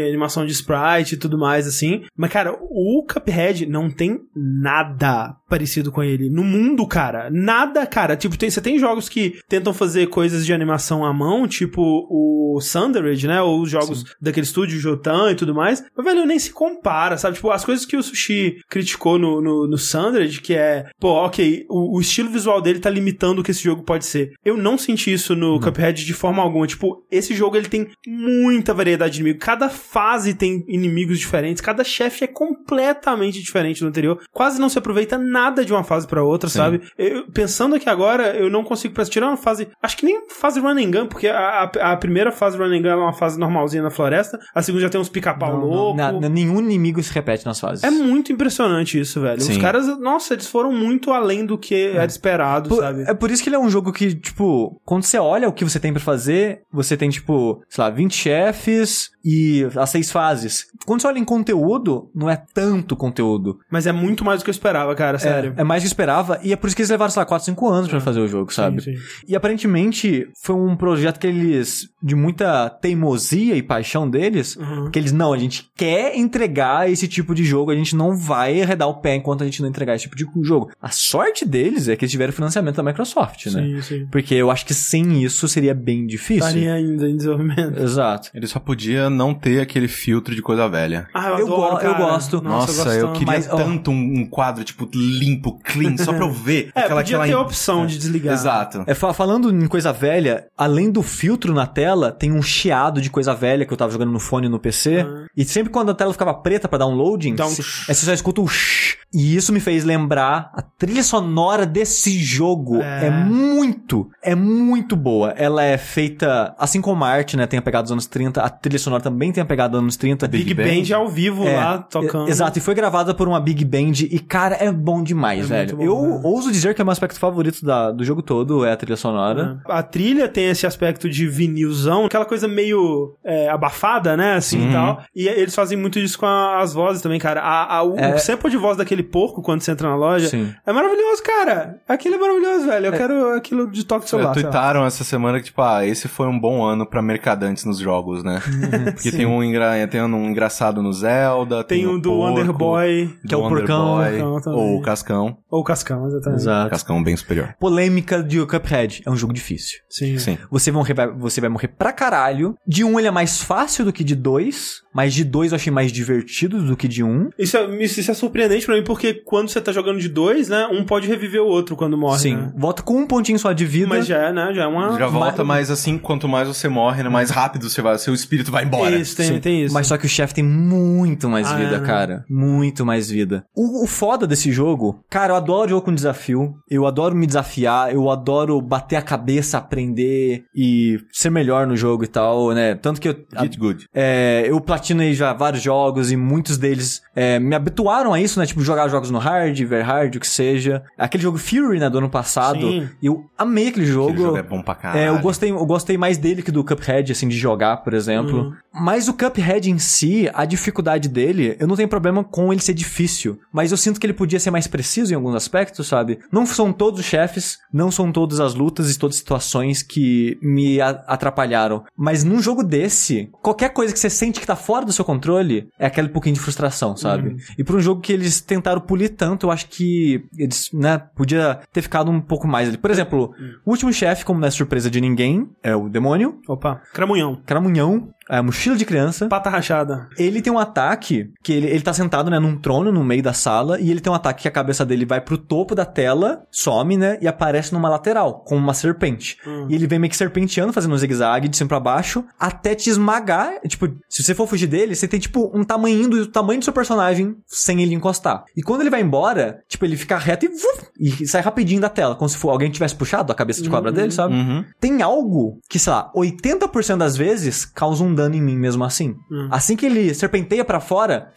animação de sprite e tudo mais, assim. Mas, cara, o Cuphead não tem nada parecido com ele. No mundo, cara. Nada, cara. Tipo, tem, você tem jogos que tentam fazer coisas de animação à mão, tipo o Sundered, né? Ou os jogos daquele estúdio Jotan e tudo mais. Mas, velho, nem se compara, sabe? Tipo, as coisas que o Sushi criticou no, no, no Sundered, que é, pô, ok, o, o estilo visual dele tá limitando o que esse jogo pode ser. Eu não senti isso no Cuphead de forma alguma. Tipo, esse jogo ele tem muita variedade de inimigos. Cada fase tem inimigos diferentes. Cada chefe é completamente diferente do anterior. Quase não se aproveita nada de uma fase pra outra, Sim. sabe? Eu- pensando aqui agora, eu não consigo pensar, tirar uma fase. Acho que nem fase run and gun, porque a, a, a primeira fase run and gun é uma fase normalzinha na floresta. A segunda já tem uns pica-pau Não, não, louco. na- nenhum inimigo se repete nas fases. É muito impressionante isso, velho. Os Sim. caras, nossa, eles foram muito além do que era esperado, Por- sabe? é por isso que ele é um jogo que, tipo, quando você olha o que você tem pra fazer, você tem, tipo, sei lá, 20 chefes e as seis fases. Quando você olha em conteúdo, não é tanto conteúdo. Mas é muito mais do que eu esperava, cara, sério. É, é mais do que eu esperava, e é por isso que eles levaram, sei lá, 4, 5 anos pra fazer o jogo, sabe? Sim, sim. E aparentemente foi um projeto que eles, de muita teimosia e paixão deles, Uhum. que eles, não, a gente quer entregar esse tipo de jogo, a gente não vai arredar o pé enquanto a gente não entregar esse tipo de jogo. A sorte deles é que eles tiveram financiamento da Microsoft, né? Sim, sim. Porque eu acho que sem isso seria bem difícil. Estaria ainda em desenvolvimento. *laughs* Exato. Ele só podia não ter aquele filtro de coisa velha. Ah, eu, Eu adoro, go- eu gosto. Nossa, gosto eu tanto. queria Mas, tanto um, um quadro, tipo, limpo, clean, só pra eu *laughs* ver. É, aquela, podia aquela ter a opção de desligar. Exato. É, fa- falando em coisa velha, além do filtro na tela, tem um chiado de coisa velha que eu tava jogando no fone e no PC. Ah. E sempre quando a tela ficava preta pra dar um loading, Dá um se- aí você só escuta o shh. E isso me fez lembrar a trilha sonora desse jogo. É. É, muito, é muito boa. Ela é feita, assim como a arte, né, tem a pegada dos anos 30, a trilha sonora também tem a pegada dos anos 30. Big, Big Band ao vivo É, lá, tocando. Exato, e foi gravada por uma Big Band e, cara, é bom demais, É velho. bom, eu né? ouso dizer que é o meu aspecto favorito da- do jogo todo, é a trilha sonora. A trilha tem esse aspecto de vinilzão, aquela coisa meio é, abafada, né, assim e tal. E eles fazem muito isso com a- as vozes também, cara. A, a- o, É. o sample de voz daquele porco quando você entra na loja Sim. é maravilhoso, cara. Aquilo é maravilhoso, velho. Eu quero aquilo de toque de celular. Tuitaram essa semana que, tipo, ah, esse foi um bom ano pra mercadantes nos jogos, né? *laughs* Porque tem um, engra... tem um engraçado no Zelda, tem, Tem o do porco, Wonder Boy, do que é o Wonder porcão, Boy, porcão também. ou o Cascão. ou o Cascão, exatamente. Exato. Cascão bem superior. Polêmica de Cuphead. É um jogo difícil. Sim. Sim. Você, vão morrer, você vai morrer pra caralho. De um ele é mais fácil do que de dois. Mas de dois eu achei mais divertido do que de um. Isso é, isso é surpreendente pra mim, porque quando você tá jogando de dois, né, um pode reviver o outro quando morre, Sim. né? Volta com um pontinho só de vida. Mas já é, né, já é uma... Já volta mais assim, quanto mais você morre, né, mais rápido você vai, seu espírito vai embora. Isso, tem, Sim. tem isso. Mas só que o chefe tem muito mais Ah, vida, é, né? cara. Muito mais vida. O, o foda desse jogo, cara, eu adoro jogo com desafio. Eu adoro me desafiar. Eu adoro bater a cabeça, aprender e ser melhor no jogo e tal, né? Tanto que eu. Get good. É, eu platinei já vários jogos e muitos deles é, me habituaram a isso, né? Tipo, jogar jogos no hard, ver hard, o que seja. Aquele jogo Fury, né, do ano passado. Sim. Eu amei aquele jogo. Aquele jogo é bom pra caralho. É, eu gostei, eu gostei mais dele que do Cuphead, assim, de jogar, por exemplo. Uhum. Mas o Cuphead em si, a dificuldade dele, eu não tenho problema com ele ser difícil. Mas eu sinto que ele podia ser mais preciso em alguns aspectos, sabe? Não são todos os chefes, não são todas as lutas e todas as situações que me atrapalharam. Mas num jogo desse, qualquer coisa que você sente que tá fora do seu controle, é aquele pouquinho de frustração, sabe? E pra um jogo que eles tentaram polir tanto, eu acho que eles, né, podia ter ficado um pouco mais ali. Por exemplo, o último chefe, como não é surpresa de ninguém, é o demônio, Opa, cramunhão. cramunhão, é, mochila de criança. Pata rachada. Ele tem um ataque que ele, ele tá sentado, né, num trono no meio da sala e ele tem um ataque que a cabeça dele vai pro topo da tela, some, né, e aparece numa lateral, como uma serpente. Hum. E ele vem meio que serpenteando, fazendo um zigue-zague de cima pra baixo, até te esmagar. Tipo, se você for fugir dele, você tem, tipo, um tamanho do tamanho do seu personagem sem ele encostar. E quando ele vai embora, tipo, ele fica reto e, vuf, e sai rapidinho da tela, como se for alguém tivesse puxado a cabeça de cobra dele, sabe? Uhum. Tem algo que, sei lá, 80% das vezes causa um dano em mim mesmo assim. Hum. Assim que ele serpenteia pra fora,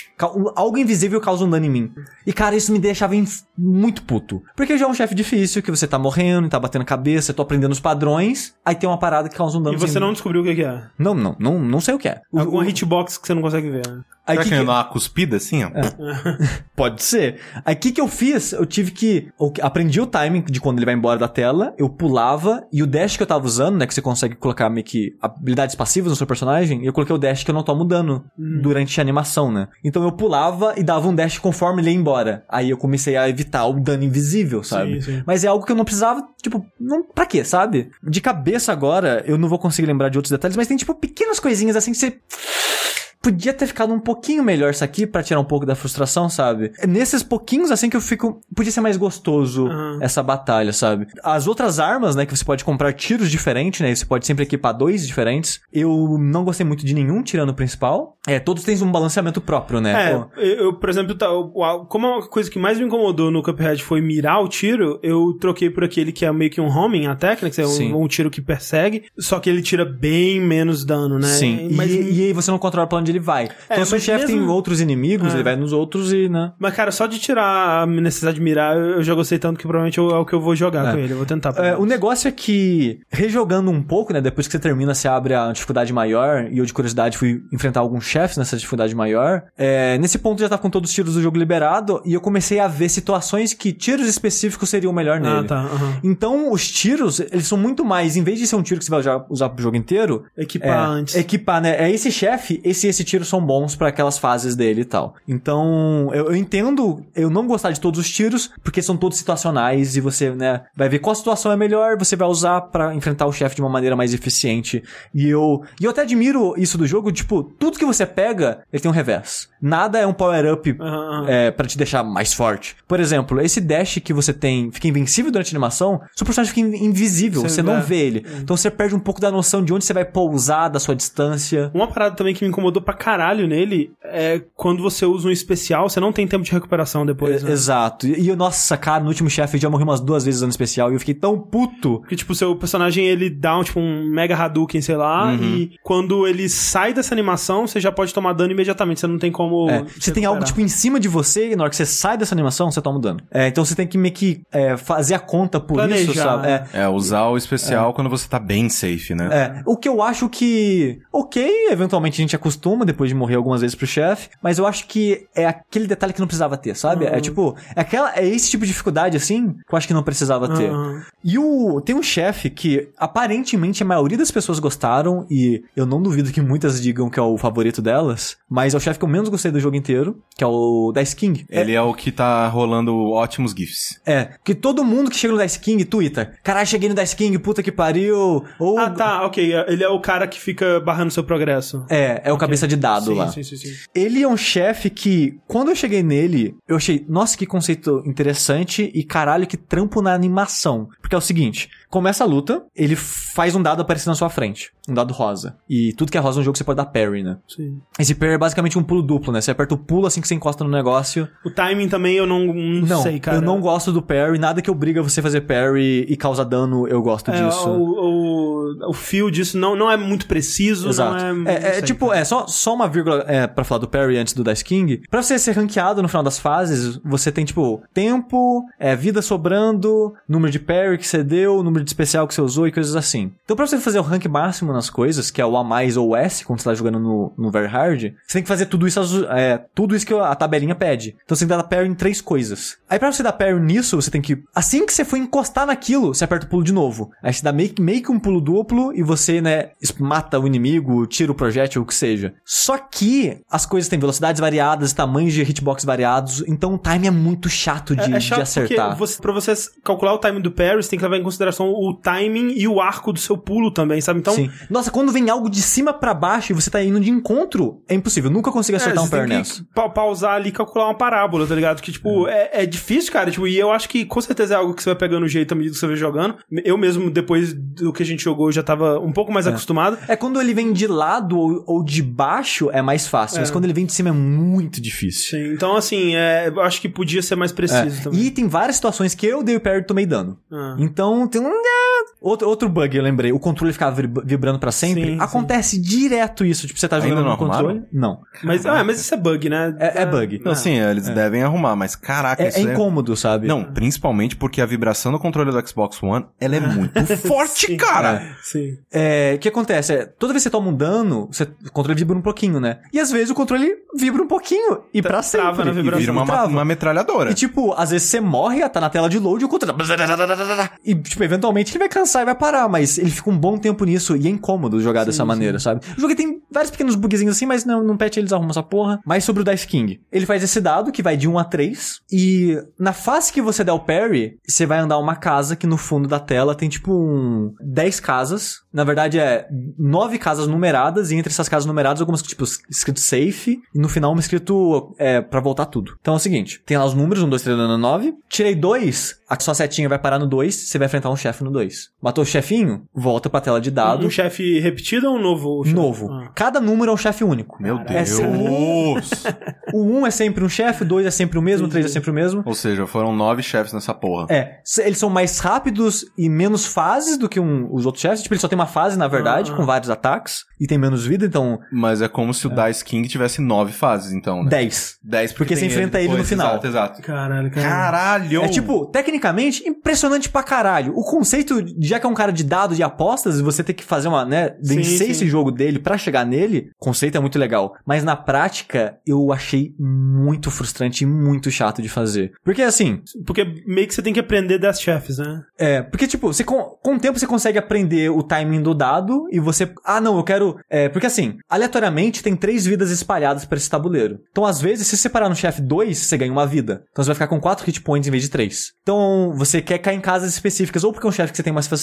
algo invisível causa um dano em mim. E, cara, isso me deixava inf- muito puto. Porque já é um chefe difícil, que você tá morrendo, tá batendo cabeça, eu tô aprendendo os padrões, aí tem uma parada que causa um dano E você mim. não descobriu o que é. Não, não, não, não sei o que é. O- Alguma o- hitbox que você não consegue ver. né? aí Será que que ele dá uma cuspida assim, ó? *laughs* Pode ser. Aí o que, que eu fiz? Eu tive que. Eu aprendi o timing de quando ele vai embora da tela, eu pulava, e o dash que eu tava usando, né? Que você consegue colocar meio que habilidades passivas no seu personagem, eu coloquei o dash que eu não tomo dano durante a animação, né? Então eu pulava e dava um dash conforme ele ia embora. Aí eu comecei a evitar o dano invisível, sabe? Sim, sim. Mas é algo que eu não precisava, tipo, não, pra quê, sabe? De cabeça agora, eu não vou conseguir lembrar de outros detalhes, mas tem, tipo, pequenas coisinhas assim que você. Podia ter ficado um pouquinho melhor isso aqui pra tirar um pouco da frustração, sabe? É nesses pouquinhos assim que eu fico. Podia ser mais gostoso Aham. essa batalha, sabe? As outras armas, né, que você pode comprar tiros diferentes, né? Você pode sempre equipar dois diferentes. Eu não gostei muito de nenhum, tirando o principal. É, todos têm um balanceamento próprio, né? É, Pô, eu, por exemplo, tá, o- a- como uma coisa que mais me incomodou no Cuphead foi mirar o tiro, eu troquei por aquele que é meio que um homing attack, né? Que é um, um tiro que persegue, só que ele tira bem menos dano, né? Sim. Mas, e, e aí você não controla pra onde ele vai. então, se o chefe tem mesmo- outros inimigos, É. ele vai nos outros e, né? mas, cara, só de tirar a necessidade de mirar, eu, já gostei tanto que provavelmente é o que eu vou jogar É. com ele. Eu vou tentar. É, o negócio é que, rejogando um pouco, né? Depois que você termina, você abre a dificuldade maior. E eu, de curiosidade, fui enfrentar alguns chefes nessa dificuldade maior. É, nesse ponto já tá com todos os tiros do jogo liberado. E eu comecei a ver situações que tiros específicos seriam melhor nele. Ah, tá. aham. Então, os tiros, eles são muito mais, em vez de ser um tiro que você vai usar, pro jogo inteiro, Equipar é, antes. Equipar, né? É esse chefe, esse e esse tiro são bons pra aquelas fases dele e tal. Então, eu, eu entendo eu não gostar de todos os tiros, porque são todos situacionais e você, né, vai ver qual situação é melhor, você vai usar pra enfrentar o chefe de uma maneira mais eficiente. E eu, e eu até admiro isso do jogo, tipo, tudo que você pega, ele tem um revés. Nada é um power-up aham. é, para te deixar mais forte. Por exemplo, esse dash que você tem fica invencível durante a animação, seu personagem fica in- invisível, Você você, não vê. vê ele. Então você perde um pouco da noção de onde você vai pousar, da sua distância. Uma parada também que me incomodou pra caralho nele é quando você usa um especial, você não tem tempo de recuperação depois. É, né? Exato. E, e, nossa, cara, no último chefe já morri umas duas vezes usando especial e eu fiquei tão puto. Porque, tipo, seu personagem, ele dá um, tipo, um mega Hadouken, sei lá, Uhum. e quando ele sai dessa animação, você já pode tomar dano imediatamente, você não tem como... É, se você tem algo, tipo, em cima de você e na hora que você sai dessa animação, você toma dano. É, então você tem que meio que é, fazer a conta por isso, Planejar, sabe? É, É, usar o especial quando você tá bem safe, né? É, o que eu acho que, ok, eventualmente a gente acostuma depois de morrer algumas vezes pro chefe, mas eu acho que é aquele detalhe que não precisava ter, sabe? É tipo, é, aquela, é esse tipo de dificuldade assim que eu acho que não precisava ter. Aham. E o, tem um chefe que aparentemente a maioria das pessoas gostaram, e eu não duvido que muitas digam que é o favorito delas, mas é o chefe que eu menos gostei do jogo inteiro, que é o Dice King. Ele é o que tá rolando ótimos GIFs. É, que todo mundo que chega no Dice King twitta, caralho, cheguei no Dice King, puta que pariu, ou... Ah, tá, ok. Ele é o cara que fica barrando seu progresso. É, é o cabeça de dado sim, lá. sim, sim, sim. Ele é um chefe que, quando eu cheguei nele, eu achei, nossa, que conceito interessante e caralho, que trampo na animação. Porque é o seguinte, começa a luta, ele faz um dado aparecer na sua frente. Um dado rosa. E tudo que é rosa no jogo você pode dar parry, né? sim. Esse parry é basicamente um pulo duplo, né? Você aperta o pulo assim que você encosta no negócio. O timing também eu não, não, Não, sei, cara. eu não gosto do parry, nada que obriga você a fazer parry e causa dano, eu gosto É, disso. o, o, o fio disso não, não é muito preciso, Exato. não é... É, é sei, tipo, cara. é só, só uma vírgula é, pra falar do Parry antes do Dice King. Pra você ser ranqueado no final das fases, você tem, tipo, tempo, é, vida sobrando, número de parry que você deu, número número de especial que você usou e coisas assim. Então, pra você fazer o rank máximo nas coisas, que é o A mais ou o S, quando você tá jogando no, no Very Hard, você tem que fazer tudo isso, é, tudo isso que a tabelinha pede. Então, você tem que dar parry em três coisas. Aí, pra você dar parry nisso, você tem que, assim que você for encostar naquilo, você aperta o pulo de novo. Aí, você dá meio, que- meio que um pulo duplo e você, né, mata o inimigo, tira o projétil, o que seja. Só que as coisas têm velocidades variadas, tamanhos de hitbox variados, então o time é muito chato de, É, é de chato acertar. porque você, pra você calcular o timing do parry, você tem que levar em consideração o timing e o arco do seu pulo também, sabe? Então, Sim. Nossa, quando vem algo de cima pra baixo e você tá indo de encontro, é impossível. Eu nunca consigo acertar é, um nessa. pa- pausar ali e calcular uma parábola, tá ligado? Que, tipo, é, é difícil, cara. Tipo, e eu acho que com certeza é algo que você vai pegando o jeito à medida que você vai jogando. Eu mesmo, depois do que a gente jogou, já tava um pouco mais acostumado. É quando ele vem de lado ou, ou de baixo é mais fácil, mas quando ele vem de cima é muito difícil. Sim, então, assim, é, eu acho que podia ser mais É. preciso também. E tem várias situações que eu dei o parry e tomei dano. Ah. Então tem um. Outro, outro bug, eu lembrei. O controle ficava vib- vibrando pra sempre. Sim, Acontece direto isso. Tipo, você tá não no controle. arrumaram? Não. Mas, ah, mas isso é bug, né? É- é bug. Não, sim, eles devem arrumar, mas caraca, É, isso é incômodo, sabe? Não, principalmente porque a vibração do controle do Xbox One, ela é muito *laughs* forte, Sim. cara. Sim. É, o que acontece? É, toda vez que você toma um dano, você- o controle vibra um pouquinho, né? E às vezes o controle vibra um pouquinho. E pra Tra- trava sempre. na E vibração. vira uma, Trava. uma metralhadora. E tipo, às vezes você morre, tá na tela de load e o controle. *laughs* E, tipo, eventualmente ele vai cansar e vai parar, mas ele fica um bom tempo nisso e é incômodo jogar dessa maneira, sabe? O jogo tem vários pequenos bugzinhos assim, mas não, não patch eles arrumam essa porra. Mas sobre o Dice King. Ele faz esse dado que vai de 1 a 3 e na fase que você der o parry, você vai andar uma casa que no fundo da tela tem tipo um 10 casas. Na verdade é 9 casas numeradas e entre essas casas numeradas algumas tipo escrito safe e no final uma escrito é, para voltar tudo. Então é o seguinte, tem lá os números, 1, 2, 3, 4, 9. Tirei 2, a sua setinha vai parar no 2, você vai enfrentar um chefe no 2. Matou o chefinho, volta pra tela de dado. Um chefe repetido ou um novo? chefe? Novo. Ah. Cada número é um chefe único. Meu É Deus. sempre- *laughs* O 1 é sempre um chefe, o 2 é sempre o mesmo, o 3 é sempre o mesmo. Ou seja, foram nove chefes nessa porra. É, eles são mais rápidos e menos fases do que um- os outros chefes. Tipo, ele só tem uma fase, na verdade, Ah. com vários ataques. E tem menos vida, então Mas é como se o Dice King tivesse nove fases, então, né? 10. Dez, Porque você tem enfrenta ele no depois, final. Exato, exato. Caralho, cara. Caralho! É tipo, tecnicamente, impressionante pra caralho. O conceito, já que é um cara de dados e apostas, e você tem que fazer uma, né, vencer esse jogo dele pra chegar nele, o conceito é muito legal. Mas na prática, eu achei muito frustrante e muito chato de fazer. Porque assim, Porque meio que você tem que aprender das chefes, né? é, porque tipo, você com, com o tempo você consegue aprender o timing do dado e você, ah não, eu quero, é, porque assim, aleatoriamente tem três vidas espalhadas pra esse tabuleiro. Então às vezes se você parar no chefe 2, você ganha uma vida. Então você vai ficar com quatro hit points em vez de três. Então você quer cair em casas específicas, ou porque é um chefe que você tem mais facilidade,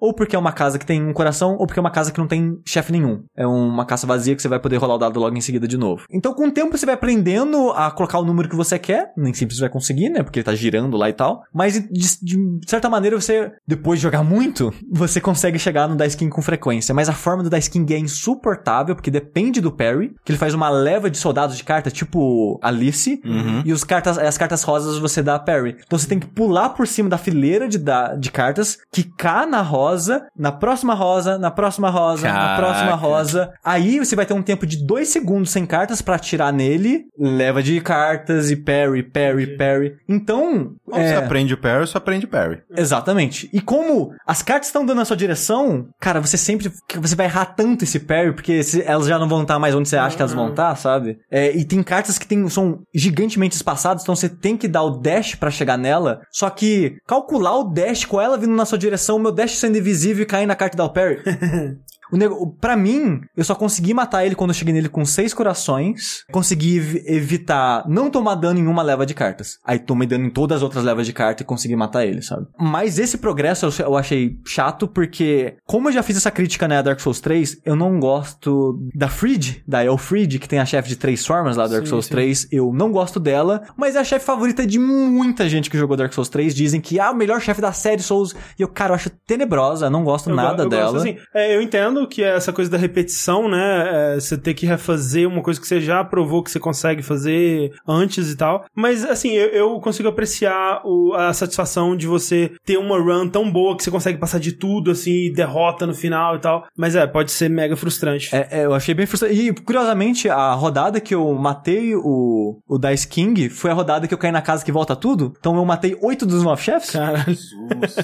ou porque é uma casa que tem um coração, ou porque é uma casa que não tem chefe nenhum. É uma casa vazia que você vai poder rolar o dado logo em seguida de novo. Então com o tempo você vai aprendendo a colocar o número que você quer, nem sempre você vai conseguir, né? Porque ele tá girando lá e tal. Mas de, de certa maneira você, depois de jogar muito, você consegue chegar no Dice King com frequência. Mas a forma do Dice King é insuportável, porque depende do parry, que ele faz uma leva de soldados de carta, tipo Alice, Uhum. e os cartas, as cartas rosas você dá parry. Então você tem que pular por cima da fileira de, da, de cartas, quicar na rosa, na próxima rosa, na próxima rosa, na Caraca. próxima rosa. Aí você vai ter um tempo de dois segundos sem cartas pra atirar nele, leva de cartas e parry, parry, parry. Então, Quando é, você aprende o parry, você aprende parry. Exatamente. E como as cartas estão dando na sua direção, cara, você sempre. Você vai errar tanto esse parry, porque se- elas já não vão estar mais onde você acha que elas vão estar, sabe? É, e tem cartas que tem, são gigantemente espaçadas, então você tem que dar o dash pra chegar nela. Só que calcular o dash com ela vindo na sua direção, o meu dash sendo invisível e cair na carta e dar *laughs* o nego... Pra mim, eu só consegui matar ele quando eu cheguei nele com seis corações. Consegui ev- evitar não tomar dano em uma leva de cartas. Aí tomei dano em todas as outras levas de carta e consegui matar ele, sabe? Mas esse progresso eu, eu achei chato porque, como eu já fiz essa crítica né, a Dark Souls 3, eu não gosto da Fried, da Elfried, que tem a chefe de três formas lá do Dark Sim, Souls sim. 3. Eu não gosto dela, mas é a chefe favorita de muita gente que jogou Dark Souls 3. Dizem que ah, o melhor chefe da série Souls. E eu, cara, eu acho tenebrosa, não gosto Eu go- nada eu dela. Gosto, assim, é, eu entendo que é essa coisa da repetição, né? É, você ter que refazer uma coisa que você já provou que você consegue fazer antes e tal. Mas, assim, eu, eu consigo apreciar o- a satisfação de você ter uma run tão boa que você consegue passar de tudo, assim, e derrota no final e tal. Mas é, pode ser mega frustrante. É, é, eu achei bem frustrante. E, curiosamente, a rodada que eu matei o, o Dice King foi a rodada que eu caí na casa que volta tudo. Então eu matei oito dos nove chefes. Caralho.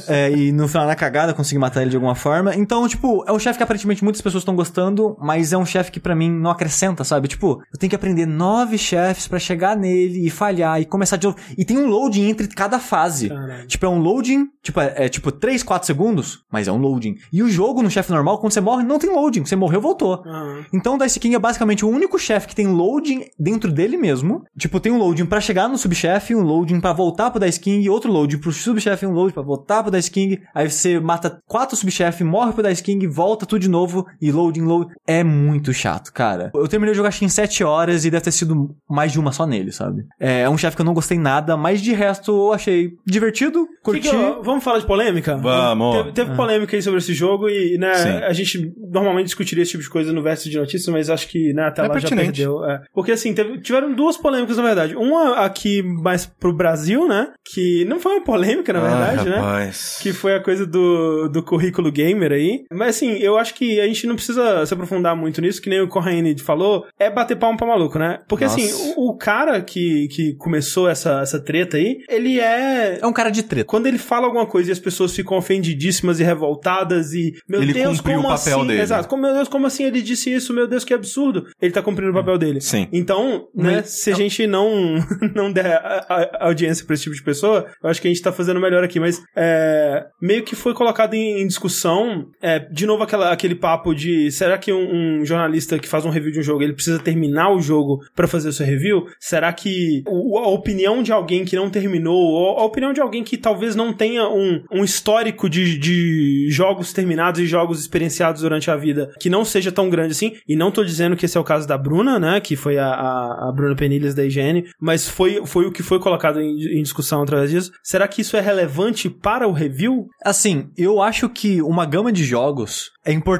É, e no final, na cagada, consegui matar ele de alguma forma. Então, tipo, é um chefe que aparentemente muitas pessoas estão gostando, mas é um chefe que pra mim não acrescenta, sabe? Tipo, eu tenho que aprender nove chefes pra chegar nele e falhar e começar de novo. E tem um loading entre cada fase. Tipo, é um loading, tipo, é, é tipo 3, 4 segundos, mas é um loading. E o jogo no chefe normal, quando você morre, não tem loading. Você morreu, voltou. Aham. Então, o Dice King é basicamente o único chefe que tem loading dentro dele mesmo. Tipo, tem um loading pra chegar no subchefe, um loading pra voltar pro Dice King, outro loading pro subchefe, um loading pra voltar pro Dice King. Aí você mata quatro subchefes, morre pro Dice King, volta tudo de novo e loading, loading. É muito chato, cara. Eu terminei o jogo acho que em 7 horas e deve ter sido mais de uma só nele, sabe? É, é um chefe que eu não gostei nada, mas de resto eu achei divertido, Que curti. que eu- vamos falar de polêmica? Vamos. Teve, teve polêmica aí sobre esse jogo e, né, Sim. a gente normalmente discutiria esse tipo de coisa no verso de notícias, mas acho que, né, até É lá já pertinente. perdeu. é. Porque, assim, teve- tiveram duas polêmicas, na verdade. Uma aqui mais pro Brasil, né, que não foi uma polêmica, na verdade, Ai, né? rapaz. Que foi a coisa do, do currículo gamer aí. Mas assim, eu acho que a gente não precisa se aprofundar muito nisso, que nem o Corraine falou, é bater palma pra maluco, né? Porque Nossa. assim, o, o cara que, que começou essa, essa treta aí, ele é É um cara de treta. quando ele fala alguma coisa e as pessoas ficam ofendidíssimas e revoltadas e meu Ele Deus, cumpriu como o papel assim? dele. Exato. Como, meu Deus, como assim ele disse isso? Meu Deus, que absurdo. Ele tá cumprindo o papel dele. Sim. Então, né, Mas- se a gente não *laughs* não der a, a- audiência pra esse tipo de pessoa, eu acho que a gente tá fazendo melhor aqui, mas é, meio que foi colocado em, em discussão, é, de novo aquela, aquele papo de será que um, um jornalista que faz um review de um jogo, ele precisa terminar o jogo pra fazer o seu review? Será que o- a opinião de alguém que não terminou, ou a opinião de alguém que talvez não tenha um, um histórico de, de jogos terminados e jogos experienciados durante a vida que não seja tão grande assim, e não tô dizendo que esse é o caso da Bruna, né, que foi a, a, a Bruna Penilhas da IGN, mas foi, foi o que foi colocado em, em discussão através disso. Será que isso é relevante para o review? Assim, eu acho que uma gama de jogos é importante,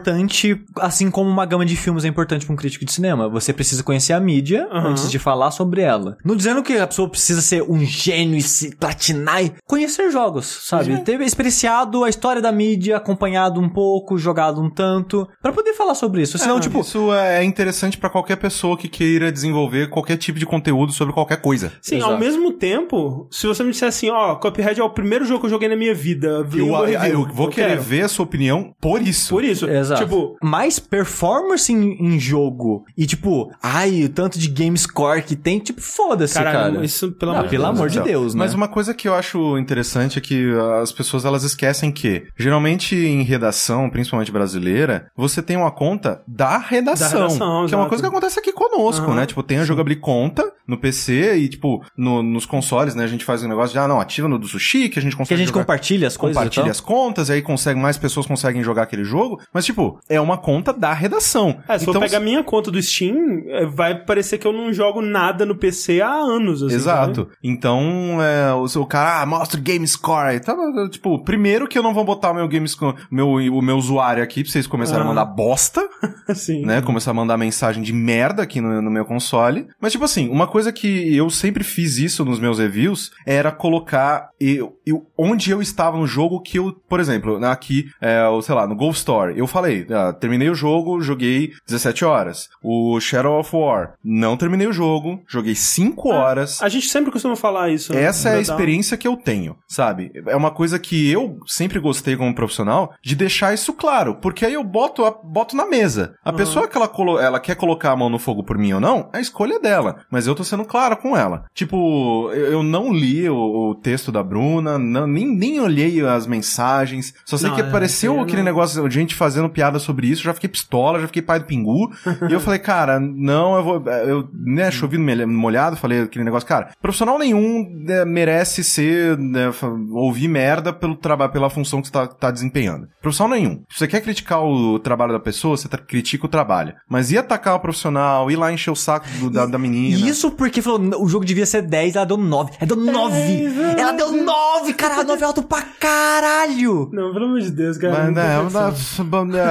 assim como uma gama de filmes é importante para um crítico de cinema. Você precisa conhecer a mídia Aham. antes de falar sobre ela. Não dizendo que a pessoa precisa ser um gênio e se platinar e conhecer jogos, sabe? Ter experienciado a história da mídia, acompanhado um pouco, jogado um tanto, pra poder falar sobre isso. Senão, Não, tipo, isso é interessante pra qualquer pessoa que queira desenvolver qualquer tipo de conteúdo sobre qualquer coisa. Sim, Exato. ao mesmo tempo, se você me disser assim, ó, Cuphead é o primeiro jogo que eu joguei na minha vida, vi Eu, eu, review, vou querer quero. ver a sua opinião por isso. Por isso, Exato. Tipo, mais performance em, em jogo e tipo, ai, o tanto de game score que tem, tipo, foda-se, cara. isso pelo Não, amor de pelo Deus. amor de Deus, né? Mas uma coisa que eu acho interessante é que as pessoas elas esquecem que, geralmente em redação, principalmente brasileira, você tem uma conta da redação. Da redação, que é uma exato. coisa que acontece aqui conosco, Aham. né? Tipo, tem a jogabilidade conta no PC e, tipo, no- nos consoles, né? A gente faz um negócio de, ah, não, ativa no do sushi, que a gente que consegue a gente jogar- compartilha as coisas compartilha e as contas, aí consegue, mais pessoas conseguem jogar aquele jogo. Mas, tipo, é uma conta da redação. É, se então, for pegar minha conta do Steam, é, vai parecer que eu não jogo nada no PC há anos, assim, Exato. Então, é, o seu cara, ah, mostra o game score. Tá, tipo, primeiro que eu não vou botar o meu game score, meu, o meu usuário aqui pra vocês começarem Ah. a mandar bosta, *laughs* Assim. né? Começar a mandar mensagem de merda aqui no, no meu console. Mas, tipo assim, uma coisa que eu sempre fiz isso nos meus reviews era colocar eu, eu- onde eu estava no jogo que eu, por exemplo, aqui, é, sei lá, no Golf Story, eu falei, ah, terminei o jogo, joguei 17 horas. O Shadow of War, não terminei o jogo, joguei 5 horas. A gente sempre costuma falar isso. né? Essa é a experiência que eu tenho, sabe? É uma coisa que eu sempre gostei como profissional de deixar isso claro, porque aí eu boto, a- boto na mesa. A Uhum. pessoa que ela, colo- ela quer colocar a mão no fogo por mim ou não, é a escolha dela. Mas eu tô sendo claro com ela. Tipo, eu não li o, o texto da Bruna, não- nem, nem olhei as mensagens. Só sei Não, que é, apareceu eu aquele não- negócio de gente fazendo piada sobre isso, já fiquei pistola, já fiquei pai do pingu. e eu falei, cara, não, eu vou. Eu, né, chovi no mel- molhado, falei aquele negócio, cara, profissional nenhum né, merece ser. né, ouvir merda pelo trabalho, pela função que você tá, tá desempenhando. Profissional nenhum. Se você quer criticar o trabalho da pessoa, você tá- critica o trabalho. Mas ir atacar o profissional, ir lá encher o saco do- da, da menina. Isso porque falou, o jogo devia ser 10, ela deu 9. Ela deu 9! exato. ela deu 9, caralho, 9 é alto pra caralho! Não, pelo amor de Deus, cara. Mas, não né, condição.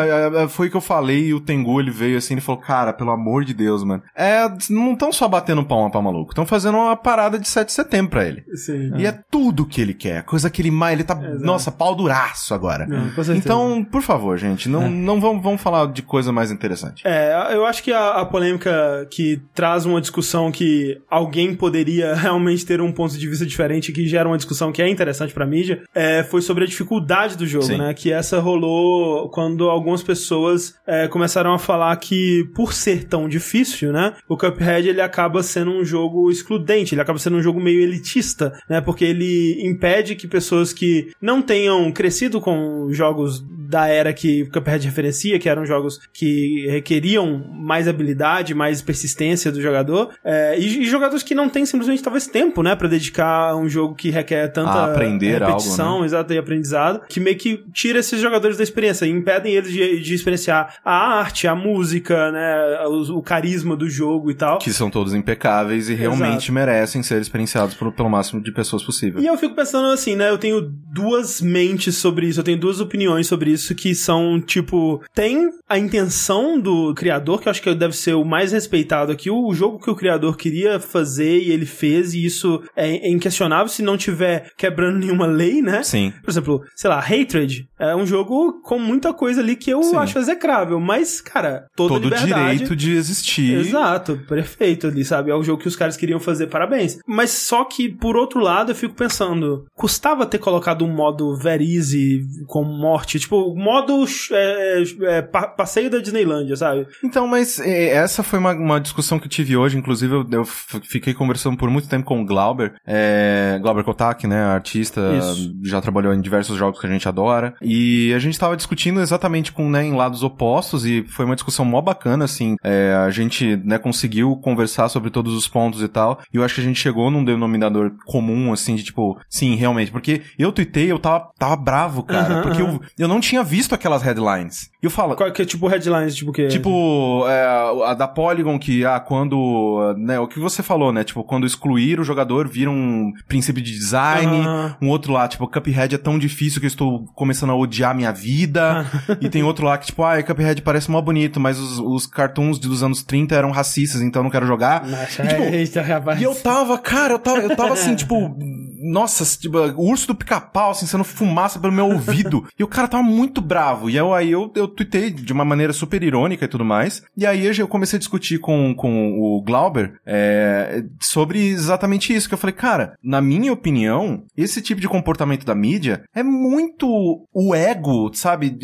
É, é, é, foi o que eu falei e o Tengu ele veio assim e falou: Cara, pelo amor de Deus, mano. É, não estão só batendo palma pra maluco, estão fazendo uma parada de 7 de setembro pra ele. Sim. E é tudo que ele quer, coisa que ele mais. Ele tá, nossa, pau duraço agora. Não. Então, por favor, gente, não, não vamos, vamos falar de coisa mais interessante. É, eu acho que a, a polêmica que traz uma discussão que alguém poderia *laughs* realmente ter um ponto de vista diferente, que gera uma discussão que é interessante pra mídia, é, foi sobre a dificuldade do jogo, Sim. né? Que essa rolou quando algumas pessoas é, começaram a falar que, por ser tão difícil, né? O Cuphead ele acaba sendo um jogo excludente, ele acaba sendo um jogo meio elitista, né? Porque ele impede que pessoas que não tenham crescido com jogos da era que o Cuphead referencia, que eram jogos que requeriam mais habilidade, mais persistência do jogador, é, e, e jogadores que não têm simplesmente talvez tempo, né, Pra dedicar a um jogo que requer tanta A aprender repetição, algo, né? exato, e aprendizado, que meio que tira esses jogadores da experiência e impedem eles de, de experienciar a arte, a música, né, o, o carisma do jogo e tal. Que são todos impecáveis e realmente merecem ser experienciados por- pelo máximo de pessoas possível. E eu fico pensando assim, né? Eu tenho duas mentes sobre isso, eu tenho duas opiniões sobre isso que são, tipo, tem a intenção do criador, que eu acho que deve ser o mais respeitado aqui, o jogo que o criador queria fazer e ele fez, e isso é, é inquestionável se não tiver quebrando *laughs* nenhuma lei, né? Sim. Por exemplo, sei lá, Hatred é um jogo com muita coisa ali que eu Sim. acho execrável, mas, cara, toda Todo liberdade. direito de existir. Exato, perfeito ali, sabe? É o jogo que os caras queriam fazer, parabéns. Mas só que, por outro lado, eu fico pensando, custava ter colocado um modo very easy com morte, tipo, modo é, é, pa- passeio da Disneylândia, sabe? Então, mas é, essa foi uma, uma discussão que eu tive hoje. Inclusive, eu, eu fiquei conversando por muito tempo com o Glauber. É, Glauber Kotak, né? Artista, Isso. já trabalhou em diversos jogos que a gente adora. E a gente tava discutindo exatamente com, né, em lados opostos. E foi uma discussão mó bacana, assim. É, a gente, né, conseguiu conversar sobre todos os pontos e tal. E eu acho que a gente chegou num denominador comum, assim, de tipo, sim, realmente. Porque eu tuitei, eu tava, tava bravo, cara. Aham, porque aham. eu, eu não tinha visto aquelas headlines. E eu falo, Qual que é tipo headlines, tipo o quê? Tipo, é, a da Polygon que, ah, quando, né, o que você falou, né, tipo, quando excluir o jogador vira um princípio de design, Ah. um outro lá, tipo, Cuphead é tão difícil que eu estou começando a odiar minha vida, *laughs* e tem outro lá que, tipo, ah, Cuphead parece mó bonito, mas os, os cartoons dos anos 30 eram racistas, então eu não quero jogar. Nossa, E, tipo, eita, rapaz. E eu tava, cara, eu tava, eu tava assim, *laughs* tipo, nossa, tipo, o urso do pica-pau, assim, sendo fumaça pelo meu ouvido. E o cara tava muito bravo. E eu, aí eu, eu tuitei de uma maneira super irônica e tudo mais. E aí eu comecei a discutir com, com o Glauber é, sobre exatamente isso. Que eu falei, cara, na minha opinião, esse tipo de comportamento da mídia é muito o ego, sabe?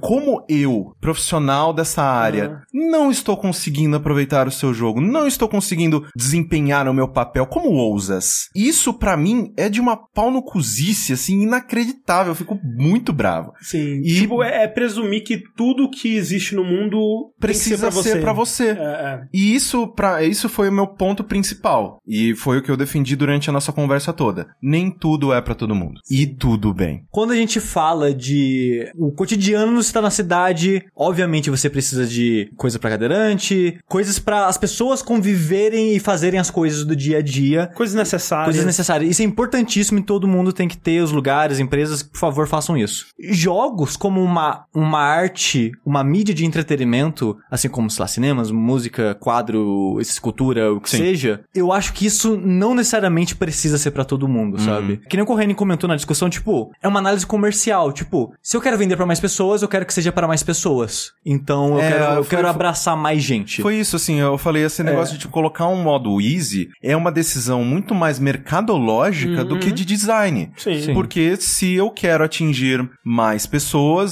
Como eu, profissional dessa área, não estou conseguindo aproveitar o seu jogo, não estou conseguindo desempenhar o meu papel, como ousas? Isso, pra mim, é de uma pau no cozice, assim, inacreditável. Eu fico muito bravo. Sim. E- Tipo, é, é presumir que tudo que existe no mundo Precisa tem que ser pra você. É, é. E isso, pra, isso foi o meu ponto principal. E foi o que eu defendi durante a nossa conversa toda. Nem tudo é pra todo mundo. E tudo bem. Quando a gente fala de o cotidiano está na cidade, obviamente você precisa de coisa pra cadeirante, coisas pra as pessoas conviverem e fazerem as coisas do dia a dia. Coisas necessárias. Coisas necessárias. Isso é importantíssimo e todo mundo tem que ter os lugares, empresas, por favor, façam isso. Jogos como uma, uma arte, uma mídia de entretenimento, assim como, sei lá, cinemas, música, quadro, escultura, o que Sim. seja, eu acho que isso não necessariamente precisa ser pra todo mundo, Uhum. sabe? Que nem o Corrêne comentou na discussão, tipo, é uma análise comercial, tipo, se eu quero vender pra mais pessoas, eu quero que seja para mais pessoas. Então eu É, quero, eu foi- quero abraçar mais gente. Foi isso, assim, eu falei, esse negócio de tipo, colocar um modo easy é uma decisão muito mais mercadológica do que de design. Sim. Porque se eu quero atingir mais pessoas,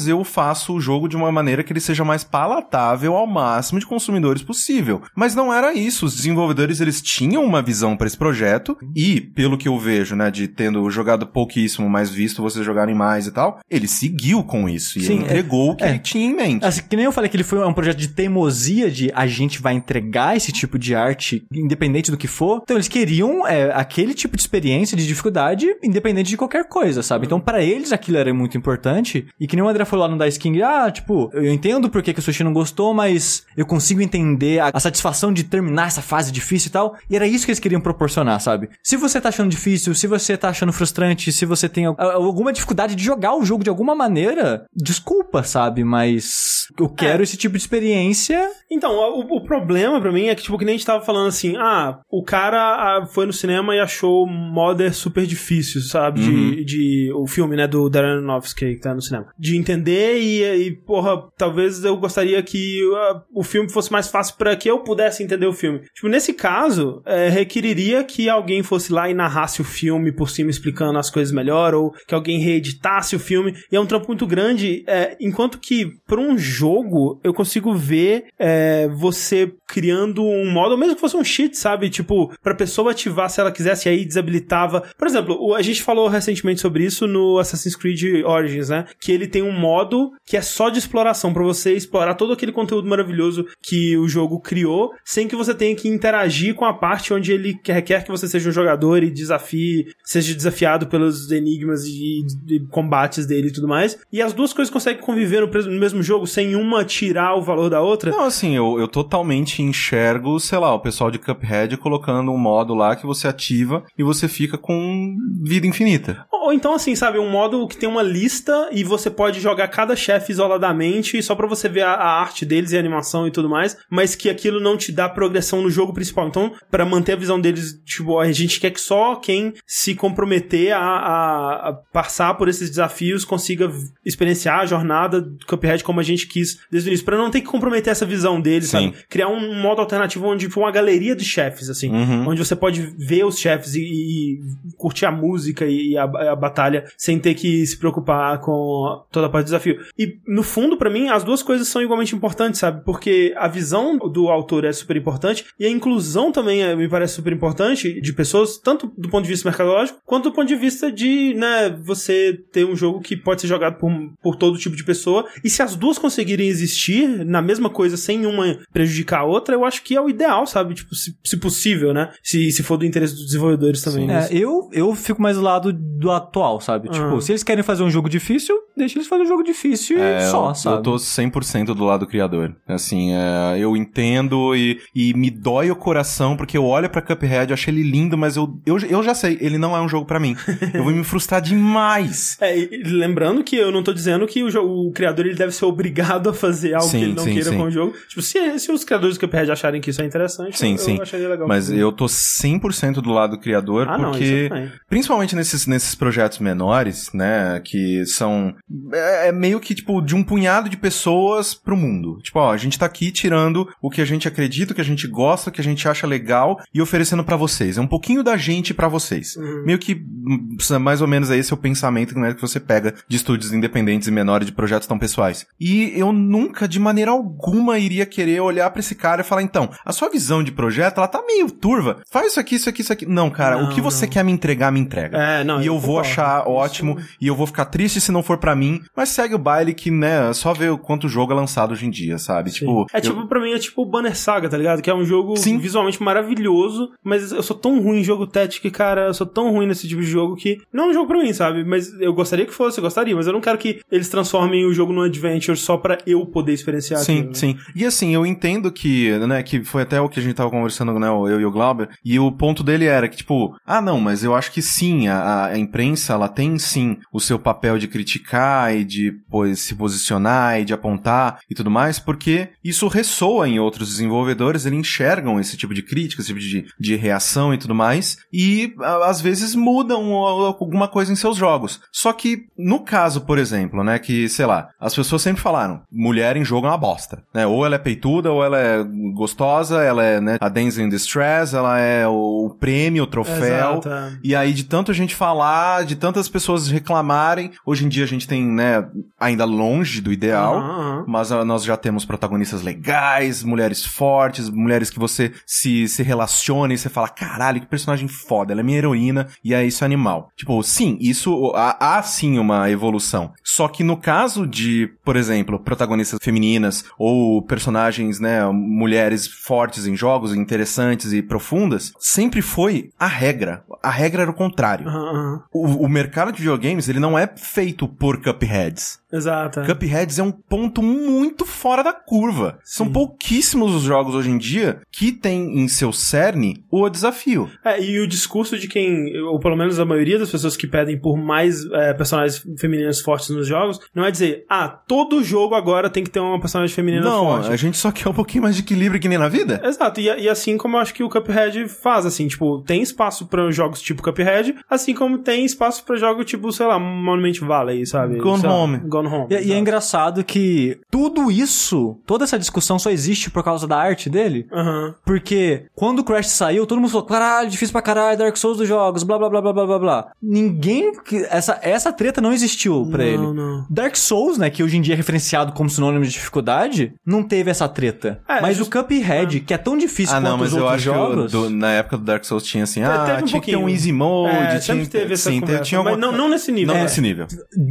eu faço o jogo de uma maneira que ele seja mais palatável ao máximo de consumidores possível. Mas não era isso. Os desenvolvedores, eles tinham uma visão para esse projeto e, pelo que eu vejo, né, de tendo jogado pouquíssimo, mas visto vocês jogarem mais e tal, ele seguiu com isso e Sim, ele entregou o que é. ele tinha em mente. Assim, que nem eu falei que ele foi um projeto de teimosia de a gente vai entregar esse tipo de arte, independente do que for. Então eles queriam é, aquele tipo de experiência experiência de dificuldade, independente de qualquer coisa, sabe? Então, para eles, aquilo era muito importante. E que nem o André falou lá no Dice King, ah, tipo, eu entendo por que, que o Sushi não gostou, mas eu consigo entender a, a satisfação de terminar essa fase difícil e tal. E era isso que eles queriam proporcionar, sabe? Se você tá achando difícil, se você tá achando frustrante, se você tem al- alguma dificuldade de jogar o jogo de alguma maneira, desculpa, sabe? Mas eu quero esse tipo de experiência. Então, o, o problema pra mim é que, tipo, que nem a gente tava falando assim, ah, o cara ah, foi no cinema e achou Mother super difícil, sabe? De, de- o filme, né, do Darren Aronofsky que tá no cinema. De entender e, e porra, talvez eu gostaria que ah, o filme fosse mais fácil pra que eu pudesse entender o filme. Tipo, nesse caso, é, requeriria que alguém fosse lá e narrasse o filme por cima explicando as coisas melhor, ou que alguém reeditasse o filme. E é um trampo muito grande, é, enquanto que pra um jogo eu consigo ver é, você criando um modo, mesmo que fosse um cheat, sabe? Tipo, pra pessoa ativar se ela quisesse, aí desabilitava. Por exemplo, a gente falou recentemente sobre isso no Assassin's Creed Origins, né? Que ele tem um modo que é só de exploração, pra você explorar todo aquele conteúdo maravilhoso que o jogo criou, sem que você tenha que interagir com a parte onde ele requer que você seja um jogador e desafie, seja desafiado pelos enigmas e, e combates dele e tudo mais. E as duas coisas conseguem conviver no mesmo jogo sem uma tirar o valor da outra. Não, assim, eu, eu totalmente enxergo, sei lá, o pessoal de Cuphead colocando um modo lá que você ativa e você fica com vida infinita. Ou ou então, assim, sabe, um modo que tem uma lista e você pode jogar cada chefe isoladamente só pra você ver a, a arte deles e a animação e tudo mais, mas que aquilo não te dá progressão no jogo principal. Então, pra manter a visão deles, tipo, a gente quer que só quem se comprometer a, a- a passar por esses desafios consiga experienciar a jornada do Cuphead como a gente quis desde o início, pra não ter que comprometer essa visão deles, Sim. sabe? Criar um modo alternativo onde for uma galeria de chefes, assim, Uhum. onde você pode ver os chefes e, e curtir a música e a, a batalha sem ter que se preocupar com toda a parte do desafio. E no fundo, pra mim, as duas coisas são igualmente importantes, sabe? Porque a visão do autor é super importante e a inclusão também é- me parece super importante de pessoas, tanto do ponto de vista mercadológico quanto do ponto de vista de, né, você ter um jogo que pode ser jogado por, por todo tipo de pessoa. E se as duas conseguirem existir na mesma coisa sem uma prejudicar a outra, eu acho que é o ideal, sabe? Tipo, se, se possível, né? Se, se for do interesse dos desenvolvedores também. né? É, eu, eu fico mais do lado do atual, sabe? Ah. Tipo, se eles querem fazer um jogo difícil, deixa eles fazerem um jogo difícil e É, só, eu, sabe? eu tô 100% do lado do criador. Assim, é, eu entendo e, e me dói o coração porque eu olho pra Cuphead, eu achei ele lindo, mas eu, eu, eu já sei, ele não é um jogo pra mim. *laughs* eu vou me frustrar demais. É, e lembrando que eu não tô dizendo que o, jo- o criador ele deve ser obrigado a fazer algo Sim, que ele não sim, queira sim. com o jogo. Tipo, se, se os criadores do Cuphead acharem que isso é interessante, Sim, eu, sim. eu acharia legal. Mas eu tô 100% do lado do criador Ah, não, porque isso também. Principalmente nesses, nesses projetos menores, né? Que são. É, é meio que, tipo, de um punhado de pessoas pro mundo. Tipo, ó, a gente tá aqui tirando o que a gente acredita, o que a gente gosta, o que a gente acha legal e oferecendo pra vocês. É um pouquinho da gente pra vocês. Uhum. Meio que, hum, mais ou menos, é esse o pensamento né, que você pega de estúdios independentes e menores, de projetos tão pessoais. E eu nunca, de maneira alguma, iria querer olhar pra esse cara e falar, então, a sua visão de projeto, ela tá meio turva. Faz isso aqui, isso aqui, isso aqui. Não, cara, Não, o que você não. quer me entregar, me entrega. É, não, e eu, eu vou achar Isso- ótimo, e eu vou ficar triste se não for pra mim, mas segue o baile que, né, só ver o quanto jogo é lançado hoje em dia, sabe? Tipo, é eu- tipo, pra mim, é tipo o Banner Saga, tá ligado? Que é um jogo Sim. visualmente maravilhoso, mas eu sou tão ruim em jogo Tactic, cara, eu sou tão ruim nesse tipo de jogo que não é um jogo pra mim, sabe? Mas eu gostaria que fosse, eu gostaria, mas eu não quero que eles transformem o jogo num adventure só pra eu poder experienciar Sim, aquilo. sim. E assim, eu entendo que, né, que foi até o que a gente tava conversando, né, eu e o Glauber, e o ponto dele era que, tipo, ah, não, mas eu acho que sim, a, a imprensa, ela tem sim o seu papel de criticar e de, pois, se posicionar e de apontar e tudo mais, porque isso ressoa em outros desenvolvedores, eles enxergam esse tipo de crítica, esse tipo de, de reação e tudo mais, e às vezes mudam alguma coisa em seus jogos. Só que, no caso, por exemplo, né, que, sei lá, as pessoas sempre falaram, mulher em jogo é uma bosta, né, ou ela é peituda, ou ela é gostosa, ela é, né, a Dance in Distress, ela é o prêmio, o troféu, Exato, é. e aí, de tanto a gente falar, de tantas pessoas reclamarem, hoje em dia a gente tem, né, ainda longe do ideal, Aham, aham. mas ah, nós já temos protagonistas legais, mulheres fortes, mulheres que você se, se relaciona e você fala, caralho, que personagem foda, ela é minha heroína e é isso animal. Tipo, sim, isso há, há sim uma evolução. Só que no caso de, por exemplo, protagonistas femininas ou personagens, né, mulheres fortes em jogos, interessantes e profundas, sempre foi a regra. a regra era o contrário. Aham. O, o mercado de videogames, ele não é feito por Cupheads. Exato. é. Cupheads é um ponto muito fora da curva. São pouquíssimos os jogos hoje em dia que tem em seu cerne o desafio. É, e o discurso de quem, ou pelo menos a maioria das pessoas que pedem por mais é, personagens femininas fortes nos jogos, não é dizer, ah, todo jogo agora tem que ter uma personagem feminina não, forte. a gente só quer um pouquinho mais de equilíbrio que nem na vida. Exato, e, e assim como eu acho que o Cuphead faz, assim, tipo, tem espaço pra jogos tipo Cuphead, assim como tem espaço pra jogos tipo, sei lá, Monument Valley, sabe? Gone Sei lá, Home. Gone Home. E, e é engraçado que tudo isso, toda essa discussão só existe por causa da arte dele. Aham. Porque quando o Crash saiu, todo mundo falou, caralho, difícil pra caralho, Dark Souls dos jogos, blá blá blá blá blá blá blá. Ninguém. que- Essa, essa treta não existiu pra Não, ele. não. Dark Souls, né, que hoje em dia é referenciado como sinônimo de dificuldade, não teve essa treta. É, Mas just- o Cuphead, que é tão difícil Ah, quanto não, mas os eu outros acho jogos. do- na época do Dark Souls tinha assim, ah, teve um tinha que ter um pouquinho. easy mode, É, tinha sempre teve essa sim, conversa, tinha mas alguma- não- não nesse nível. Não É. nesse nível.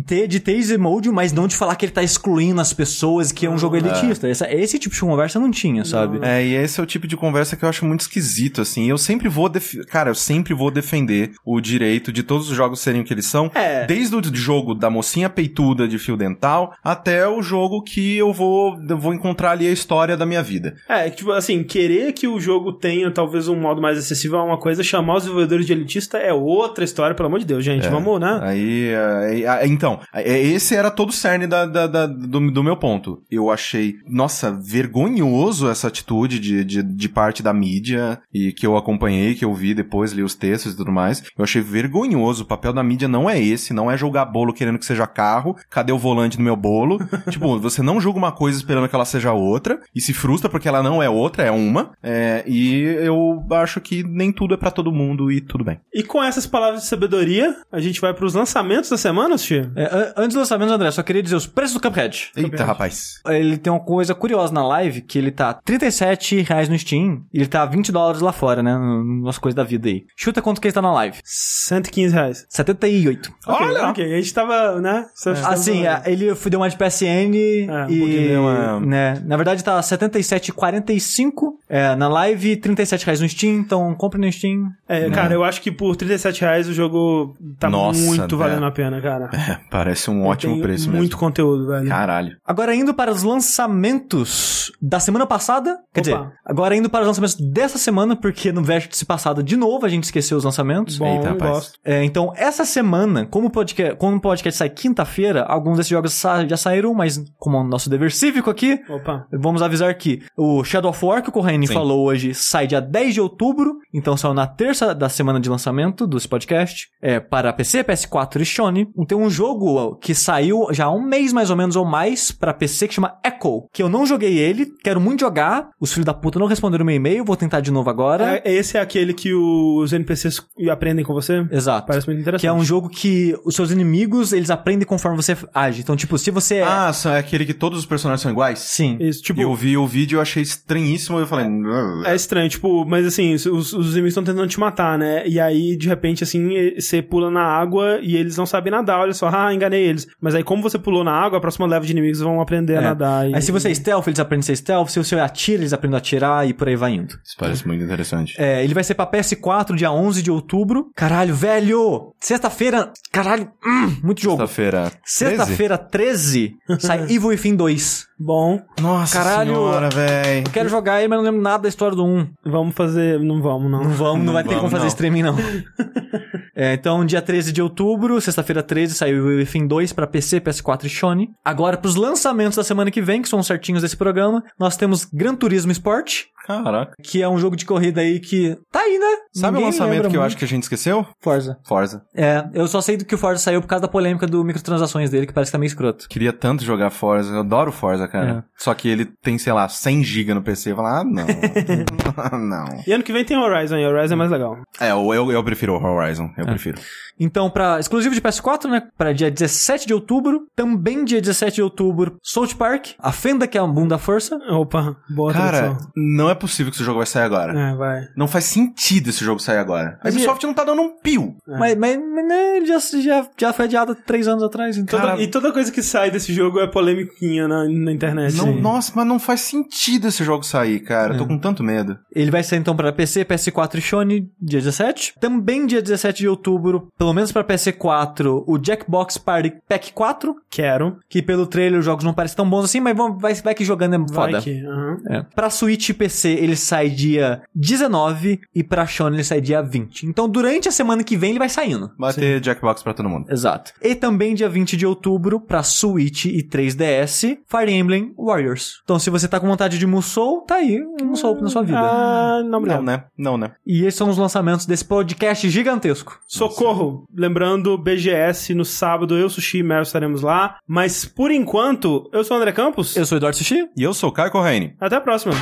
ter, de ter easy mode, mas não de falar que ele tá excluindo as pessoas, que é um jogo elitista. Essa, esse tipo de conversa não tinha, sabe? É, e esse é o tipo de conversa que eu acho muito esquisito, assim. Eu sempre vou, def... cara, eu sempre vou defender o direito de todos os jogos serem o que eles são. É. Desde o jogo da mocinha peituda de fio dental até o jogo que eu vou, eu vou encontrar ali a história da minha vida. É, tipo, assim, querer que o jogo tenha talvez um modo mais acessível é uma coisa, chamar os desenvolvedores de elitista é outra história, pelo amor de Deus, gente. Vamos, né? Aí, aí, aí, então, é, esse era todo o cerne da, da- da- do, do meu ponto. Eu achei, nossa, vergonhoso essa atitude de, de, de parte da mídia e que eu acompanhei, que eu vi depois, li os textos e tudo mais. Eu achei vergonhoso. O papel da mídia não é esse, não é jogar bolo querendo que seja carro. Cadê o volante do meu bolo? *laughs* tipo, você não julga uma coisa esperando que ela seja outra e se frustra porque ela não é outra, é uma. É, e eu acho que nem tudo é pra todo mundo e tudo bem. E com essas palavras de sabedoria, a gente vai pros lançamentos da semana, Steve? É, antes do lançamento, André, só queria dizer os preços do Cuphead. Eita, rapaz. Ele tem uma coisa curiosa na live, que ele tá 37 reais no Steam, e ele tá 20 dólares lá fora, né? Nas coisas da vida aí. Chuta quanto que ele tá na live. 115 reais. 78. Ok, Olha! ok, a gente tava, né? Estamos Assim, é, ele foi- deu uma de PSN um e. uma- né, na verdade tá 77,45 é, na live, 37 reais no Steam, então compre no Steam. É, cara, eu acho que por 37 reais o jogo tá Nossa, muito valendo a pena, cara. É, parece um ótimo Tem preço muito mesmo. conteúdo, velho. Caralho. Agora indo para os lançamentos da semana passada, quer Opa. dizer, agora indo para os lançamentos dessa semana, porque no vértice passado de novo a gente esqueceu os lançamentos. Bom, Eita, eu rapaz. gosto. É, então, essa semana, como o podcast, como o podcast sai quinta-feira, alguns desses jogos sa- já saíram, mas como é o nosso dever cívico aqui, Opa. vamos avisar que o Shadow of War, que o Corraine falou hoje, sai dia 10 de outubro, então saiu na terça da semana de lançamento desse podcast, é, para PC, PS4 e Sony. Tem um jogo que saiu já há um mês mais ou menos ou mais para PC que chama Echo, que eu não joguei ele, quero muito jogar, os filhos da puta não responderam meu e-mail, vou tentar de novo agora. É, esse é aquele que os NPCs aprendem com você? Exato. Parece muito interessante. Que é um jogo que os seus inimigos, eles aprendem conforme você age. Então, tipo, se você é... Ah, são- é aquele que todos os personagens são iguais? Sim. Isso, tipo, eu vi o vídeo e eu achei estranhíssimo. Eu falei. "Ugh". É estranho, tipo, mas assim, os, os inimigos estão tentando te matar, né? E aí, de repente, assim, você pula na água e eles não sabem nadar, olha só, *laughs* ah, enganei eles. Mas aí, como você pulou na água, a próxima leva de inimigos vão aprender a É. nadar. e- Aí se você é stealth, eles aprendem a ser stealth. Se você atira, eles aprendem a atirar e por aí vai indo. Isso parece muito interessante. É, ele vai ser pra PS4 dia 11 de outubro. Caralho, velho! Sexta-feira... Caralho, hum, muito jogo. Sexta-feira. 13? Sexta-feira 13 *laughs* sai Evil Within 2. Bom, Nossa Caralho. senhora, véi. Eu quero jogar ele, mas não lembro nada da história do 1. vamos fazer. Não vamos, não. Não vamos, não, vai ter vamos, como fazer não. streaming, não. *laughs* É, então, dia 13 de outubro, sexta-feira 13, saiu o Within 2 pra PC, PS4 e Sony. Agora, pros lançamentos da semana que vem, que são os certinhos desse programa, nós temos Gran Turismo Sport, Caraca. que é um jogo de corrida aí que tá aí, né? Sabe Ninguém o lançamento que eu muito. acho que a gente esqueceu? Forza. Forza. É, eu só sei do que o Forza saiu por causa da polêmica do microtransações dele, que parece que tá meio escroto. Queria tanto jogar Forza. Eu adoro Forza, cara. É. Só que ele tem, sei lá, 100 GB no PC. Eu falo, ah, não. *laughs* *laughs* não. E ano que vem tem Horizon, e Horizon é mais legal. É, eu, eu, eu prefiro o Horizon. Eu prefiro. Então, pra exclusivo de PS4, né? Pra dia 17 de outubro. Também dia 17 de outubro, South Park. A Fenda, que é a bunda força. Opa, boa Cara, tradução. não é possível que esse jogo vai sair agora. É, vai. Não faz sentido esse jogo sair agora. A Mas Ubisoft não tá dando um pio. É. Mas, mas, mas, né, ele já, já, já foi adiado três anos atrás, então. Toda- Cara- e toda coisa que sai desse jogo é polêmica na, na internet. Não, nossa, mas não faz sentido esse jogo sair, cara. Eu tô com tanto medo. Ele vai sair então pra PC, PS4 e Sony dia 17. Também dia 17 de outubro, pelo menos pra PS4, o Jackbox Party Pack 4. Quero. Que pelo trailer os jogos não parecem tão bons assim, mas vamos, vai, vai que jogando é Vai foda. que. aham. É. Pra Switch e PC ele sai dia 19 e pra Sony ele sai dia 20. Então durante a semana que vem ele vai saindo. Vai ter Jackbox pra todo mundo. Exato. E também dia 20 de outubro pra Switch e 3DS, Fire Emblem Warriors. Então se você tá com vontade de Musou, tá aí um Musou na sua vida. Ah, não, Não, obrigado. né? Não, né? E esses são os lançamentos desse podcast gigantesco. Socorro! Lembrando, BGS no sábado, eu, Sushi e Mel estaremos lá. Mas por enquanto, eu sou o André Campos. Eu sou o Eduardo Sushi. E eu sou o Caio Corraine. Até a próxima.